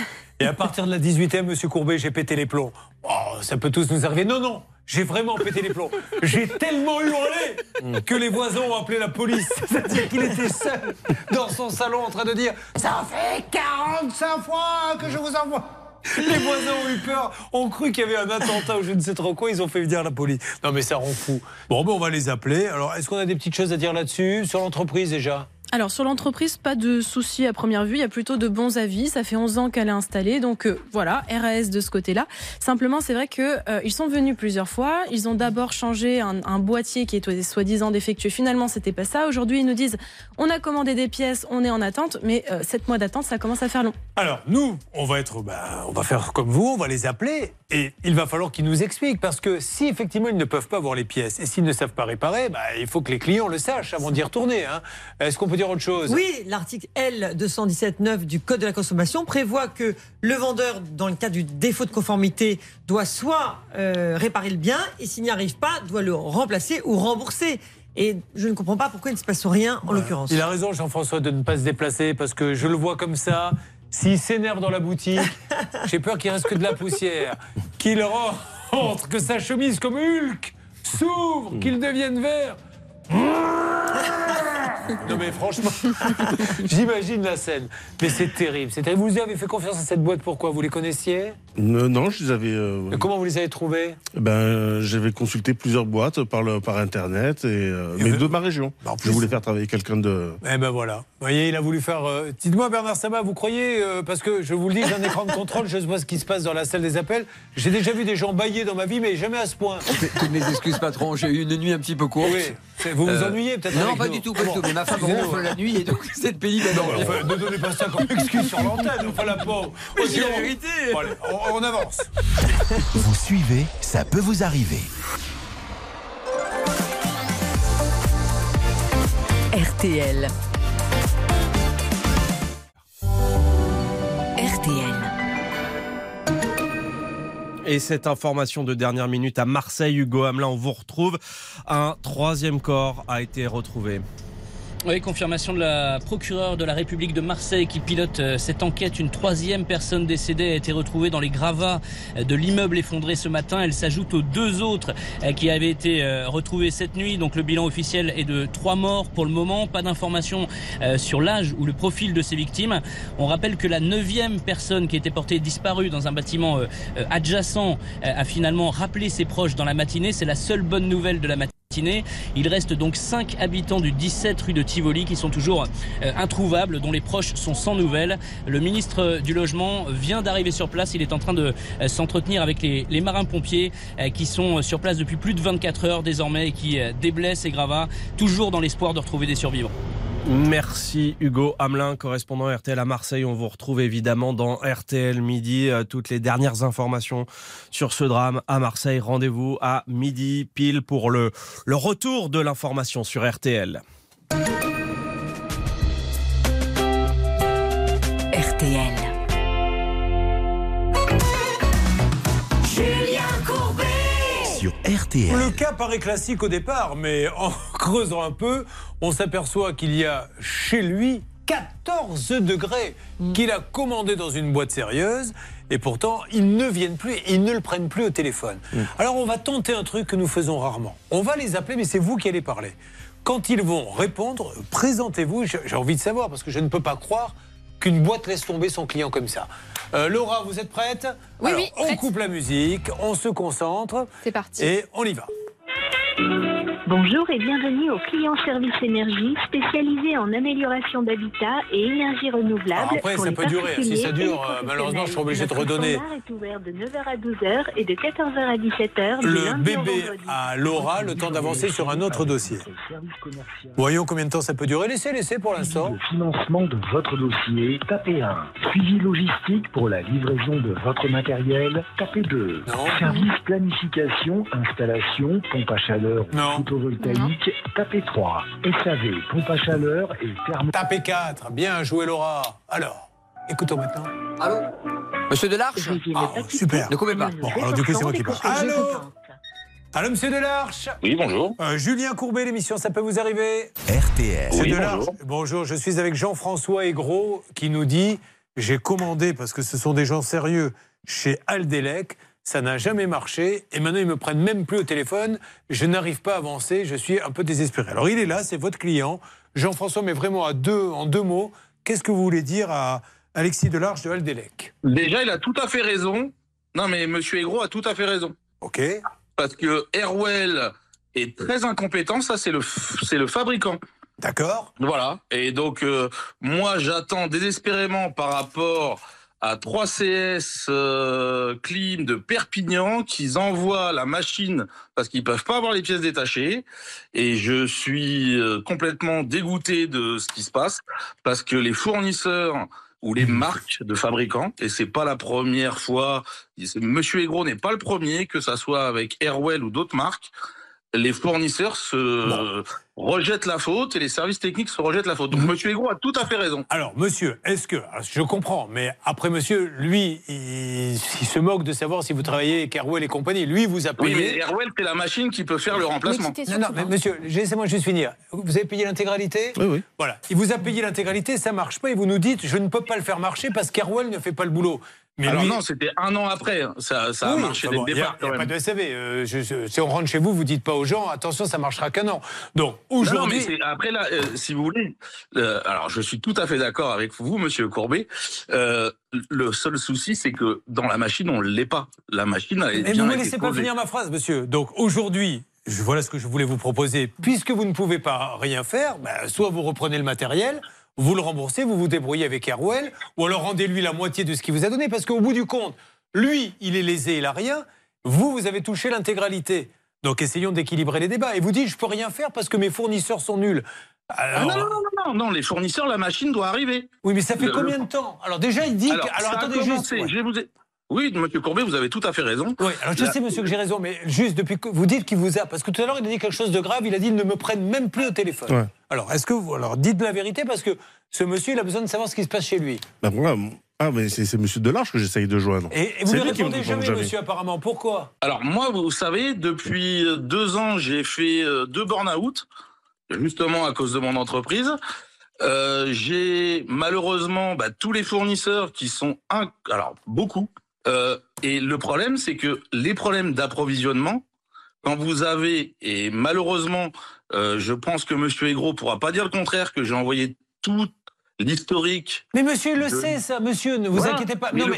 Et à partir de la 18e, monsieur Courbet, j'ai pété les plombs. Oh, ça peut tous nous arriver. Non, non, j'ai vraiment pété les plombs. J'ai tellement hurlé que les voisins ont appelé la police. C'est-à-dire qu'il était seul dans son salon en train de dire Ça fait 45 fois que je vous envoie. Les voisins ont eu peur, ont cru qu'il y avait un attentat ou je ne sais trop quoi, ils ont fait venir la police. Non mais ça rend fou. Bon, ben on va les appeler. Alors, est-ce qu'on a des petites choses à dire là-dessus Sur l'entreprise déjà? Alors sur l'entreprise, pas de soucis à première vue, il y a plutôt de bons avis. Ça fait 11 ans qu'elle est installée, donc euh, voilà, RAS de ce côté-là. Simplement, c'est vrai que euh, sont venus plusieurs fois. Ils ont d'abord changé un, boîtier qui est soi-disant défectueux. Finalement, c'était pas ça. Aujourd'hui, ils nous disent on a commandé des pièces, on est en attente, mais 7 mois d'attente, ça commence à faire long. Alors, nous, on va être, bah, on va faire comme vous, on va les appeler et il va falloir qu'ils nous expliquent parce que si effectivement ils ne peuvent pas avoir les pièces et s'ils ne savent pas réparer, bah, il faut que les clients le sachent avant d'y retourner. hein. Est-ce qu'on peut dire autre chose Oui, l'article L217.9 du Code de la consommation prévoit que le vendeur, dans le cas du défaut de conformité, doit soit euh, réparer le bien et s'il n'y arrive pas, doit le remplacer ou rembourser. Et je ne comprends pas pourquoi il ne se passe rien en l'occurrence. Il a raison, Jean-François, de ne pas se déplacer parce que je le vois comme ça. S'il s'énerve dans la boutique, j'ai peur qu'il reste que de la poussière. Qu'il rentre, que sa chemise comme Hulk s'ouvre, qu'il devienne vert. Non mais franchement, j'imagine la scène. Mais c'est terrible. Vous avez fait confiance à cette boîte, pourquoi? Vous les connaissiez? Euh, non, je les avais. euh, Et Comment vous les avez trouvés? Ben, j'avais consulté plusieurs boîtes par, le, par internet, et, euh, mais de ma région. je voulais faire travailler quelqu'un de. Eh ben voilà. Vous voyez, il a voulu faire. euh, Dites-moi, Bernard Sabat, vous croyez euh, Parce que je vous le dis, j'ai un écran de contrôle, je pas ce qui se passe dans la salle des appels. J'ai déjà vu des gens bailler dans ma vie, mais jamais à ce point. Toutes mes excuses, patron. J'ai eu une nuit un petit peu courte. Oui. Vous vous ennuyez peut-être Non, avec pas nous. du tout, pas du tout. Mais ma femme ronfle la nuit et donc c'est pénible. Non, enfin, ne donnez pas ça comme excuse sur l'antenne, enfin la pauvre. Mais c'est la vérité. bon, allez, on, on avance. Vous suivez, ça peut vous arriver. RTL. RTL. Et cette information de dernière minute à Marseille, Hugo Hamelin, on vous retrouve. Un troisième corps a été retrouvé. Oui, confirmation de la procureure de la République de Marseille qui pilote euh, cette enquête. Une troisième personne décédée a été retrouvée dans les gravats euh, de l'immeuble effondré ce matin. Elle s'ajoute aux deux autres euh, qui avaient été retrouvées cette nuit. Donc le bilan officiel est de trois morts pour le moment. Pas d'informations sur l'âge ou le profil de ces victimes. On rappelle que la neuvième personne qui était portée disparue dans un bâtiment adjacent a finalement rappelé ses proches dans la matinée. C'est la seule bonne nouvelle de la matinée. Il reste donc 5 habitants du 17 rue de Tivoli qui sont toujours euh, introuvables, dont les proches sont sans nouvelles. Le ministre du Logement vient d'arriver sur place. Il est en train de euh, s'entretenir avec les, marins-pompiers euh, qui sont sur place depuis plus de 24 heures désormais et qui déblaient ces gravats, toujours dans l'espoir de retrouver des survivants. Merci Hugo Hamelin, correspondant RTL à Marseille. On vous retrouve évidemment dans RTL Midi. Euh, Toutes les dernières informations sur ce drame à Marseille. Rendez-vous à midi pile pour le, retour de l'information sur. RTL. Sur RTL. Le cas paraît classique au départ, mais en creusant un peu, on s'aperçoit qu'il y a chez lui 14 degrés qu'il a commandé dans une boîte sérieuse. Et pourtant, ils ne viennent plus, ils ne le prennent plus au téléphone. Alors, on va tenter un truc que nous faisons rarement. On va les appeler, mais c'est vous qui allez parler. Quand ils vont répondre, présentez-vous. J'ai envie de savoir, parce que je ne peux pas croire qu'une boîte laisse tomber son client comme ça. Euh, Laura, vous êtes prête Oui, Alors, oui, On prête. coupe la musique, on se concentre. C'est parti. Et on y va. Bonjour et bienvenue au client service énergie spécialisé en amélioration d'habitat et énergie renouvelable. Alors après, pour ça les peut durer. Si ça dure, euh, malheureusement, je suis obligé de redonner. Standard est ouvert de 9h à 12h et de 14h à 17h. du Le bébé à Laura, le temps d'avancer sur un autre dossier. Voyons combien de temps ça peut durer. Laissez, laissez pour l'instant. Financement de votre dossier, tapez 1. Suivi logistique pour la livraison de votre matériel, tapez 2. Service planification, installation, pompe à chaleur ou photovoltaïque, tapez 3. SAV, pompe à chaleur et thermo... Tapez 4. Bien joué, Laura. Alors, écoutons maintenant. Allô Monsieur Delarche Ah, super. Ne coupez pas. Bon, alors du coup, c'est moi qui parle. Allô Allô, monsieur Delarche Oui, bonjour. Euh, Julien Courbet, l'émission, ça peut vous arriver RTL. Monsieur Oui, Delarche, bonjour. bonjour, je suis avec Jean-François Aigros qui nous dit J'ai commandé, parce que ce sont des gens sérieux, chez Aldelec, ça n'a jamais marché, et maintenant ils me prennent même plus au téléphone, je n'arrive pas à avancer, je suis un peu désespéré. Alors il est là, c'est votre client, Jean-François, mais vraiment à deux, en deux mots, qu'est-ce que vous voulez dire à Alexis Delarche de Aldelec? Déjà, il a tout à fait raison. Non, mais Monsieur Aigro a tout à fait raison. Ok. Parce que Airwell est très incompétent, ça c'est le, c'est le fabricant. D'accord. Voilà. Et donc, euh, moi, j'attends désespérément par rapport à 3CS euh, Clim de Perpignan qu'ils envoient la machine parce qu'ils peuvent pas avoir les pièces détachées. Et je suis euh, complètement dégoûté de ce qui se passe parce que les fournisseurs ou les marques de fabricants, et c'est pas la première fois, Monsieur Aigro n'est pas le premier, que ça soit avec Airwell ou d'autres marques, les fournisseurs se rejettent la faute et les services techniques se rejettent la faute. Donc Monsieur Aigro a tout à fait raison. Alors, monsieur, est-ce que. alors, Je comprends, mais après, monsieur, lui, il, il se moque de savoir si vous travaillez avec Airwell et compagnie. Lui, vous a Oui, payé. mais Airwell, c'est la machine qui peut faire le remplacement. Non, non, mais monsieur, laissez-moi juste finir. Vous avez payé l'intégralité Oui, oui. Voilà. Il vous a payé l'intégralité, ça marche pas, et vous nous dites, je ne peux pas le faire marcher parce qu'Airwell ne fait pas le boulot. Mais Alors lui- non, c'était un an après. hein. Ça, a marché dès le n'y a, départ. il y a pas de SAV. euh, je- je- si on rentre chez vous, vous dites pas aux gens, attention, ça marchera qu'un an. Donc Non, non, mais aujourd'hui, après là, euh, si vous voulez, euh, alors je suis tout à fait d'accord avec vous, Monsieur Courbet. Le seul souci, c'est que dans la machine, on l'est pas. La machine, est Mais vous me laissez pas finir ma phrase, monsieur. Donc aujourd'hui, voilà ce que je voulais vous proposer. Puisque vous ne pouvez pas rien faire, ben, soit vous reprenez le matériel, vous le remboursez, vous vous débrouillez avec Airwell, ou alors rendez-lui la moitié de ce qu'il vous a donné, parce qu'au bout du compte, lui, il est lésé, il a rien. Vous, vous avez touché l'intégralité. Donc essayons d'équilibrer les débats. Et vous dites, je peux rien faire parce que mes fournisseurs sont nuls. Ah Alors, non, non, non, non, non, les fournisseurs, la machine doit arriver. Oui, mais ça fait Le- combien de temps? Alors déjà, il dit que- Alors, alors, ça a attendez juste, commencé, ouais. je vais vous Oui, Monsieur Courbet, vous avez tout à fait raison. Oui, alors je La- sais, monsieur, que j'ai raison, mais juste depuis que vous dites qu'il vous a. Parce que tout à l'heure, il a dit quelque chose de grave, il a dit ne me prenne même plus au téléphone. Ouais. Alors, est-ce que vous. Alors, dites la vérité, parce que ce monsieur, il a besoin de savoir ce qui se passe chez lui. Ben voilà. Ah, mais c'est Monsieur Delarge que j'essaye de joindre. Et, et vous ne répondez répond jamais, monsieur, apparemment. Pourquoi? Alors moi, vous savez, depuis euh, deux ans, j'ai fait euh, deux burn-out, justement à cause de mon entreprise. Euh, j'ai malheureusement bah, tous les fournisseurs qui sont un... alors beaucoup. Euh, et le problème, c'est que les problèmes d'approvisionnement, quand vous avez et malheureusement, euh, je pense que Monsieur Aigro pourra pas dire le contraire que j'ai envoyé tout l'historique. Mais monsieur, le de- sait, ça, monsieur, ne vous Voilà. inquiétez pas. Mais non, le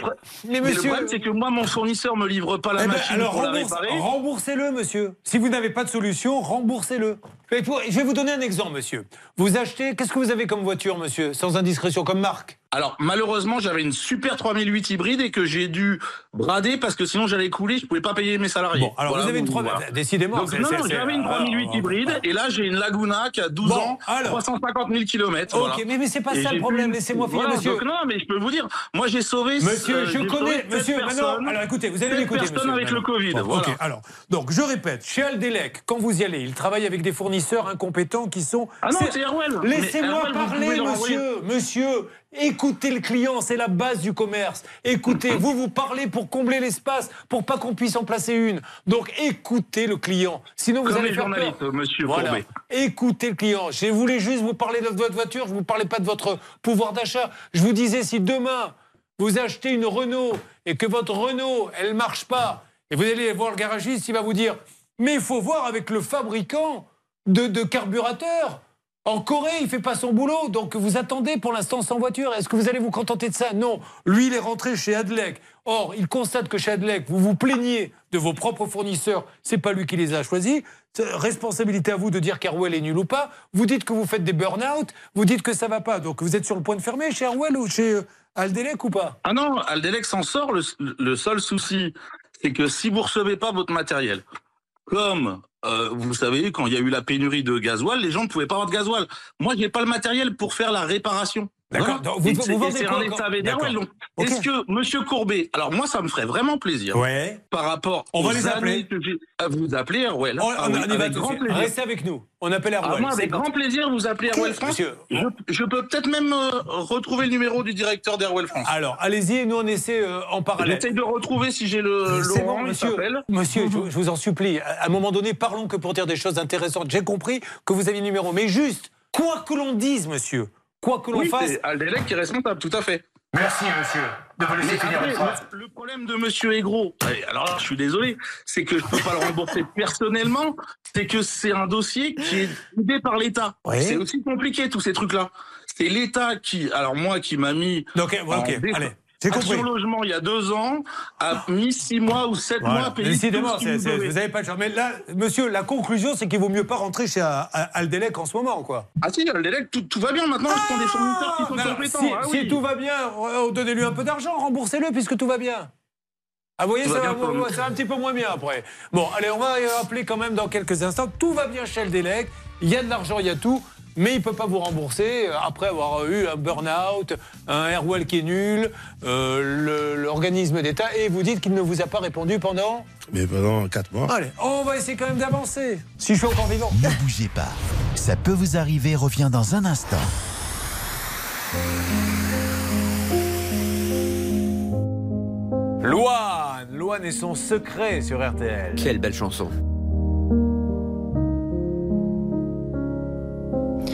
mais, mais problème, c'est que moi, mon fournisseur me livre pas la Eh ben, machine alors pour la rembourse- réparer. remboursez-le, monsieur. Si vous n'avez pas de solution, remboursez-le. Pour- Je vais vous donner un exemple, monsieur. Vous achetez, qu'est-ce que vous avez comme voiture, monsieur, sans indiscrétion, comme marque? Alors malheureusement, j'avais une super 3008 hybride et que j'ai dû brader parce que sinon j'allais couler, je pouvais pas payer mes salariés. Bon, alors vous avez une 3 décidément, Donc, c'est- non, j'avais une alors, 3008 alors, hybride et là j'ai une Laguna qui a 12 Bon, ans, alors. 350 000 km. Ok, mais- mais c'est pas ça le problème, laissez-moi finir, monsieur. Donc, non, mais je peux vous dire, moi j'ai sauvé. Monsieur, euh, je connais, monsieur, maintenant, alors écoutez, vous allez personnes monsieur. avec le. Covid. Voilà. Ok, alors, donc je répète, chez Aldelec, quand vous y allez, il travaille avec des fournisseurs incompétents qui sont. Ah non, c'est. Mais Laissez-moi parler, monsieur, monsieur. Écoutez le client, c'est la base du commerce. Écoutez, vous vous parlez pour combler l'espace, pour pas qu'on puisse en placer une. Donc écoutez le client. Sinon vous Comme allez les faire journalistes, peur. monsieur Voilà. Courbet. Écoutez le client. Je voulais juste vous parler de votre voiture, je ne vous parlais pas de votre pouvoir d'achat. Je vous disais, si demain, vous achetez une Renault et que votre Renault, elle ne marche pas, et vous allez voir le garagiste, il va vous dire, mais il faut voir avec le fabricant de, carburateurs. En Corée, il fait pas son boulot, donc vous attendez pour l'instant sans voiture. Est-ce que vous allez vous contenter de ça? Non. Lui, il est rentré chez Adlec. Or, il constate que chez Adlec, vous vous plaignez de vos propres fournisseurs. C'est pas lui qui les a choisis. Responsabilité à vous de dire qu'Airwell est nul ou pas. Vous dites que vous faites des burn-out. Vous dites que ça va pas. Donc, vous êtes sur le point de fermer chez Airwell ou chez euh, Aldelec ou pas? Ah non, Aldelec s'en sort. Le, le seul souci, c'est que si vous recevez pas votre matériel, comme euh, vous savez, quand il y a eu la pénurie de gasoil, les gens ne pouvaient pas avoir de gasoil. Moi, j'ai pas le matériel pour faire la réparation. D'accord. Voilà. Vous- Et vous c'est- un état. Donc, est-ce que Monsieur Courbet, alors moi, ça me ferait vraiment plaisir. Ouais. Par rapport On va aux les appeler. que vous appeler Airwell. On, Ah on- oui, on y va grand plaisir. Restez avec nous. On appelle Ah, Airwell. moi, avec grand plaisir, vous appelez Ok, Airwell France. monsieur. Je, je peux peut-être même euh, retrouver le numéro du directeur d'Airwell France. Alors, allez-y, et nous on essaie euh, en parallèle. J'essaye de retrouver si j'ai le C'est Laurent, bon, monsieur. Monsieur, je, je vous en supplie. À un moment donné, parlons que pour dire des choses intéressantes. J'ai compris que vous aviez le numéro, mais juste, quoi que l'on dise, monsieur, quoi que l'on Oui, fasse. c'est Aldelec qui est responsable, tout à fait. Merci, monsieur, de me laisser finir le, problème de Monsieur Aigro, alors là, je suis désolé, c'est que je peux pas le rembourser personnellement, c'est que c'est un dossier qui est aidé par l'État. Oui. C'est aussi compliqué tous ces trucs-là. C'est l'État qui, alors moi, qui m'a mis. Donc, ok, ok, allez. Action logement il y a deux ans, a mis six mois ou sept mois à payer. Décidément, ce devait. vous n'avez pas de chance. Mais là, monsieur, la conclusion, c'est qu'il vaut mieux pas rentrer chez euh, Aldelec en ce moment, quoi. Ah si, Aldelec, tout, tout va bien maintenant, ce sont des fournisseurs qui sont compétents. si, ah si oui. tout va bien, euh, donnez-lui un peu d'argent, remboursez-le puisque tout va bien. Ah, vous voyez, ça va c'est un petit peu moins bien après. Bon, allez, on va euh, appeler quand même dans quelques instants. Tout va bien chez le délec, il y a de l'argent, il y a tout, mais il ne peut pas vous rembourser euh, après avoir eu un burn-out, un Airwell qui est nul, euh, l'organisme d'État, et vous dites qu'il ne vous a pas répondu pendant. Mais pendant 4 mois. Allez, on va essayer quand même d'avancer, si je suis encore vivant. Ne bougez pas. Ça peut vous arriver, revient dans un instant. Loane, Loane et son secret sur RTL. Quelle belle chanson.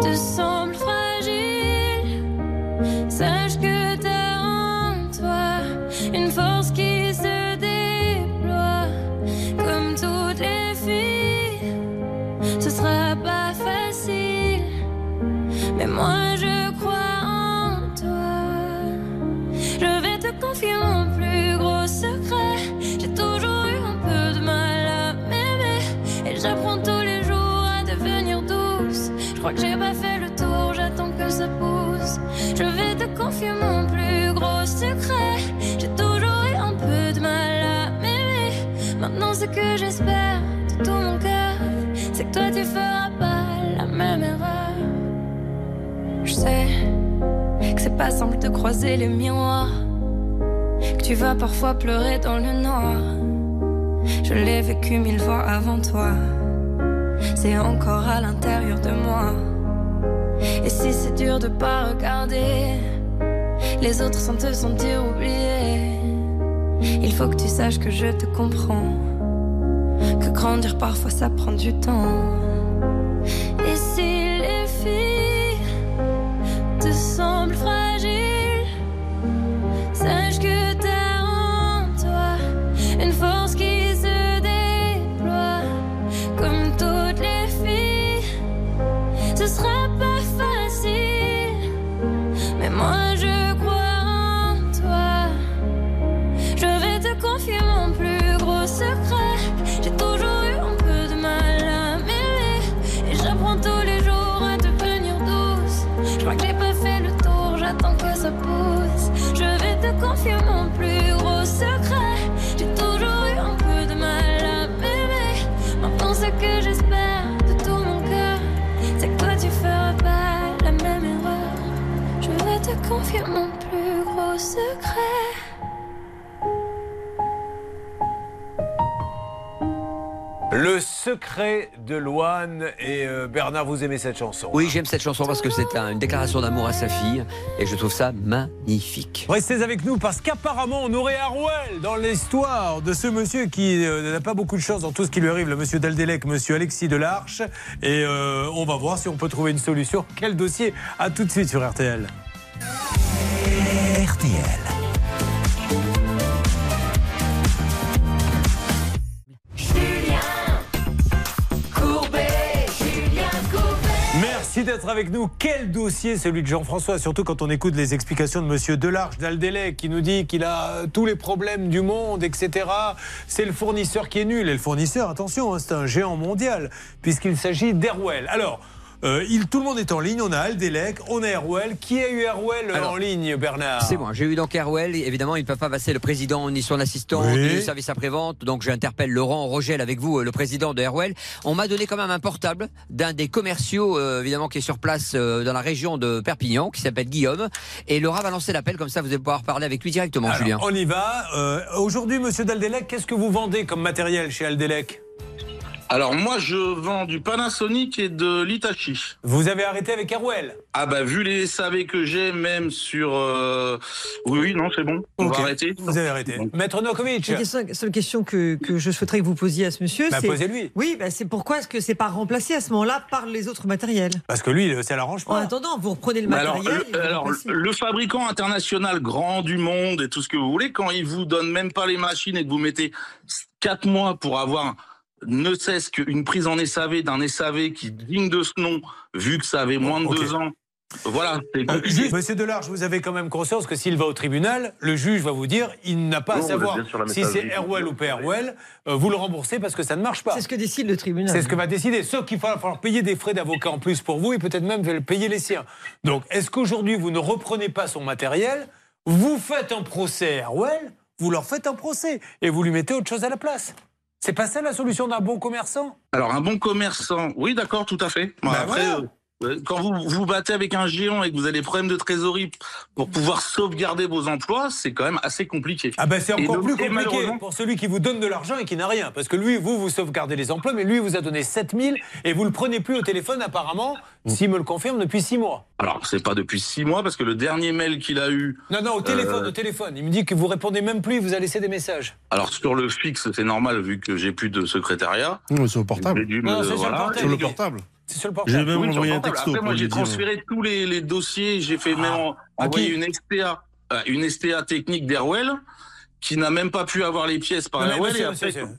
te semblent fragiles, sache que t'as en toi une force qui Je vais te confier mon plus gros secret. J'ai toujours eu un peu de mal à m'aimer. Maintenant, ce que j'espère de tout mon cœur, c'est que toi tu feras pas la même erreur. Je sais que c'est pas simple de croiser les miroirs, que tu vas parfois pleurer dans le noir. Je l'ai vécu mille fois avant toi, c'est encore à l'intérieur de moi. Et si c'est dur de pas regarder les autres sans te sentir oublié, il faut que tu saches que je te comprends, que grandir parfois ça prend du temps. Et si les filles te semblent fragiles, vais te confier mon plus gros secret. J'ai toujours eu un peu de mal à m'aimer. Maintenant, ce que j'espère de tout mon cœur, c'est que tu feras pas la même erreur. Je vais te confier mon plus gros secret. Le secret de Loane et euh, Bernard, vous aimez cette chanson Oui, j'aime cette chanson parce que c'est un- une déclaration d'amour à sa fille et je trouve ça magnifique. Restez avec nous parce qu'apparemment on aurait Harwell dans l'histoire de ce monsieur qui euh, n'a pas beaucoup de chance dans tout ce qui lui arrive, le monsieur Daldelec, monsieur Alexis Delarche. Et euh, on va voir si on peut trouver une solution. Quel dossier? À tout de suite sur. RTL. D'être avec nous. Quel dossier celui de Jean-François, surtout quand on écoute les explications de Monsieur Delarche d'Aldelec qui nous dit qu'il a euh, tous les problèmes du monde, etc. C'est le fournisseur qui est nul. Et le fournisseur, attention, hein, c'est un géant mondial puisqu'il s'agit d'Airwell. Alors. Euh, il, tout le monde est en ligne, on a Aldelec, on a Airwell. Qui a eu Airwell euh, en ligne, Bernard C'est bon, j'ai eu donc Airwell. Évidemment, ils ne peuvent pas passer le président ni son assistant Oui. ni le service après-vente. Donc, j'interpelle Laurent Rogel avec vous, euh, le président de Airwell. On m'a donné quand même un portable d'un des commerciaux, euh, évidemment, qui est sur place euh, dans la région de Perpignan, qui s'appelle Guillaume. Et Laura va lancer l'appel, comme ça, vous allez pouvoir parler avec lui directement, Alors, Julien. On y va. Aujourd'hui, Monsieur Daldelec, qu'est-ce que vous vendez comme matériel chez Aldelec Alors moi je vends du Panasonic et de l'Itachi. Vous avez arrêté avec Airwell Ah bah vu les SAV que j'ai même sur... euh, Oui oui non c'est bon, on Ok. va arrêter. Vous avez arrêté. Maître Nokovic La question- seule question que, que je souhaiterais que vous posiez à ce monsieur, Bah, c'est posez-lui. Oui, bah, c'est pourquoi est-ce que c'est pas remplacé à ce moment-là par les autres matériels? Parce que lui, ça l'arrange En pas. attendant, vous reprenez le Bah alors, matériel. le, vous alors, le fabricant international grand du monde et tout ce que vous voulez, quand il vous donne même pas les machines et que vous mettez 4 mois pour avoir ne cesse qu'une prise en SAV d'un SAV qui digne de ce nom, vu que ça avait moins de deux ans. Voilà, c'est Euh, Monsieur Delarge, vous avez quand même conscience que s'il va au tribunal, le juge va vous dire il n'a pas à Non, savoir si c'est Airwell ou pas Airwell, euh, vous le remboursez parce que ça ne marche pas. C'est ce que décide le tribunal. C'est ce que va décider. Sauf qu'il va falloir payer des frais d'avocat en plus pour vous et peut-être même payer les siens. Donc, est-ce qu'aujourd'hui, vous ne reprenez pas son matériel Vous faites un procès à Airwell, vous leur faites un procès et vous lui mettez autre chose à la place? C'est pas ça la solution d'un bon commerçant? Alors un bon commerçant, oui d'accord, tout à fait. Bah après, voilà. Euh, Quand vous vous battez avec un géant et que vous avez des problèmes de trésorerie pour pouvoir sauvegarder vos emplois, c'est quand même assez compliqué. Ah ben c'est encore plus compliqué pour celui qui vous donne de l'argent et qui n'a rien. Parce que lui, vous, vous sauvegardez les emplois, mais lui, vous a donné 7000 et vous le prenez plus au téléphone apparemment, s'il me le confirme, depuis 6 mois. Alors, c'est pas depuis six mois, parce que le dernier mail qu'il a eu. Non, non, au téléphone, euh, au téléphone. Il me dit que vous répondez même plus, il vous a laissé des messages. Alors, sur le fixe, c'est normal, vu que j'ai plus de secrétariat. Non, c'est au portable. Non, me- c'est sur le voilà. Sur le portable. C'est sur le J'ai portable. même Oui, sur envoyé un texto Après, moi, j'ai transféré tous les, les dossiers. J'ai fait même en- À envoyer une STA, euh, une STA technique d'Airwell, qui n'a même pas pu avoir les pièces par monsieur,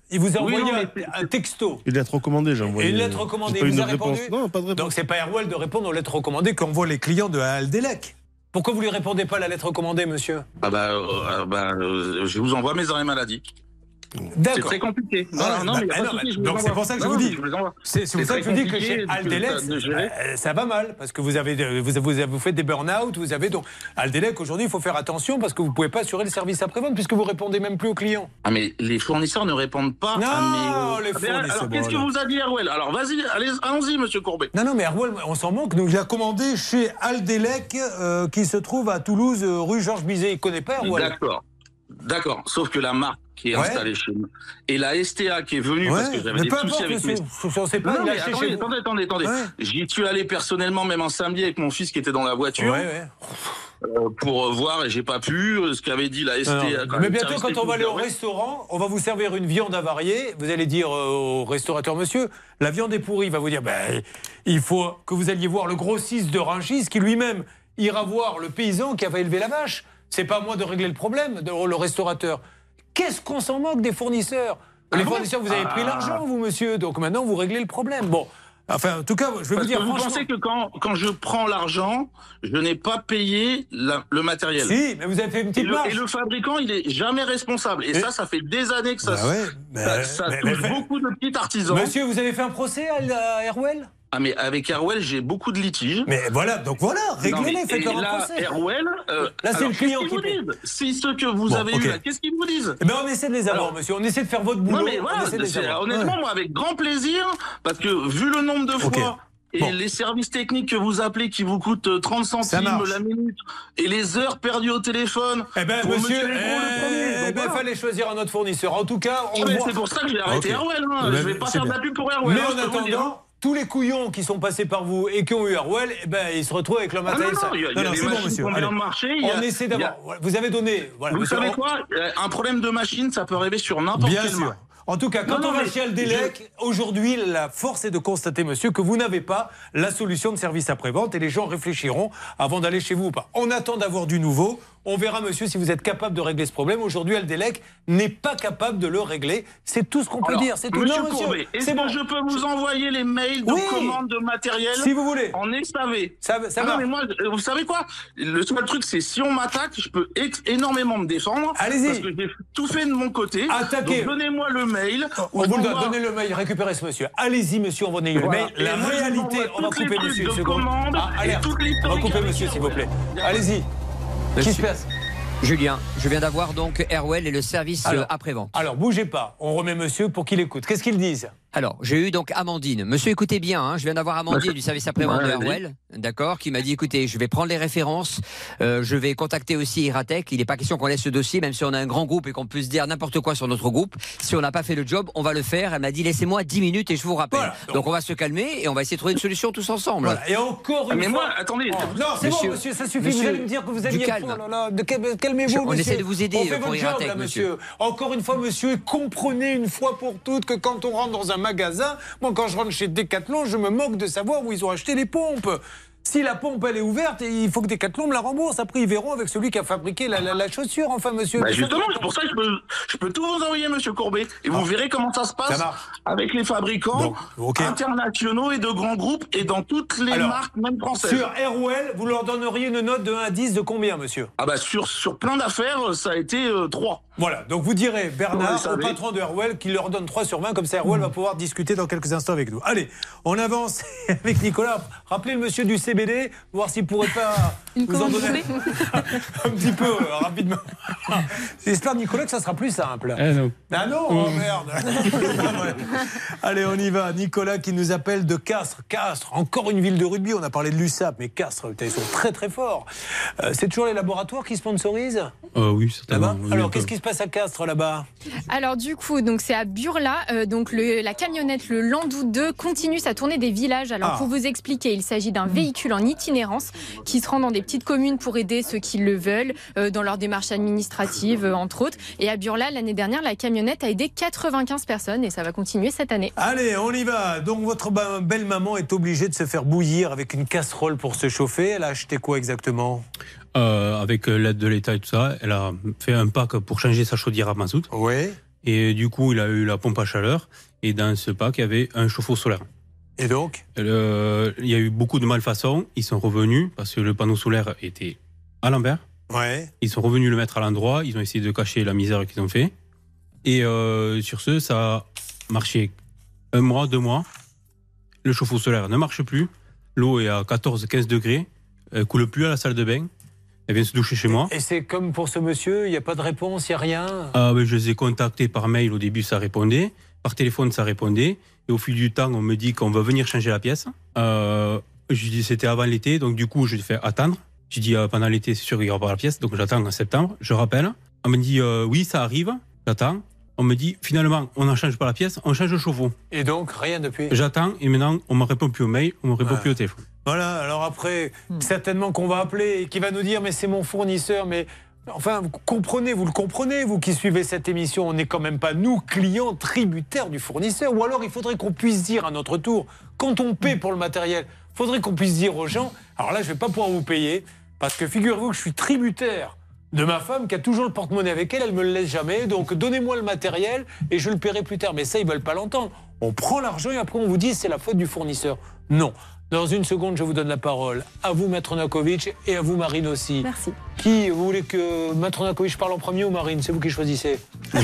il vous a Oui, envoyé non, un, mais un texto. Une lettre recommandée, j'ai envoyé. Une lettre recommandée, J'ai pas il eu vous a répondu. Non, pas de réponse. Donc c'est pas Airwell de répondre aux lettres recommandées qu'envoient les clients de Aldelec. Pourquoi vous lui répondez pas à la lettre recommandée, monsieur? Ah bah, euh, bah, euh, je vous envoie mes arrêts maladie. C'est très compliqué. Non, Ah, non, bah, bah, non, mais donc c'est pour ça que je vous dis. C'est pour ça que je vous dis que chez euh, ça va mal parce que vous avez vous, vous, vous faites des burn-out, vous avez donc Aldelec aujourd'hui il faut faire attention parce que vous pouvez pas assurer le service après-vente puisque vous répondez même plus aux clients. Ah mais les fournisseurs ne répondent pas Non, à mes... les Ah, mais fournisseurs, Alors qu'est-ce que vous a dit Airwell Alors vas-y, allons-y Monsieur Courbet. Non, non, mais Airwell, on s'en manque. Donc, il a commandé chez Aldelec, euh, qui se trouve à Toulouse, euh, rue Georges Bizet. Il connaît pas Airwell. D'accord. D'accord. Sauf que la marque qui est Ouais. installée chez nous et la STA qui est venue Ouais, parce que j'avais des soucis avec mes... Pas, Non, mais attendez, attendez, attendez, attendez. Ouais. J'y suis allé personnellement, même un samedi, avec mon fils qui était dans la voiture. Euh, pour euh, voir et j'ai pas pu euh, ce qu'avait dit la STA. Quand Mais bientôt, quand on va aller au restaurant, on va vous servir une viande avariée. Vous allez dire au restaurateur, monsieur, la viande est pourrie. Il va vous dire, ben, il faut que vous alliez voir le grossiste de Rungis qui lui-même ira voir le paysan qui avait élevé la vache. C'est pas à moi de régler le problème, le restaurateur. Qu'est-ce qu'on s'en moque des fournisseurs Ah Les bon fournisseurs, vous avez pris Ah. l'argent, vous, monsieur. Donc maintenant, vous réglez le problème. Bon. Enfin, en tout cas, je vais vous dire vous franchement. pensez que quand, quand je prends l'argent, je n'ai pas payé la- le matériel. Si, mais vous avez fait une Et petite le, marge. et le fabricant, il est jamais responsable. Et, Et- ça, ça fait des années que ça, Bah ouais, ça, mais- ça mais- touche mais- beaucoup de petits artisans. Monsieur, vous avez fait un procès à à Airwell? Ah mais avec Airwell, j'ai beaucoup de litiges. Mais voilà, donc voilà, réglez-les, faites-leur un là, procès. Airwell, euh, Là, c'est le client qui vous paie. disent Si ceux que vous Bon, avez eu là, qu'est-ce qu'ils vous disent Eh ben, on essaie de les avoir, Alors- monsieur. On essaie de faire votre boulot. Non mais on voilà, essaie de honnêtement, Ouais. moi avec grand plaisir, parce que vu le nombre de fois et Bon. les services techniques que vous appelez qui vous coûtent euh, 30 centimes marche. la minute et les heures perdues au téléphone. Eh ben, pour monsieur, eh Donc, ben, voilà. fallait choisir un autre fournisseur. En tout cas, on Ah, voit- c'est pour ça que j'ai arrêté Ok. Airwell, hein. Eh ben, Je vais pas faire de la pub pour Airwell, Mais hein, en attendant, tous les couillons qui sont passés par vous et qui ont eu Airwell, eh ben, ils se retrouvent avec le Ah non, matériel. non, ça- il y a- il y Non, c'est bon, monsieur. Allez. marché, On a- essaie a-. Voilà, Vous avez donné. Voilà, Vous monsieur, savez on- quoi Euh, Un problème de machine, ça peut arriver sur n'importe Bien quelle sûr. En tout cas, quand on va chez Aldelec, aujourd'hui, la force est de constater, monsieur, que vous n'avez pas la solution de service après-vente et les gens réfléchiront avant d'aller chez vous ou pas. On attend d'avoir du nouveau. On verra, monsieur, si vous êtes capable de régler ce problème. Aujourd'hui, Aldelec n'est pas capable de le régler. C'est tout ce qu'on peut dire. C'est tout. Monsieur Non, Courbet, est-ce c'est que bon. je peux vous envoyer les mails de Oui. commande de matériel Si vous voulez. en SAV Ça, ça Ah non, mais moi, euh, vous savez quoi? Le seul truc, c'est si on m'attaque, je peux énormément me défendre. Allez-y. Parce que j'ai tout fait de mon côté. Attaquez. Donnez-moi le mail. On vous le donne. envoie- Donnez le mail. Récupérez ce monsieur. Allez-y, monsieur, envoyez le Voilà. mail. La Et réalité, on va toutes les couper monsieur de commande Ah, et alerte. toute On va couper monsieur, s'il vous plaît. Allez-y. Qu'est-ce qui se passe Julien, je viens d'avoir donc Airwell et le service euh, après-vente. Alors, bougez pas. On remet monsieur pour qu'il écoute. Qu'est-ce qu'ils disent Alors, j'ai eu donc Amandine. Monsieur, écoutez bien, hein, je viens d'avoir Amandine du service après-vente de Airwell, d'accord, qui m'a dit écoutez, je vais prendre les références, euh, je vais contacter aussi Iratech. Il n'est pas question qu'on laisse ce dossier, même si on a un grand groupe et qu'on puisse dire n'importe quoi sur notre groupe. Si on n'a pas fait le job, on va le faire. Elle m'a dit laissez-moi 10 minutes et je vous rappelle. Voilà, donc, on va se calmer et on va essayer de trouver une solution tous ensemble. Voilà. Et encore Ah, une mais fois. moi, attendez. Oh, non, c'est bon, Monsieur, ça suffit. monsieur, vous allez me dire que vous du aviez. calme. Là là, de cal- Je- Calmez-vous, on monsieur. essaie de vous aider On fait pour votre job, Iratech, là, monsieur. monsieur. Encore une fois, monsieur, comprenez une fois pour toutes que quand on rentre dans un magasin, moi, quand je rentre chez Decathlon, je me moque de savoir où ils ont acheté les pompes. Si la pompe elle est ouverte, il faut que Decathlon me la rembourse. Après, ils verront avec celui qui a fabriqué la, la- la chaussure. Enfin, monsieur. Bah, justement, c'est pour ça que je peux, je peux tout vous envoyer, monsieur Courbet. Et vous verrez comment ça se Ah. Ça passe avec les fabricants internationaux et de grands groupes et dans toutes les Alors, marques, même françaises. Sur Airwell, vous leur donneriez une note de 1 à 10 de combien, monsieur? Ah bah sur, sur plein d'affaires, ça a été euh, 3. Voilà, donc vous direz, Bernard, le au patron de Airwell, qu'il leur donne 3 sur 20, comme ça Airwell va pouvoir discuter dans quelques instants avec nous. Allez, on avance avec Nicolas. Rappelez le monsieur du CBD, voir s'il pourrait pas Une vous en donner un petit peu euh, rapidement. J'espère, Nicolas, que ça sera plus simple. Eh non. Ah non, oh, merde Allez, on y va. Nicolas qui nous appelle de Castres. Castres, encore une ville de rugby. On a parlé de l'USAP, mais Castres, ils sont très très forts. Euh, c'est toujours les laboratoires qui sponsorisent? Euh, oui, certainement. Oui, Alors, qu'est-ce qui se passe à Castres là-bas Alors du coup, donc c'est à Burla, euh, donc le- la camionnette le Landau 2 continue sa tournée des villages. Alors Ah. pour vous expliquer, il s'agit d'un véhicule en itinérance qui se rend dans des petites communes pour aider ceux qui le veulent euh, dans leurs démarches administratives, euh, entre autres. Et à Burla, l'année dernière, la camionnette a aidé 95 personnes et ça va continuer cette année. Allez, on y va. Donc, votre ba- belle-maman est obligée de se faire bouillir avec une casserole pour se chauffer. Elle a acheté quoi exactement? Euh, avec euh, l'aide de l'État et tout ça, elle a fait un pack pour changer sa chaudière à mazout. Oui. Et du coup, il a eu la pompe à chaleur. Et dans ce pack, il y avait un chauffe-eau solaire. Et donc Euh, Il y a eu beaucoup de malfaçons. Ils sont revenus parce que le panneau solaire était à l'envers. Ouais. Ils sont revenus le mettre à l'endroit. Ils ont essayé de cacher la misère qu'ils ont fait. Et euh, sur ce, ça a marché un mois, deux mois. Le chauffe-eau solaire ne marche plus. L'eau est à 14-15 degrés. Elle coule plus à la salle de bain. Elle vient se doucher chez moi. Et c'est comme pour ce monsieur, il n'y a pas de réponse, il n'y a rien? Ah, ben, je les ai contactés par mail. Au début, ça répondait. Par téléphone, ça répondait. Et au fil du temps, on me dit qu'on va venir changer la pièce. Euh, je dis c'était avant l'été, donc du coup, je fais attendre. Je dis euh, pendant l'été, c'est sûr qu'il n'y aura pas la pièce, donc j'attends en septembre. Je rappelle. On me dit euh, oui, ça arrive. J'attends. On me dit finalement, on n'en change pas la pièce, on change le chauffe-eau. Et donc, rien depuis? J'attends et maintenant, on me répond plus au mail, on me répond Ouais. plus au téléphone. Voilà, alors après, certainement qu'on va appeler et qui va nous dire mais c'est mon fournisseur, mais enfin, vous comprenez, vous le comprenez, vous qui suivez cette émission, on n'est quand même pas nous, clients, tributaires du fournisseur. Ou alors il faudrait qu'on puisse dire à notre tour, quand on paie pour le matériel, faudrait qu'on puisse dire aux gens, alors là je vais pas pouvoir vous payer, parce que figurez-vous que je suis tributaire de ma femme qui a toujours le porte-monnaie avec elle, elle me le laisse jamais, donc donnez-moi le matériel et je le paierai plus tard. Mais ça, ils veulent pas l'entendre. On prend l'argent et après on vous dit c'est la faute du fournisseur. Non. Dans une seconde, je vous donne la parole. À vous, Maître Nakovic, et à vous, Marine aussi. Merci. Qui, vous voulez que Maître Nakovic parle en premier ou Marine? C'est vous qui choisissez.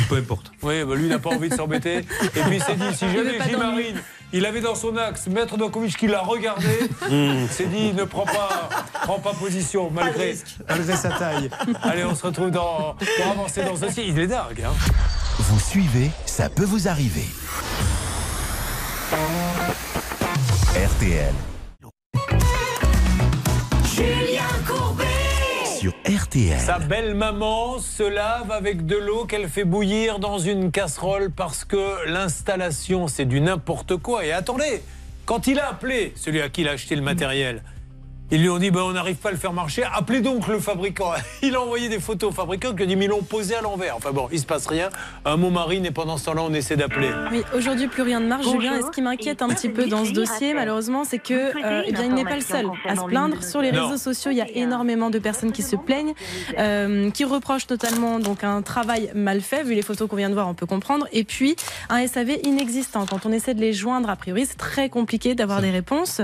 Peu importe. Oui, bah lui, il n'a pas envie de s'embêter. Et puis, il s'est dit, si jamais d'ennui. Marine, il avait dans son axe Maître Nakovic qui l'a regardé, Mmh. s'est dit, ne prend pas, prend pas position, malgré, malgré sa taille. Allez, on se retrouve dans, pour avancer dans ce dossier. Il est dingue, hein Vous suivez, ça peut vous arriver. RTL. Julien Courbet Sur RTL. Sa belle maman se lave avec de l'eau qu'elle fait bouillir dans une casserole parce que l'installation c'est du n'importe quoi. Et attendez, quand il a appelé celui à qui il a acheté le matériel, ils lui ont dit ben, on n'arrive pas à le faire marcher, appelez donc le fabricant. Il a envoyé des photos au fabricant qui lui a dit mais ils l'ont posé à l'envers. Enfin bon, il se passe rien. Un mot marine et pendant ce temps-là on essaie d'appeler. Oui, aujourd'hui plus rien ne marche, Bonjour, Julien. Et ce qui m'inquiète un et petit peu dans ce dossier, malheureusement, c'est que euh, eh bien, il n'est pas le seul à se plaindre. Sur les Non. réseaux sociaux, il y a énormément de personnes qui se plaignent, euh, qui reprochent notamment donc un travail mal fait. Vu les photos qu'on vient de voir, on peut comprendre. Et puis un SAV inexistant. Quand on essaie de les joindre, a priori, c'est très compliqué d'avoir des réponses.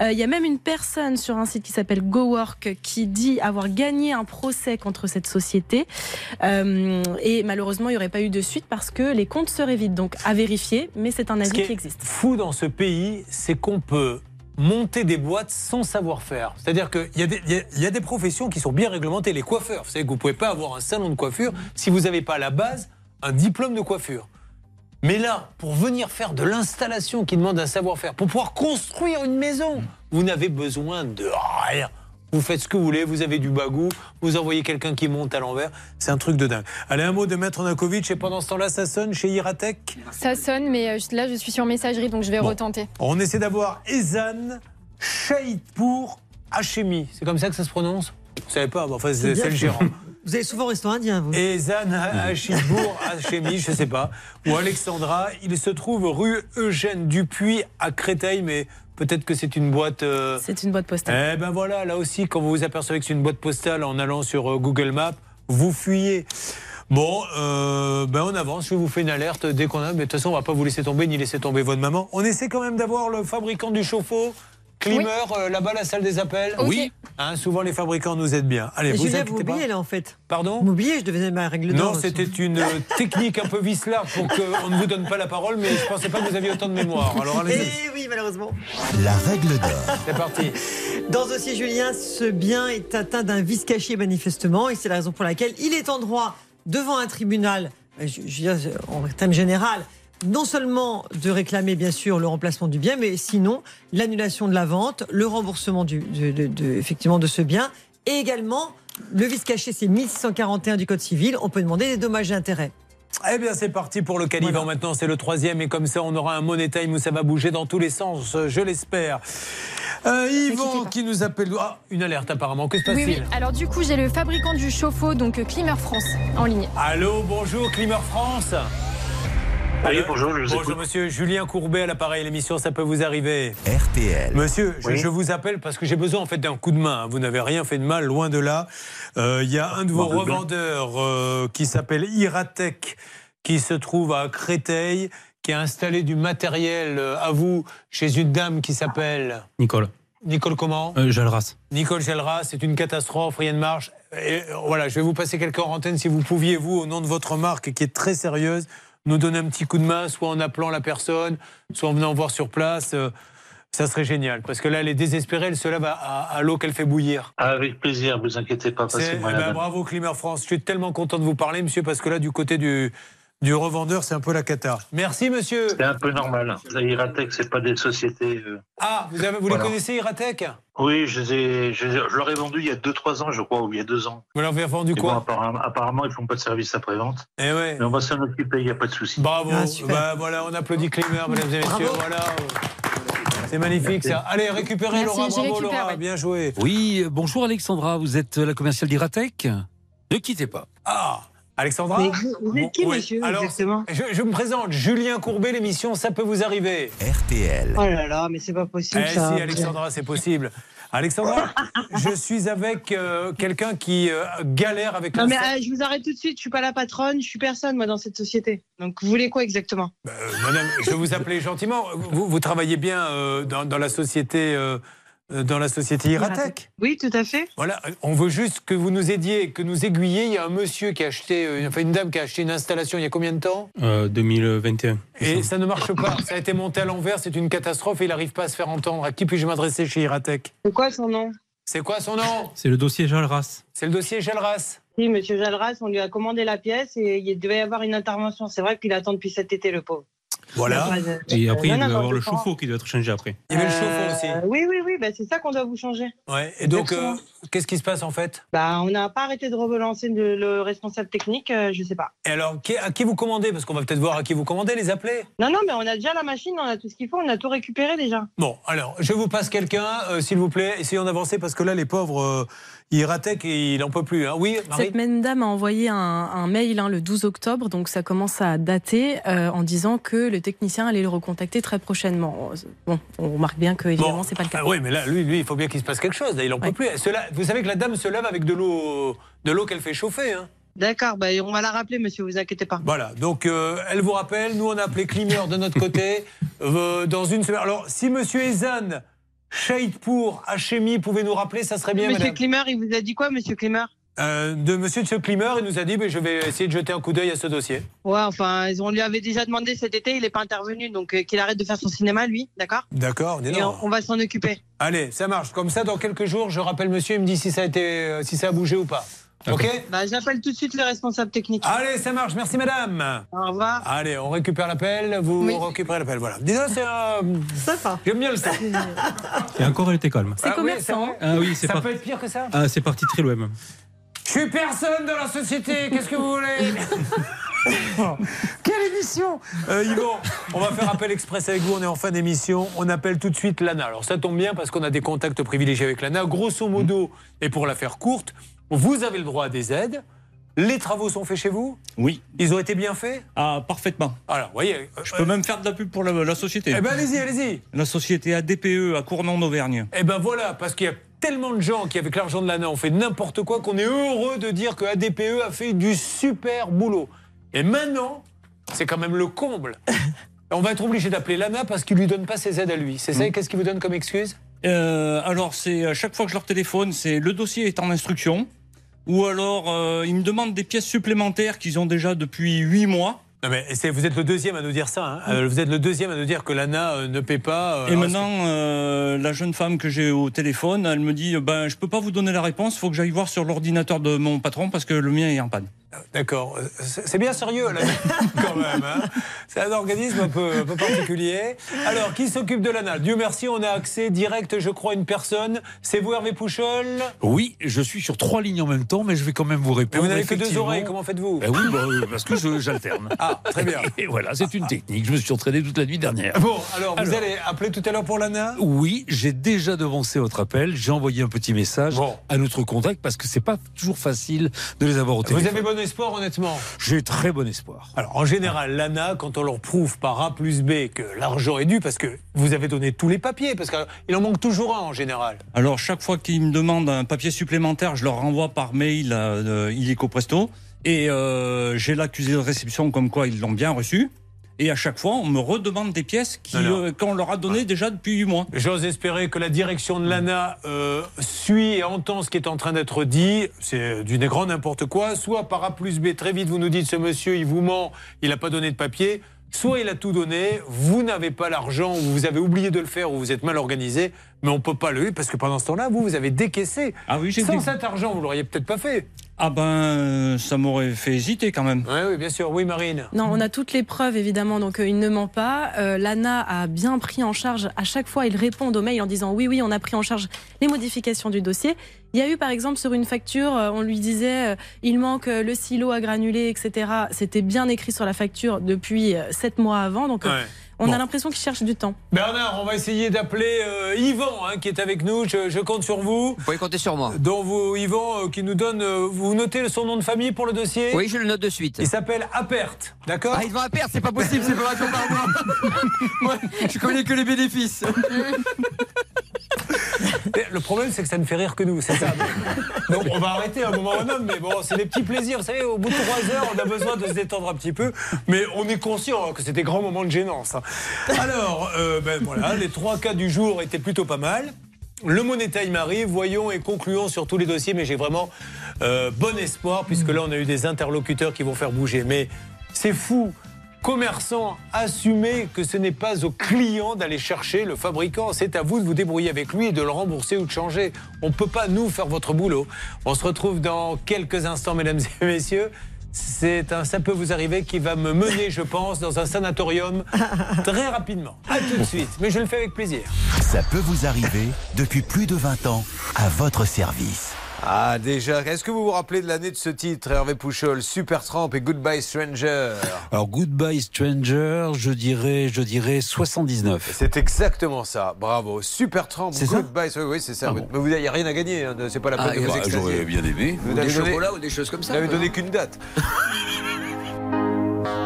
Euh, Il y a même une personne sur un site qui s'appelle GoWork qui dit avoir gagné un procès contre cette société. Euh, et malheureusement, il n'y aurait pas eu de suite parce que les comptes seraient vides. Donc à vérifier, mais c'est un Ce avis qui qui est existe. fou dans ce pays, c'est qu'on peut monter des boîtes sans savoir-faire. C'est-à-dire qu'il y, y a des professions qui sont bien réglementées. Les coiffeurs, vous savez que vous ne pouvez pas avoir un salon de coiffure si vous n'avez pas à la base un diplôme de coiffure. Mais là, pour venir faire de l'installation qui demande un savoir-faire, pour pouvoir construire une maison, vous n'avez besoin de rien. Vous faites ce que vous voulez, vous avez du bagou, vous envoyez quelqu'un qui monte à l'envers. C'est un truc de dingue. Allez, un mot de Maître Nakovic, et pendant ce temps-là, ça sonne chez Iratech. Ça sonne, mais euh, là je suis sur messagerie, donc je vais Bon. retenter. On essaie d'avoir Ezan Shahidpour Hachemi. C'est comme ça que ça se prononce? Vous savez pas, enfin, c'est le gérant. Vous allez souvent au restaurant indien, vous Ezan Hachidbourg Hachemi, je sais pas. Ou Alexandra. Il se trouve rue Eugène Dupuis à Créteil, mais peut-être que c'est une boîte. euh, C'est une boîte postale. Eh ben voilà, là aussi, quand vous vous apercevez que c'est une boîte postale en allant sur euh, Google Maps, vous fuyez. Bon, euh, ben on avance, je vous fais une alerte dès qu'on a. Mais de toute façon, on va pas vous laisser tomber ni laisser tomber votre maman. On essaie quand même d'avoir le fabricant du chauffe-eau, Climer, euh, là-bas, la salle des appels. Oui. Hein, souvent, les fabricants nous aident bien. Allez, Et vous inquiétez vous pas. oubliez là en fait. Pardon Vous m'oubliez, je devenais ma règle d'or. Non, c'était une euh, technique un peu vicelard pour qu'on ne vous donne pas la parole, mais je pensais pas que vous aviez autant de mémoire. Alors allez-y. Eh oui, malheureusement. La règle d'or. C'est parti. Dans ce dossier Julien, ce bien est atteint d'un vice caché manifestement et c'est la raison pour laquelle il est en droit devant un tribunal, euh, je, je veux dire, en termes général, non seulement de réclamer bien sûr le remplacement du bien, mais sinon l'annulation de la vente, le remboursement du, de, de- de- effectivement de ce bien et également le vice caché, c'est 1641 du Code civil. On peut demander des dommages et intérêts. Eh bien, c'est parti pour le calibre. Maintenant, c'est le troisième. Et comme ça, on aura un money time où ça va bouger dans tous les sens, je l'espère. Euh, Yvan qui nous appelle. Ah, une alerte apparemment. Que se Oui, passe-t-il? Oui. Alors du coup, j'ai le fabricant du chauffe-eau, donc euh, Climer France, en ligne. Allô, bonjour, Climer France. Allô bonjour, je vous Bonjour, écoute. monsieur. Julien Courbet à l'appareil. L'émission, ça peut vous arriver. RTL. Monsieur, je, Oui. je vous appelle parce que j'ai besoin en fait d'un coup de main. Vous n'avez rien fait de mal, loin de là. Euh, Il y a un de vos Bon, revendeurs euh, qui s'appelle Iratech, qui se trouve à Créteil, qui a installé du matériel euh, à vous chez une dame qui s'appelle Nicole. Nicole comment Euh, Jalras. Nicole Gelras, c'est une catastrophe, rien ne marche. Et voilà, je vais vous passer quelques en antenne si vous pouviez, vous, au nom de votre marque qui est très sérieuse, nous donner un petit coup de main, soit en appelant la personne, soit en venant voir sur place. euh, ça serait génial, parce que là, elle est désespérée, elle se lève à, à- à l'eau qu'elle fait bouillir. Avec plaisir, vous inquiétez pas, passez-moi eh ben, bravo Climer France, je suis tellement content de vous parler, monsieur, parce que là, du côté du, du revendeur, c'est un peu la cata. Merci, monsieur. C'est un peu normal. La Iratech, c'est pas des sociétés. euh, Ah, vous, avez, vous Voilà. les connaissez, Iratech? Oui, je, les ai- je, leur ai vendu il y a 2-3 ans, je crois, ou il y a 2 ans. Vous leur avez vendu Et quoi? bon, apparemment, apparemment, ils font pas de service après-vente. Eh ouais. Mais on va s'en occuper, il n'y a pas de souci. Bravo. Ah. Bah, voilà, on applaudit Climer, mesdames et messieurs. Bravo. Voilà. C'est magnifique ça. Allez, récupérez Merci, Laura. Bravo récupère, Laura, ouais. bien joué. Oui, bonjour Alexandra, vous êtes la commerciale d'Iratech? Ne quittez pas. Ah, Alexandra Mais vous- vous êtes qui, monsieur, Alors, exactement je, je me présente, Julien Courbet, l'émission Ça peut vous arriver. RTL. Oh là là, mais c'est pas possible Eh ça. si, Alexandra, c'est possible. Alexandra, je suis avec euh, quelqu'un qui euh, galère avec Non mais euh, je vous arrête tout de suite, je suis pas la patronne, je suis personne moi dans cette société. Donc vous voulez quoi exactement? Euh, madame, je vais vous appeler gentiment. Vous, vous travaillez bien euh, dans, dans la société, dans la société Iratech. Oui, tout à fait. Voilà, on veut juste que vous nous aidiez, que nous aiguilliez. Il y a un monsieur qui a acheté, euh, enfin une dame qui a acheté une installation il y a combien de temps? Euh, 2021. Et ça ne marche pas. Ça a été monté à l'envers, c'est une catastrophe et il n'arrive pas à se faire entendre. À qui puis-je m'adresser chez Iratech? C'est quoi son nom? C'est quoi son nom? C'est le dossier Jalras. C'est le dossier Gelras. Oui, monsieur Jalras, on lui a commandé la pièce et il devait y avoir une intervention. C'est vrai qu'il attend depuis cet été le pauvre. Voilà. De- Et après, il doit y avoir le chauffe-eau qui doit être changé après. Il y avait le chauffe-eau aussi. Euh, oui, oui, oui, bah, c'est ça qu'on doit vous changer. Ouais. Et donc, euh, qu'est-ce qui se passe en fait? Bah, on n'a pas arrêté de relancer le, le responsable technique, euh, je sais pas. Et alors, qui- à qui vous commandez? Parce qu'on va peut-être voir à qui vous commandez, les appeler. Non, non, mais on a déjà la machine, on a tout ce qu'il faut, on a tout récupéré déjà. Bon, alors, je vous passe quelqu'un, euh, s'il vous plaît. Essayons d'avancer parce que là, les pauvres, euh, Iratech, il n'en peut plus. hein. Oui, Marie Cette même dame a envoyé un, un mail hein, le 12 octobre, donc ça commence à dater, euh, en disant que le technicien allait le recontacter très prochainement. Bon, on remarque bien que évidemment c'est pas le cas. Ah oui, mais là, lui, lui, il faut bien qu'il se passe quelque chose. Là, il en peut plus. Cela- vous savez que la dame se lève avec de l'eau, de l'eau qu'elle fait chauffer. Hein. D'accord, bah, on va la rappeler, monsieur, vous inquiétez pas. Voilà. Donc, euh, elle vous rappelle. Nous, on a appelé Climer de notre côté euh, dans une semaine. Alors, si Monsieur Ezan, Shaitpour, Hachemi, pouvait nous rappeler, ça serait bien, Monsieur madame. Klimer, il vous a dit quoi, monsieur Klimer? Euh, de Monsieur de ce Climer, il nous a dit, ben, je vais essayer de jeter un coup d'œil à ce dossier. Ouais, enfin, on lui avait déjà demandé cet été, il n'est pas intervenu, donc euh, qu'il arrête de faire son cinéma, lui, d'accord? D'accord. Et on, on va s'en occuper. Allez, ça marche. Comme ça, dans quelques jours, je rappelle Monsieur, il me dit si ça a été, euh, si ça a bougé ou pas. Ok. Bah, j'appelle tout de suite le responsable technique. Allez, ça marche. Merci, madame. Au revoir. Allez, on récupère l'appel. Vous récupérez l'appel. Voilà. Dis c'est un. Sympa. J'aime bien le son. Et encore, elle était calme. C'est commerçant. Ah oui, c'est Ça peut être pire que ça Ah, c'est parti très loin même. Je suis personne dans la société. Qu'est-ce que vous voulez Quelle émission euh, Yvan, on va faire appel express avec vous. On est en fin d'émission. On appelle tout de suite Lana. Alors ça tombe bien parce qu'on a des contacts privilégiés avec Lana. Grosso modo, et pour la faire courte, vous avez le droit à des aides. Les travaux sont faits chez vous Oui. Ils ont été bien faits Ah, parfaitement. Alors, voyez. Je peux même faire de la pub pour la, la société. Eh ben, allez-y, allez-y. La société ADPE à Cournon d'Auvergne. Eh ben voilà, parce qu'il y a tellement de gens qui, avec l'argent de l'ANA, ont fait n'importe quoi qu'on est heureux de dire que ADPE a fait du super boulot. Et maintenant, c'est quand même le comble. On va être obligé d'appeler l'ANA parce qu'il lui donne pas ses aides à lui. C'est ça, Mm. qu'est-ce qu'il vous donne comme excuse? Euh, alors, c'est à chaque fois que je leur téléphone, c'est le dossier est en instruction. Ou alors, euh, ils me demandent des pièces supplémentaires qu'ils ont déjà depuis huit mois. Non, mais c'est- vous êtes le deuxième à nous dire ça. hein. Euh, vous êtes le deuxième à nous dire que l'ANA euh, ne paie pas. euh, Et maintenant, euh, la jeune femme que j'ai au téléphone, elle me dit ben, Je peux pas vous donner la réponse, il faut que j'aille voir sur l'ordinateur de mon patron parce que le mien est en panne. D'accord. Euh, C'est bien sérieux, là, quand même. hein. C'est un organisme un peu, un peu particulier. Alors, qui s'occupe de l'ANA? Dieu merci, on a accès direct, je crois, à une personne. C'est vous, Hervé Pouchol? Oui, je suis sur trois lignes en même temps, mais je vais quand même vous Mais répondre. vous n'avez que deux oreilles, comment faites-vous? Ben oui, bah, parce que je- j'alterne. Ah, très bien. Et voilà, c'est une technique. Je me suis entraîné toute la nuit dernière. Bon, alors, vous allez appeler tout à l'heure pour l'ANA? Oui, j'ai déjà devancé votre appel. J'ai envoyé un petit message à notre contact parce que c'est pas toujours facile de les avoir au Vous téléphone. avez bon espoir, honnêtement? J'ai très bon espoir. Alors, en général, l'ANA, quand on leur prouve par A plus B que l'argent est dû, parce que vous avez donné tous les papiers, parce qu'il en manque toujours un en général. Alors, chaque fois qu'ils me demandent un papier supplémentaire, je leur renvoie par mail euh, illico presto. Et euh, j'ai l'accusé de réception comme quoi ils l'ont bien reçu. Et à chaque fois, on me redemande des pièces euh, qu'on leur a données déjà depuis huit mois. J'ose espérer que la direction de l'ANA euh, suit et entend ce qui est en train d'être dit. C'est du grand n'importe quoi. Soit par A plus B, très vite, vous nous dites ce monsieur, il vous ment, il n'a pas donné de papier. Soit il a tout donné, vous n'avez pas l'argent, ou vous avez oublié de le faire, ou vous êtes mal organisé, mais on ne peut pas le parce que pendant ce temps-là, vous, vous avez décaissé. Ah oui, j'ai Sans cet argent, vous l'auriez peut-être pas fait. Ah ben, euh, ça m'aurait fait hésiter quand même. Oui, oui, bien sûr. Oui, Marine. Non, on a toutes les preuves évidemment, donc euh, il ne ment pas. Euh, L'ANA a bien pris en charge, à chaque fois, ils répondent aux mails en disant oui, oui, on a pris en charge les modifications du dossier. Il y a eu par exemple sur une facture, euh, on lui disait euh, il manque euh, le silo à granulés, etc. C'était bien écrit sur la facture depuis euh, sept mois avant, donc Ouais. on Bon. a l'impression qu'ils cherchent du temps. Bernard, on va essayer d'appeler euh, Yvan, hein, qui est avec nous. Je, je compte sur vous. Vous pouvez compter sur moi. dont vous, Yvan, euh, qui nous donne. euh, vous notez son nom de famille pour le dossier Oui, je le note de suite. Il s'appelle Apert, d'accord Ah, ils vont à perdre, c'est pas possible, c'est pas raison par moi. Moi, je connais que les bénéfices. Le problème, c'est que ça ne fait rire que nous, c'est ça. Donc, on va arrêter un moment un autre, mais bon, c'est des petits plaisirs. Vous savez, au bout de trois heures, on a besoin de se détendre un petit peu, mais on est conscient hein, que c'est des grands moments de gênance. hein. Alors, euh, ben voilà, les trois cas du jour étaient plutôt pas mal. Le Money Time arrive, voyons et concluons sur tous les dossiers, mais j'ai vraiment euh, bon espoir, puisque là, on a eu des interlocuteurs qui vont faire bouger. Mais c'est fou commerçants, assumez que ce n'est pas au client d'aller chercher le fabricant. C'est à vous de vous débrouiller avec lui et de le rembourser ou de changer. On ne peut pas, nous, faire votre boulot. On se retrouve dans quelques instants, mesdames et messieurs. C'est un ça peut vous arriver qui va me mener, je pense, dans un sanatorium très rapidement. À tout de suite, mais je le fais avec plaisir. Ça peut vous arriver depuis plus de 20 ans à votre service. Ah, déjà, est-ce que vous vous rappelez de l'année de ce titre, Hervé Pouchol Super Tramp et Goodbye Stranger? Alors, Goodbye Stranger, je dirais, je dirais 79. C'est exactement ça, bravo. Super Tramp, C'est ça Goodbye oui, oui, c'est ça. Ah Mais vous n'avez rien à gagner, hein, c'est pas la peine Ah, de vous bah. J'aurais bien aimé. Vous Des n'avez donné- chocolats ou des choses comme vous ça. n'avez donné qu'une date.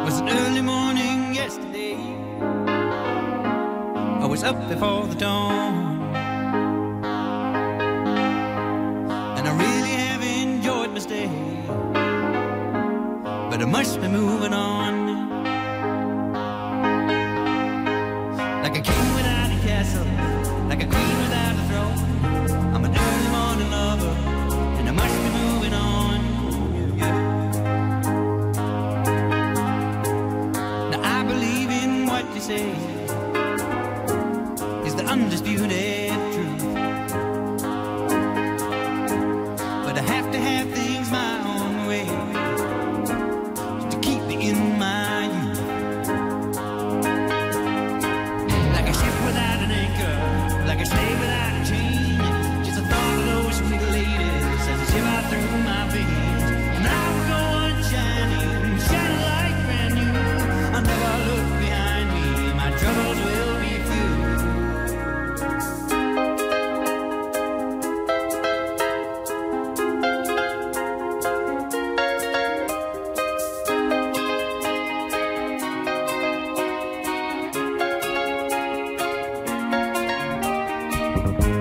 was an early morning yesterday? I was up before the dawn. My stay. But I must be moving on. Like a king without a castle, like a queen without a throne. I'm an early morning lover, and I must be moving on. Now I believe in what you say Goodbye,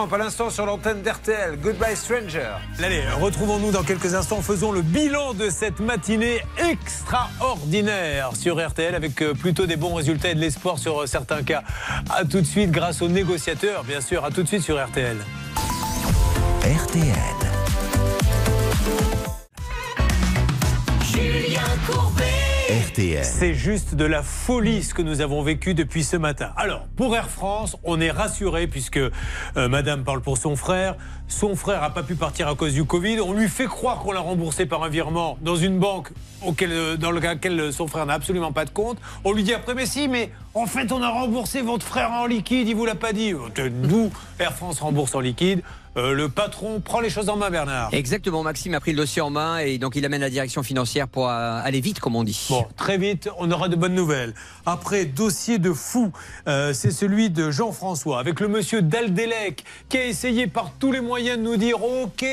Trump à l'instant sur l'antenne d'RTL. Goodbye Stranger. Allez, retrouvons-nous dans quelques instants. Faisons le bilan de cette matinée extraordinaire sur RTL avec euh, plutôt des bons résultats et de l'espoir sur euh, certains cas. A tout de suite grâce aux négociateurs, bien sûr. À tout de suite sur RTL. RTL. C'est juste de la folie ce que nous avons vécu depuis ce matin. Alors, pour Air France, on est rassuré puisque euh, Madame parle pour son frère. Son frère n'a pas pu partir à cause du Covid. On lui fait croire qu'on l'a remboursé par un virement dans une banque euh, dans lequel son frère n'a absolument pas de compte. On lui dit après, mais si, mais en fait, on a remboursé votre frère en liquide. Il vous l'a pas dit. Nous, Air France rembourse en liquide. Euh, le patron prend les choses en main, Bernard. Exactement, Maxime a pris le dossier en main et donc il amène la direction financière pour euh, aller vite, comme on dit. Bon, très vite, on aura de bonnes nouvelles. Après, dossier de fou, euh, c'est celui de Jean-François, avec le monsieur Daldelec, qui a essayé par tous les moyens de nous dire Ok,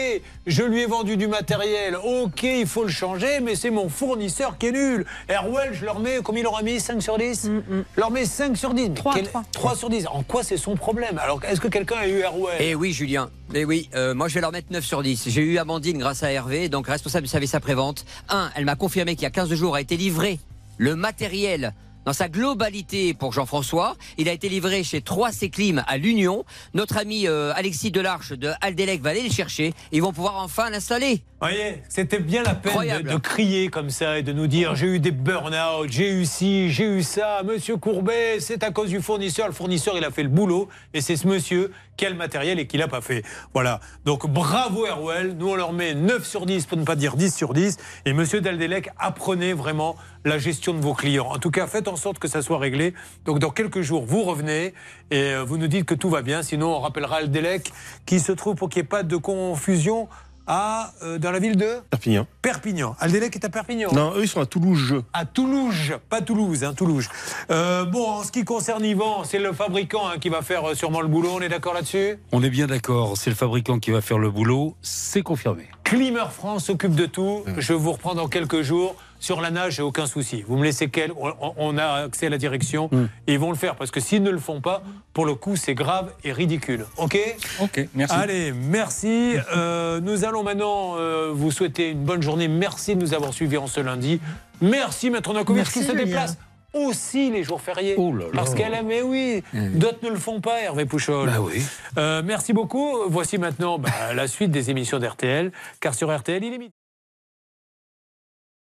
je lui ai vendu du matériel, ok, il faut le changer, mais c'est mon fournisseur qui est nul. Airwell, je leur mets, combien il leur a mis? 5 sur 10 Je leur mets 5 sur 10. 3, 3 sur 10. En quoi c'est son problème? Alors, est-ce que quelqu'un a eu Airwell Eh oui, Julien. Eh oui, euh, moi je vais leur mettre 9 sur 10. J'ai eu Amandine grâce à Hervé, donc responsable du service après-vente. Un, elle m'a confirmé qu'il y a 15 jours a été livré le matériel dans sa globalité pour Jean-François. Il a été livré chez 3C Clim à l'Union. Notre ami euh, Alexis Delarche de Aldelec va aller le chercher. Ils vont pouvoir enfin l'installer. voyez, c'était bien la peine de, de crier comme ça et de nous dire j'ai eu des burn-out, j'ai eu ci, j'ai eu ça, monsieur Courbet, c'est à cause du fournisseur. Le fournisseur, il a fait le boulot et c'est ce monsieur le matériel et qui l'a pas fait. Voilà. Donc bravo Airwell, nous on leur met 9 sur 10 pour ne pas dire 10 sur 10. Et monsieur Daldelec, apprenez vraiment la gestion de vos clients. En tout cas, faites en sorte que ça soit réglé. Donc dans quelques jours, vous revenez et euh, vous nous dites que tout va bien. Sinon, on rappellera Aldelec qui se trouve pour qu'il n'y ait pas de confusion à, euh, dans la ville de Perpignan. Perpignan. Aldelec est à Perpignan. Non, eux, ils sont à Toulouse. À Toulouse, pas Toulouse, hein, Toulouse. Euh, bon, en ce qui concerne Yvan, c'est le fabricant hein, qui va faire euh, sûrement le boulot, on est d'accord là-dessus? On est bien d'accord, c'est le fabricant qui va faire le boulot, c'est confirmé. Climer France s'occupe de tout. Je vous reprends dans quelques jours. Sur la nage, j'ai aucun souci. Vous me laissez quel on, on a accès à la direction et ils vont le faire parce que s'ils ne le font pas, pour le coup, c'est grave et ridicule. Ok Ok, merci. Allez, merci. Euh, nous allons maintenant euh, vous souhaiter une bonne journée. Merci de nous avoir suivis en ce lundi. Merci, Maître Nakovic, qui se Julien. déplace aussi les jours fériés. Oh là là. Parce qu'elle aime, mais oui, d'autres ne le font pas, Hervé Pouchol. Bah oui. Euh, merci beaucoup. Voici maintenant bah, la suite des émissions d'RTL, car sur RTL, il est midi.